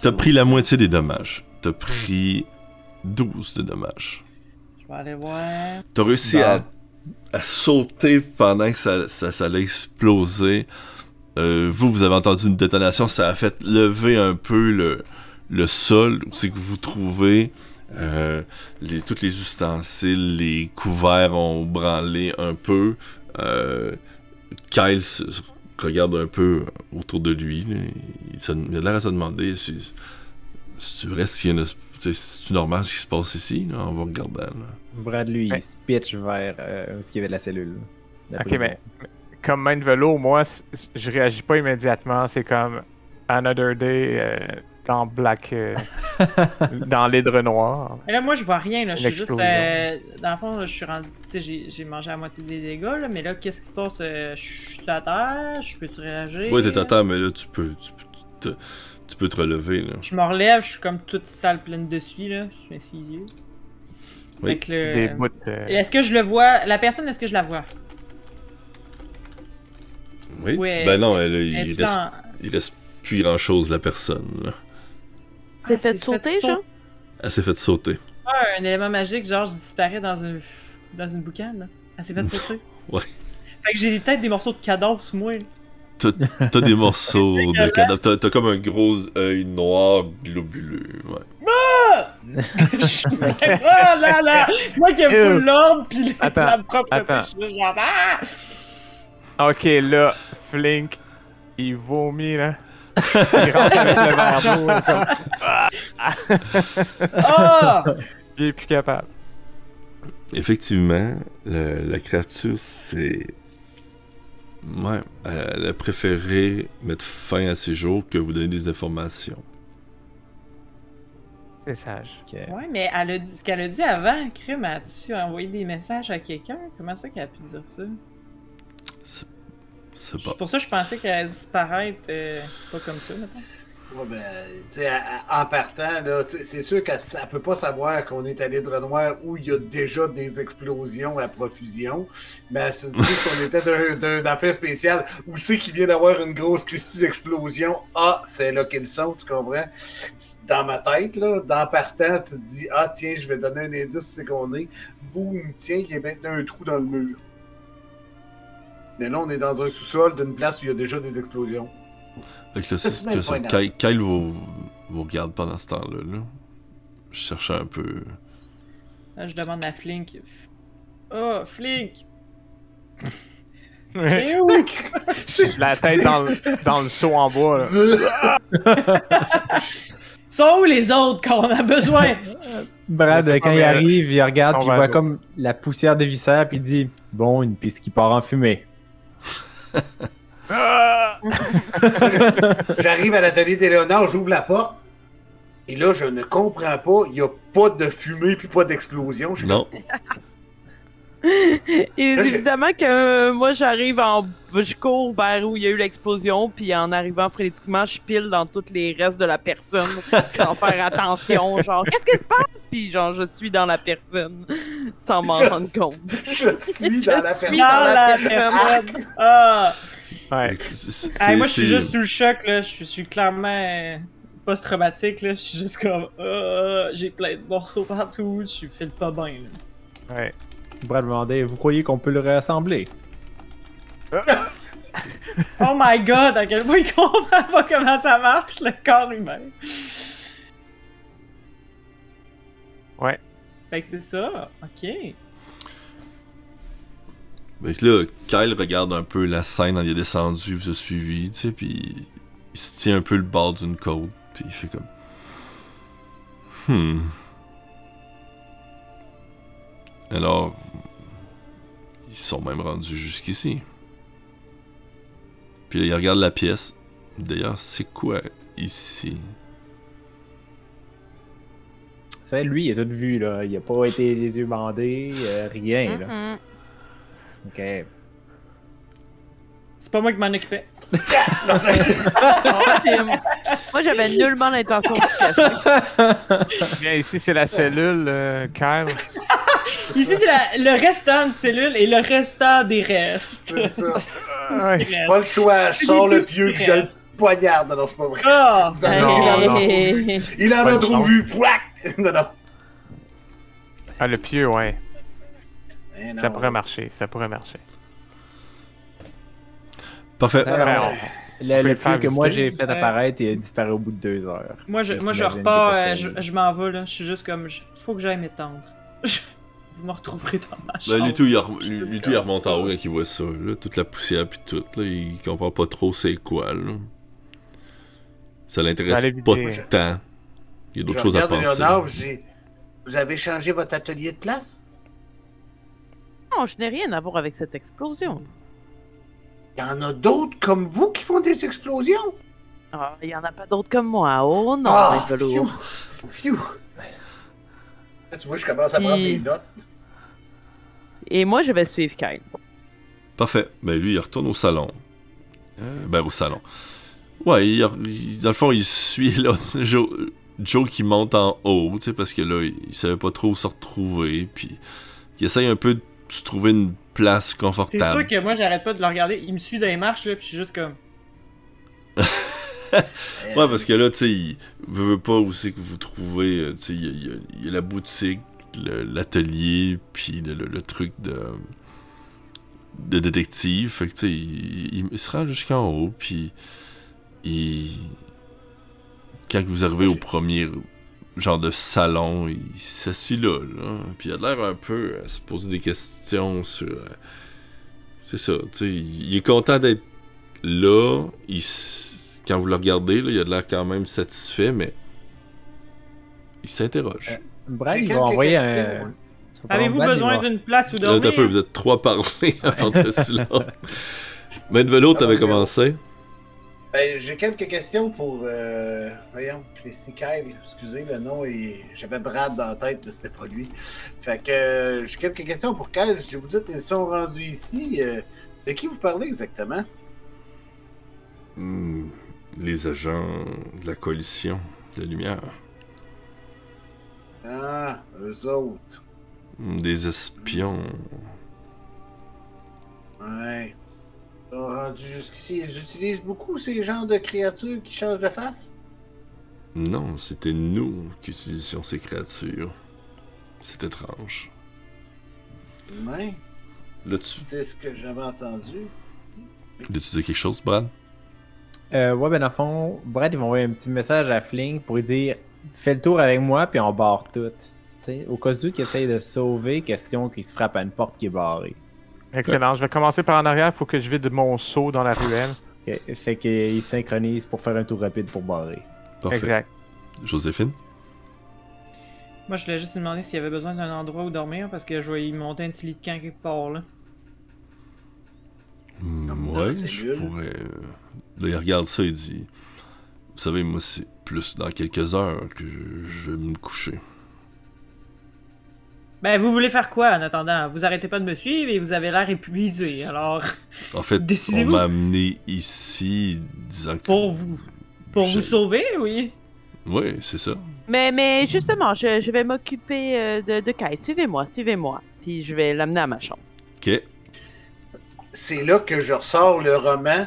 T'as pris la moitié des dommages. T'as pris 12 de dommages. Je vais aller voir. T'as réussi à, à sauter pendant que ça, ça, ça allait exploser. Euh, vous, vous avez entendu une détonation, ça a fait lever un peu le, le sol où c'est que vous vous trouvez. Euh, les, tous les ustensiles, les couverts ont branlé un peu. Euh, Kyle regarde un peu autour de lui. Il, a l'air à se demander si c'est vrai, a sais, c'est normal ce qui se passe ici. Là, on va regarder. Là. Brad, lui, Ouais. il se pitch vers euh, où il y avait de la cellule. La Ok, prison. mais mais comme main de vélo, moi, je réagis pas immédiatement. C'est comme Another Day euh, dans Black. euh, dans l'hydre noir. Mais là, moi, je vois rien. Là. Je suis juste. Euh, dans le fond, là, je suis rendu. Tu sais, j'ai- mangé à moitié des dégâts, là, mais là, qu'est-ce qui se passe? Je suis à terre? Je peux-tu réagir? Ouais, t'es à terre, mais là, tu peux, tu peux, te, tu peux te relever, là. Je me relève, je suis comme toute sale pleine de suie, là. Je m'essuie les yeux. Oui. Fait que le- Des bouts. euh, Est-ce que je le vois? La personne, est-ce que je la vois? Oui, Ouais. ben non, elle, il, dans- il reste plus grand chose, la personne, là. C'est Ah, fait c'est sauter, fait genre? Elle s'est fait sauter. Ah, un élément magique, genre je disparais dans une dans une boucane. Là. Elle s'est fait sauter. Ouais. Fait que j'ai peut-être des morceaux de cadavre sous moi. là. T'as t'as des morceaux de cadavre. T'as t'as comme un gros œil noir globuleux, ouais. ah là là! Moi qui aime Ew. full l'ordre, pis la, Attends, la propreté, attends. je suis là, genre ah! Ok, là, Flink, il vomit, là. Il rentre avec le verre comme- Ah! Il est plus capable. Effectivement, le- la créature, c'est. Ouais, elle a préféré mettre fin à ses jours que vous donner des informations. C'est sage. Ok. Ouais, mais elle a dit, ce qu'elle a dit avant, Crime, as-tu envoyé des messages à quelqu'un? Comment ça qu'elle a pu dire ça? C'est pas. C'est pour ça que je pensais qu'elle allait disparaître euh, pas comme ça, mettons. Ouais, ben, à- à- en partant, c'est sûr qu'elle ne peut pas savoir qu'on est à l'hydre noir où il y a déjà des explosions à profusion. Mais elle se dit si on était d'un- affaire spécial où c'est qu'il vient d'avoir une grosse Christie d'explosion, ah, c'est là qu'ils sont, tu comprends? Dans ma tête, là, dans partant, tu te dis, ah, tiens, je vais donner un indice, c'est qu'on est. Boum, tiens, il y a maintenant un trou dans le mur. Mais là, on est dans un sous-sol d'une place où il y a déjà des explosions. Fait que là, C'est c'est même que ça. pas énorme. Kyle, Kyle vous, vous regarde pendant ce temps-là. Là. Je cherchais un peu. Là, je demande à Flink. Oh, Flink! Ouais. C'est où? La tête dans le, dans le seau en bois, là. Sont où les autres quand on a besoin? Brad, quand il arrive, il regarde, puis il voit comme la poussière de viscère, puis il dit Bon, une piste qui part en fumée. J'arrive à l'atelier d'Éléonore, j'ouvre la porte. Et là, je ne comprends pas. Il n'y a pas de fumée puis pas d'explosion. Je suis Non. Et Là, évidemment que euh, moi j'arrive en. Je cours vers où il y a eu l'explosion, puis en arrivant frénétiquement, je pile dans tous les restes de la personne sans faire attention. Genre, qu'est-ce qui se passe? Puis genre, je suis dans la personne sans m'en rendre compte. Je suis Je dans la suis personne. dans Dans la personne! Ah! Ouais. Hey, moi, je suis juste sous le choc, là. Je suis- clairement euh, post-traumatique, là. Je suis juste comme. Ah, J'ai plein de morceaux partout. Je suis file pas bien, là. Ouais. Brad demandait Vous croyez qu'on peut le rassembler? Oh my god, à quel point il comprend pas comment ça marche, le corps humain. Ouais. Fait que c'est ça, ok. Fait que là, Kyle regarde un peu la scène, il est descendu, vous a suivi, tu sais, puis il se tient un peu le bord d'une côte, puis il fait comme. Hmm. Alors, ils sont même rendus jusqu'ici. Puis là, il regarde la pièce. D'ailleurs, c'est quoi ici? Ça fait lui, il a tout vu, là. Il a pas été les yeux bandés, euh, rien, là. Ok. C'est pas moi qui m'en occupais. Non, c'est- Ah, et moi j'avais nullement l'intention de casser. Bien, ici, c'est la cellule, euh, Kyle. Ici, c'est la- le restant de cellules et le restant des restes. c'est ça. Ouais. Pas le choix, je sors le pieu puis je le poignarde. Non, non, c'est pas vrai. Ah! Vous avez- Non, il en a non. trop- Il en Pas a de trop chance. vu. Pouac! Non, non. Ah, le pieu, ouais. Ça pourrait marcher, ça pourrait marcher. Parfait. Alors, on- le, le pieu que moi j'ai fait apparaître, il a disparu au bout de deux heures. Moi, je, moi, je repars, euh, je, je m'en vais, là. Je suis juste comme, je- faut que j'aille m'étendre. Vous me retrouverez dans ma Ben, chambre. lui, tout, il, re- lui, lui, tout, il remonte en haut quand il voit ça, là, toute la poussière puis tout, là, il comprend pas trop c'est quoi, là. Ça l'intéresse pas tant. Il y a d'autres choses à penser. Léonard, Vous avez changé votre atelier de place? Non, je n'ai rien à voir avec cette explosion. Il y en a d'autres comme vous qui font des explosions? Ah, il y en a pas d'autres comme moi. Oh non, Ah, phew, phew. Tu vois, je commence à prendre Puis- des notes. Et moi, je vais suivre Kyle. Parfait. Ben lui, il retourne au salon. Euh, ben au salon. Ouais, il, il- dans le fond, il suit là, Joe, Joe qui monte en haut, tu sais, parce que là, il, il savait pas trop où se retrouver, puis il essaye un peu de se trouver une place C'est confortable. sûr que moi, j'arrête pas de le regarder. Il me suit dans les marches, là, puis je suis juste comme. Ouais, parce que là, tu sais, il veut, veut pas où c'est que vous trouvez, euh, tu sais, il y, a- y y la boutique, l'atelier, puis le, le- le truc de de détective. Fait que, tu sais, il, il- il se rend jusqu'en haut, puis il... Quand vous arrivez au premier genre de salon, il s'assit là, là, puis il a l'air un peu à se poser des questions sur... euh, C'est ça, tu sais, il est content d'être là, il s- quand vous le regardez, là, il a de l'air quand même satisfait, mais il s'interroge. Brad, J'ai il va envoyer un. Avez-vous Brad, besoin d'une place où Là, t'as dormir? peu, vous êtes trois parlés avant de. Main de vélo, t'avais commencé? Ben, j'ai quelques questions pour. Euh, voyons, Christy Kyle. Excusez le nom, et j'avais Brad dans la tête, mais c'était pas lui. Fait que euh, j'ai quelques questions pour Kyle. Je vous dites, ils sont rendus ici. euh, de qui vous parlez exactement? Hmm, les agents de la coalition de la lumière. Ah, eux autres. Hmm, Des espions. Ouais. Ils sont rendus jusqu'ici. Ils utilisent beaucoup ces genres de créatures qui changent de face? Non, c'était nous qui utilisions ces créatures. C'est étrange. Ouais. Là, tu C'est ce que j'avais entendu. tu disais quelque chose, Brad? Euh, ouais, ben dans le fond, Brad, il va envoyer un petit message à Fling pour lui dire Fais le tour avec moi, puis on barre tout. Tu sais, au cas où qu'il essaye de sauver, question qu'il se frappe à une porte qui est barrée. Excellent. Je vais commencer par en arrière. Faut que je vide mon seau dans la ruelle. Ok, Fait qu'il synchronise pour faire un tour rapide pour barrer. Parfait. Exact. Joséphine? Moi, je voulais juste lui demander s'il y avait besoin d'un endroit où dormir parce que je vais y monter un petit lit de camp quelque part, là. Hmm, ouais, je pourrais. euh, Là, il regarde ça et dit Vous savez, moi, c'est plus dans quelques heures que je vais me coucher. Ben, vous voulez faire quoi en attendant? Vous arrêtez pas de me suivre et vous avez l'air épuisé, alors. En fait, on m'a amené ici disant que. Pour vous. Pour vous sauver, oui? Oui, c'est ça. Mais, mais justement, je, je vais m'occuper euh, de, de Kyle. Suivez-moi, suivez-moi. Puis je vais l'amener à ma chambre. Ok. C'est là que je ressors le roman.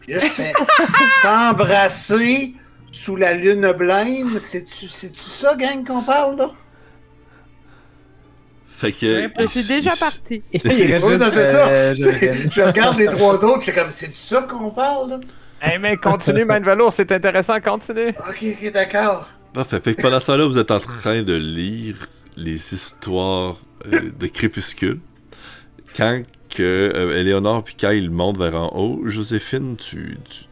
Puis là, je fais s'embrasser sous la lune blême. C'est-tu ça, gang, qu'on parle, là? Fait que. Ouais, Je déjà il- parti. Il reste Oui, juste, non, c'est ça. euh, Joséphine. je regarde les trois autres, c'est comme, c'est ça qu'on parle, là? Hey, mais continue, Main de Velours, c'est intéressant, continue. Ok, ok, d'accord. Parfait. Fait que pendant ce temps-là, vous êtes en train de lire les histoires euh, de Crépuscule. Quand que euh, Éléonore puis Kyle montent vers en haut, Joséphine, tu, tu,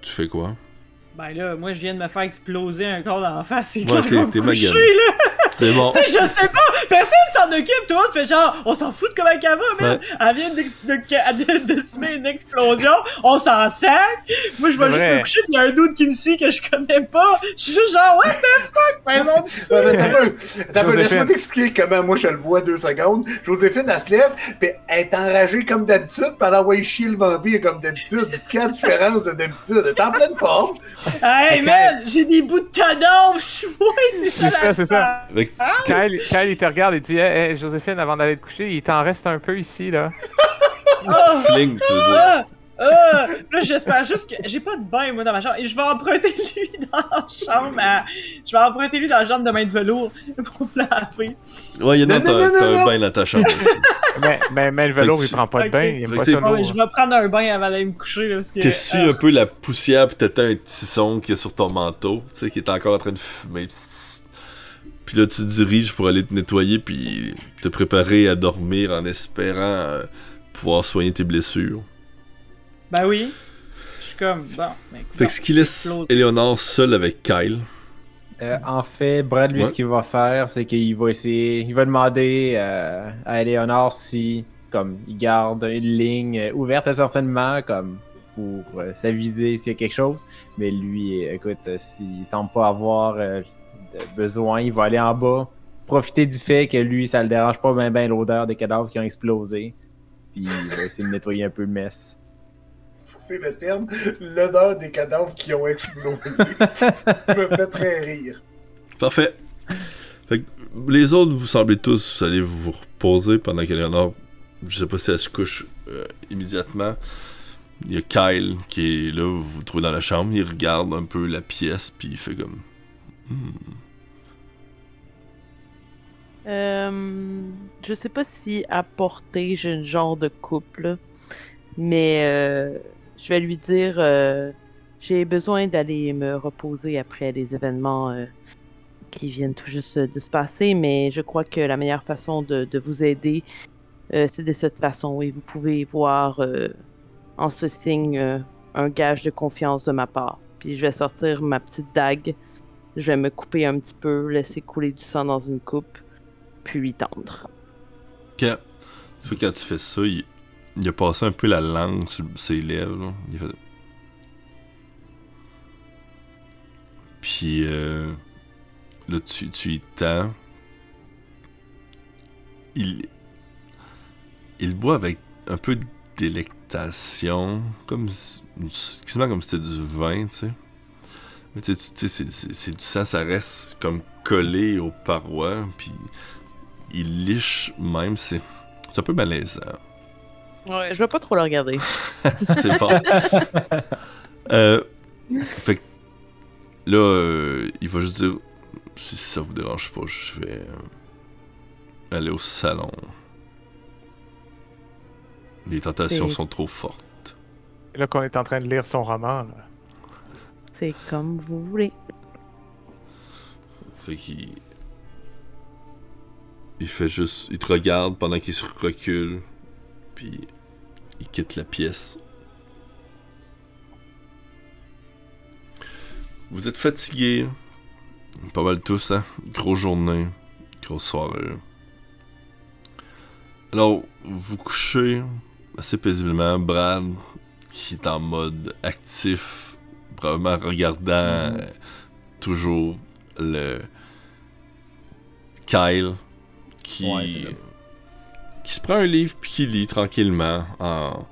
tu fais quoi? Ben là, moi, je viens de me faire exploser un corps d'en face. C'est Ouais, t'es- t'es là! C'est bon. Tu sais, je sais pas! Personne s'en occupe! Tout le monde fait genre, on s'en fout de comment elle va, man! Elle vient de, de, de, de semer une explosion, on s'en sac! Moi, je vais C'est juste me coucher, pis y a un doute qui me suit que je connais pas! Je suis juste genre, what the fuck? Ben, non, Ouais, mais t'as peu, t'as peu, Joséphine. laisse-moi t'expliquer comment moi je le vois deux secondes. Joséphine, elle se lève, pis elle est enragée comme d'habitude, pis elle envoie chier le vampire comme d'habitude. C'est quelle la différence de d'habitude? Elle est en pleine forme. Hey, man! J'ai des bouts de cadavre! Ouais, c'est ça! C'est ça, c'est ça. Fait que- Kyle, Kyle, il te regarde et dit Hey, hey, Joséphine, avant d'aller te coucher, il t'en reste un peu ici, là. Ah! Fling, tu veux dire. Ah! Ah! Là, j'espère juste que j'ai pas de bain, moi, dans ma chambre. Et je vais emprunter lui dans la chambre. à- Je vais emprunter lui dans la chambre de main de velours pour me laver. Ouais, il y en a un non. bain dans ta chambre aussi. Mais, mais, mais le que il prend pas de bain, il aime Fait pas que ça c'est- Ah ouais, lourd. je vais prendre un bain avant d'aller me coucher. Que, T'essuies euh, un peu la poussière pis t'entends un petit son qui est sur ton manteau, tu sais, qui est encore en train de fumer. Puis là, tu te diriges pour aller te nettoyer puis te préparer à dormir en espérant euh, pouvoir soigner tes blessures. Ben oui. Je suis comme, bon, ben, Fait que ce qui laisse. Eleonore seule avec Kyle. Euh, en fait, Brad, lui, Ouais. ce qu'il va faire, c'est qu'il va essayer. Il va demander euh, à Eleonore si, comme, il garde une ligne euh, ouverte essentiellement, comme, pour euh, s'aviser s'il y a quelque chose. Mais lui, écoute, euh, s'il semble pas avoir euh, de besoin, il va aller en bas, profiter du fait que lui, ça le dérange pas bien ben, l'odeur des cadavres qui ont explosé. Puis il va essayer de nettoyer un peu le mess. C'est le terme, l'odeur des cadavres qui ont explosé. me fait très rire. Parfait. Fait que les autres, vous semblez tous, vous allez vous reposer pendant qu'Eleonore, je sais pas si elle se couche euh, immédiatement. Il y a Kyle qui est là, vous vous trouvez dans la chambre, il regarde un peu la pièce, puis il fait comme. Euh, je sais pas si à portée j'ai un genre de couple, mais euh, je vais lui dire euh, j'ai besoin d'aller me reposer après les événements qui viennent tout juste de se passer, mais je crois que la meilleure façon de, de vous aider, c'est de cette façon. Et vous pouvez voir en ce signe un gage de confiance de ma part. Puis je vais sortir ma petite dague, je vais me couper un petit peu, laisser couler du sang dans une coupe puis tendre. Ok. Tu vois, quand tu fais ça, il, il a passé un peu la langue sur ses lèvres. Puis euh, là, tu, tu y tends. Il, il boit avec un peu de délectation, comme si- quasiment comme si c'était du vin, tu sais. Mais tu sais, tu sais, c'est- du sang, ça reste comme collé aux parois, puis il liche même, c'est c'est un peu malaisant. Ouais, je vais pas trop le regarder. c'est fort. euh, fait que là, euh, il va juste dire si ça vous dérange pas, je vais euh, aller au salon. Les tentations sont trop fortes. Là qu'on est en train de lire son roman, là. C'est comme vous voulez. Fait qu'il. Il fait juste. Il te regarde pendant qu'il se recule. Puis. Il quitte la pièce. Vous êtes fatigués. Pas mal tous, hein? Grosse journée. Grosse soirée. Alors, vous couchez assez paisiblement. Brad, qui est en mode actif, probablement regardant euh, toujours le Kyle qui Ouais, qui se prend un livre puis qui lit tranquillement en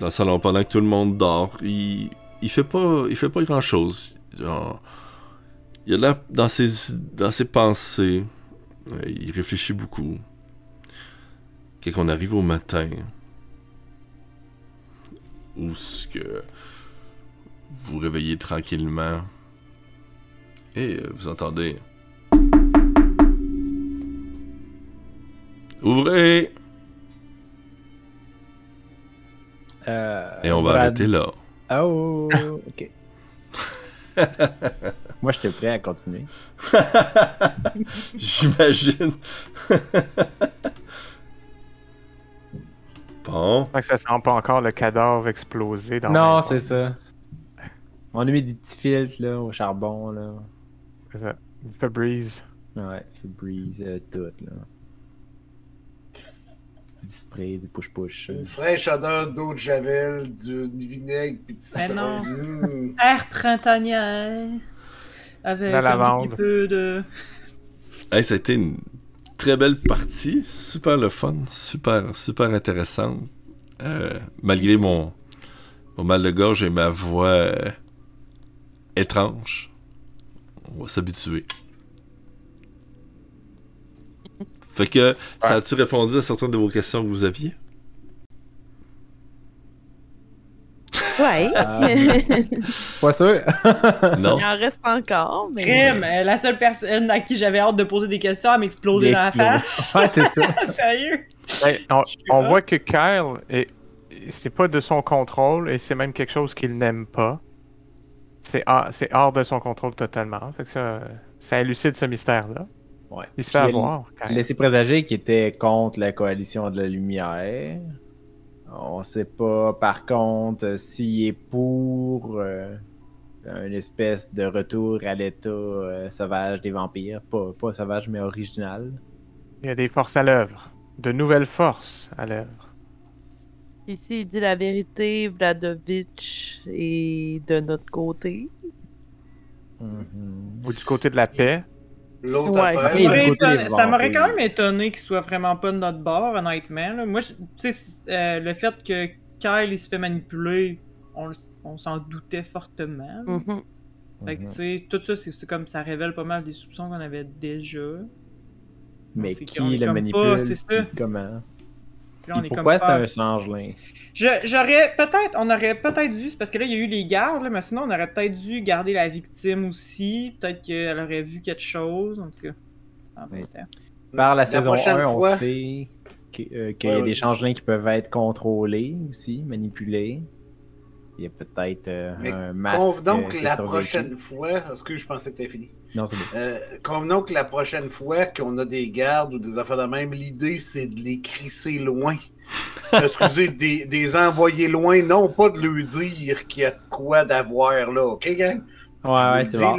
dans le salon pendant que tout le monde dort. Il il fait pas il fait pas grand chose. il a l'air dans ses dans ses pensées. Euh, Il réfléchit beaucoup. Quand on arrive au matin, où ce que vous réveillez tranquillement et euh, vous entendez. Ouvrez! Euh, Et on va Brad- arrêter là. Oh, ok. Moi, j'étais prêt à continuer. J'imagine. bon. Que ça sent pas encore le cadavre explosé dans la non, c'est ça. On a mis des petits filtres là, au charbon. Là. C'est ça. Febreze. Ouais, Febreze, euh, tout. Là. Du spray, du push-push. Une fraîche odeur d'eau de javel, du, du vinaigre, puis de Ben citron. non. Mmh. Air printanier. Avec La un lavande. petit peu de. Hey, ça a été une très belle partie. Super le fun. Super, super intéressante. Euh, malgré mon, mon mal de gorge et ma voix euh, étrange. On va s'habituer. Fait que, ça a-tu répondu à certaines de vos questions que vous aviez? Ouais. Ah. Pas sûr. Non. Il en reste encore, mais. Crème, euh, la seule personne à qui j'avais hâte de poser des questions à m'exploser dans la face. Ouais, c'est ça. Sérieux? Ben, on, voit que Kyle, est- c'est pas de son contrôle et c'est même quelque chose qu'il n'aime pas. C'est hors, de son contrôle totalement. Fait que ça, ça élucide ce mystère-là. Ouais. Il se fait Puis avoir. Laisser présager qu'il était contre la coalition de la lumière. On sait pas, par contre, s'il est pour euh, une espèce de retour à l'état euh, sauvage des vampires. Pas, pas sauvage, mais original. Il y a des forces à l'œuvre. De nouvelles forces à l'œuvre. Ici, il dit la vérité, Vladovitch est de notre côté. Mhm. Ou du côté de la paix. L'autre Ouais. affaire, Oui, Ça m'aurait étonné- ça m'aurait quand même étonné qu'il soit vraiment pas de notre bord, honnêtement. là. Moi, tu sais, euh, le fait que Kyle il se fait manipuler, on, s'en doutait fortement. Mhm. Fait que, Mhm. tu sais, tout ça, c'est c'est comme ça révèle pas mal des soupçons qu'on avait déjà. Mais qui le manipule pas, c'est ça. comment? Là, on Puis est comme pourquoi c'est pas- un changelin Je- J'aurais peut-être, on aurait peut-être dû, c'est parce que là il y a eu les gardes, là, mais sinon on aurait peut-être dû garder la victime aussi. Peut-être qu'elle aurait vu quelque chose, en tout cas. Par la, La saison prochaine 1, on sait euh, qu'il y a ouais. des changelins qui peuvent être contrôlés aussi, manipulés. Il y a peut-être euh, un masque. Convenons euh, la prochaine fois. Est-ce que je pensais que t'avais fini? Non, c'est bon. Euh, convenons que la prochaine fois qu'on a des gardes ou des affaires de même, l'idée c'est de les crisser loin. Excusez, des, des envoyer loin, non pas de lui dire qu'il y a de quoi d'avoir là, ok, gang? Ouais, ouais, c'est bon.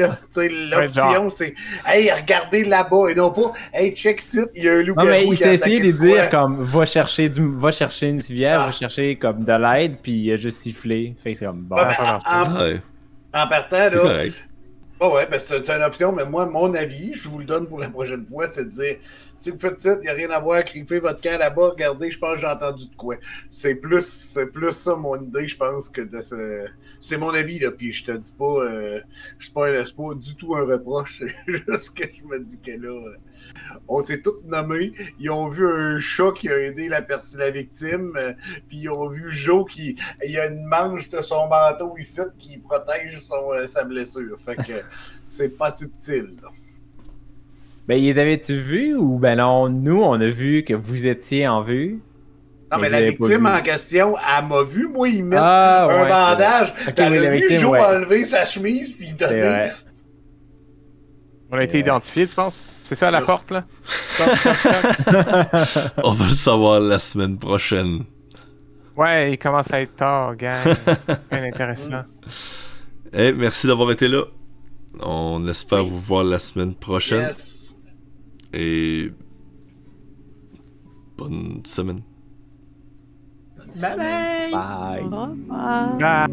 L'option c'est Hey, regardez là-bas et non pas Hey, check it, il y a un loup Non, mais il s'est essayé de dire comme va chercher du va chercher une civière, Ah. va chercher comme de l'aide, puis il a juste sifflé. Fait que c'est comme bon. Ouais, mais pas en, en- Ouais, en partant, c'est là, correct. Ouais, ben c'est une option, mais moi, mon avis, je vous le donne pour la prochaine fois, c'est de dire si vous faites ça, il n'y a rien à voir, griffez votre camp là-bas, regardez, je pense que j'ai entendu de quoi. C'est plus, c'est plus ça mon idée, je pense, que de ce. C'est mon avis, là, puis je te dis pas, euh, je suis pas, pas du tout un reproche, c'est juste que je me dis que là, euh, on s'est tous nommés, ils ont vu un chat qui a aidé la, la victime, euh, puis ils ont vu Joe qui, il y a une manche de son manteau ici qui protège son, euh, sa blessure. Fait que c'est pas subtil. là. Ben, il avait-tu vu ou ben non, nous on a vu que vous étiez en vue. Non, mais la victime en question, elle m'a vu, moi, il met Ah, un ouais, bandage. Ok, elle oui, a vu victime, Joe ouais. enlever sa chemise puis donner. On a été Ouais. identifiés, tu penses? C'est ça la Ouais. porte, là? On va le savoir la semaine prochaine. Ouais, il commence à être tard, gang. C'est bien intéressant. Eh, merci d'avoir été là. On espère vous voir la semaine prochaine. Yes. Et. Bonne semaine. Bye bye! Bye. Revoir. Ah.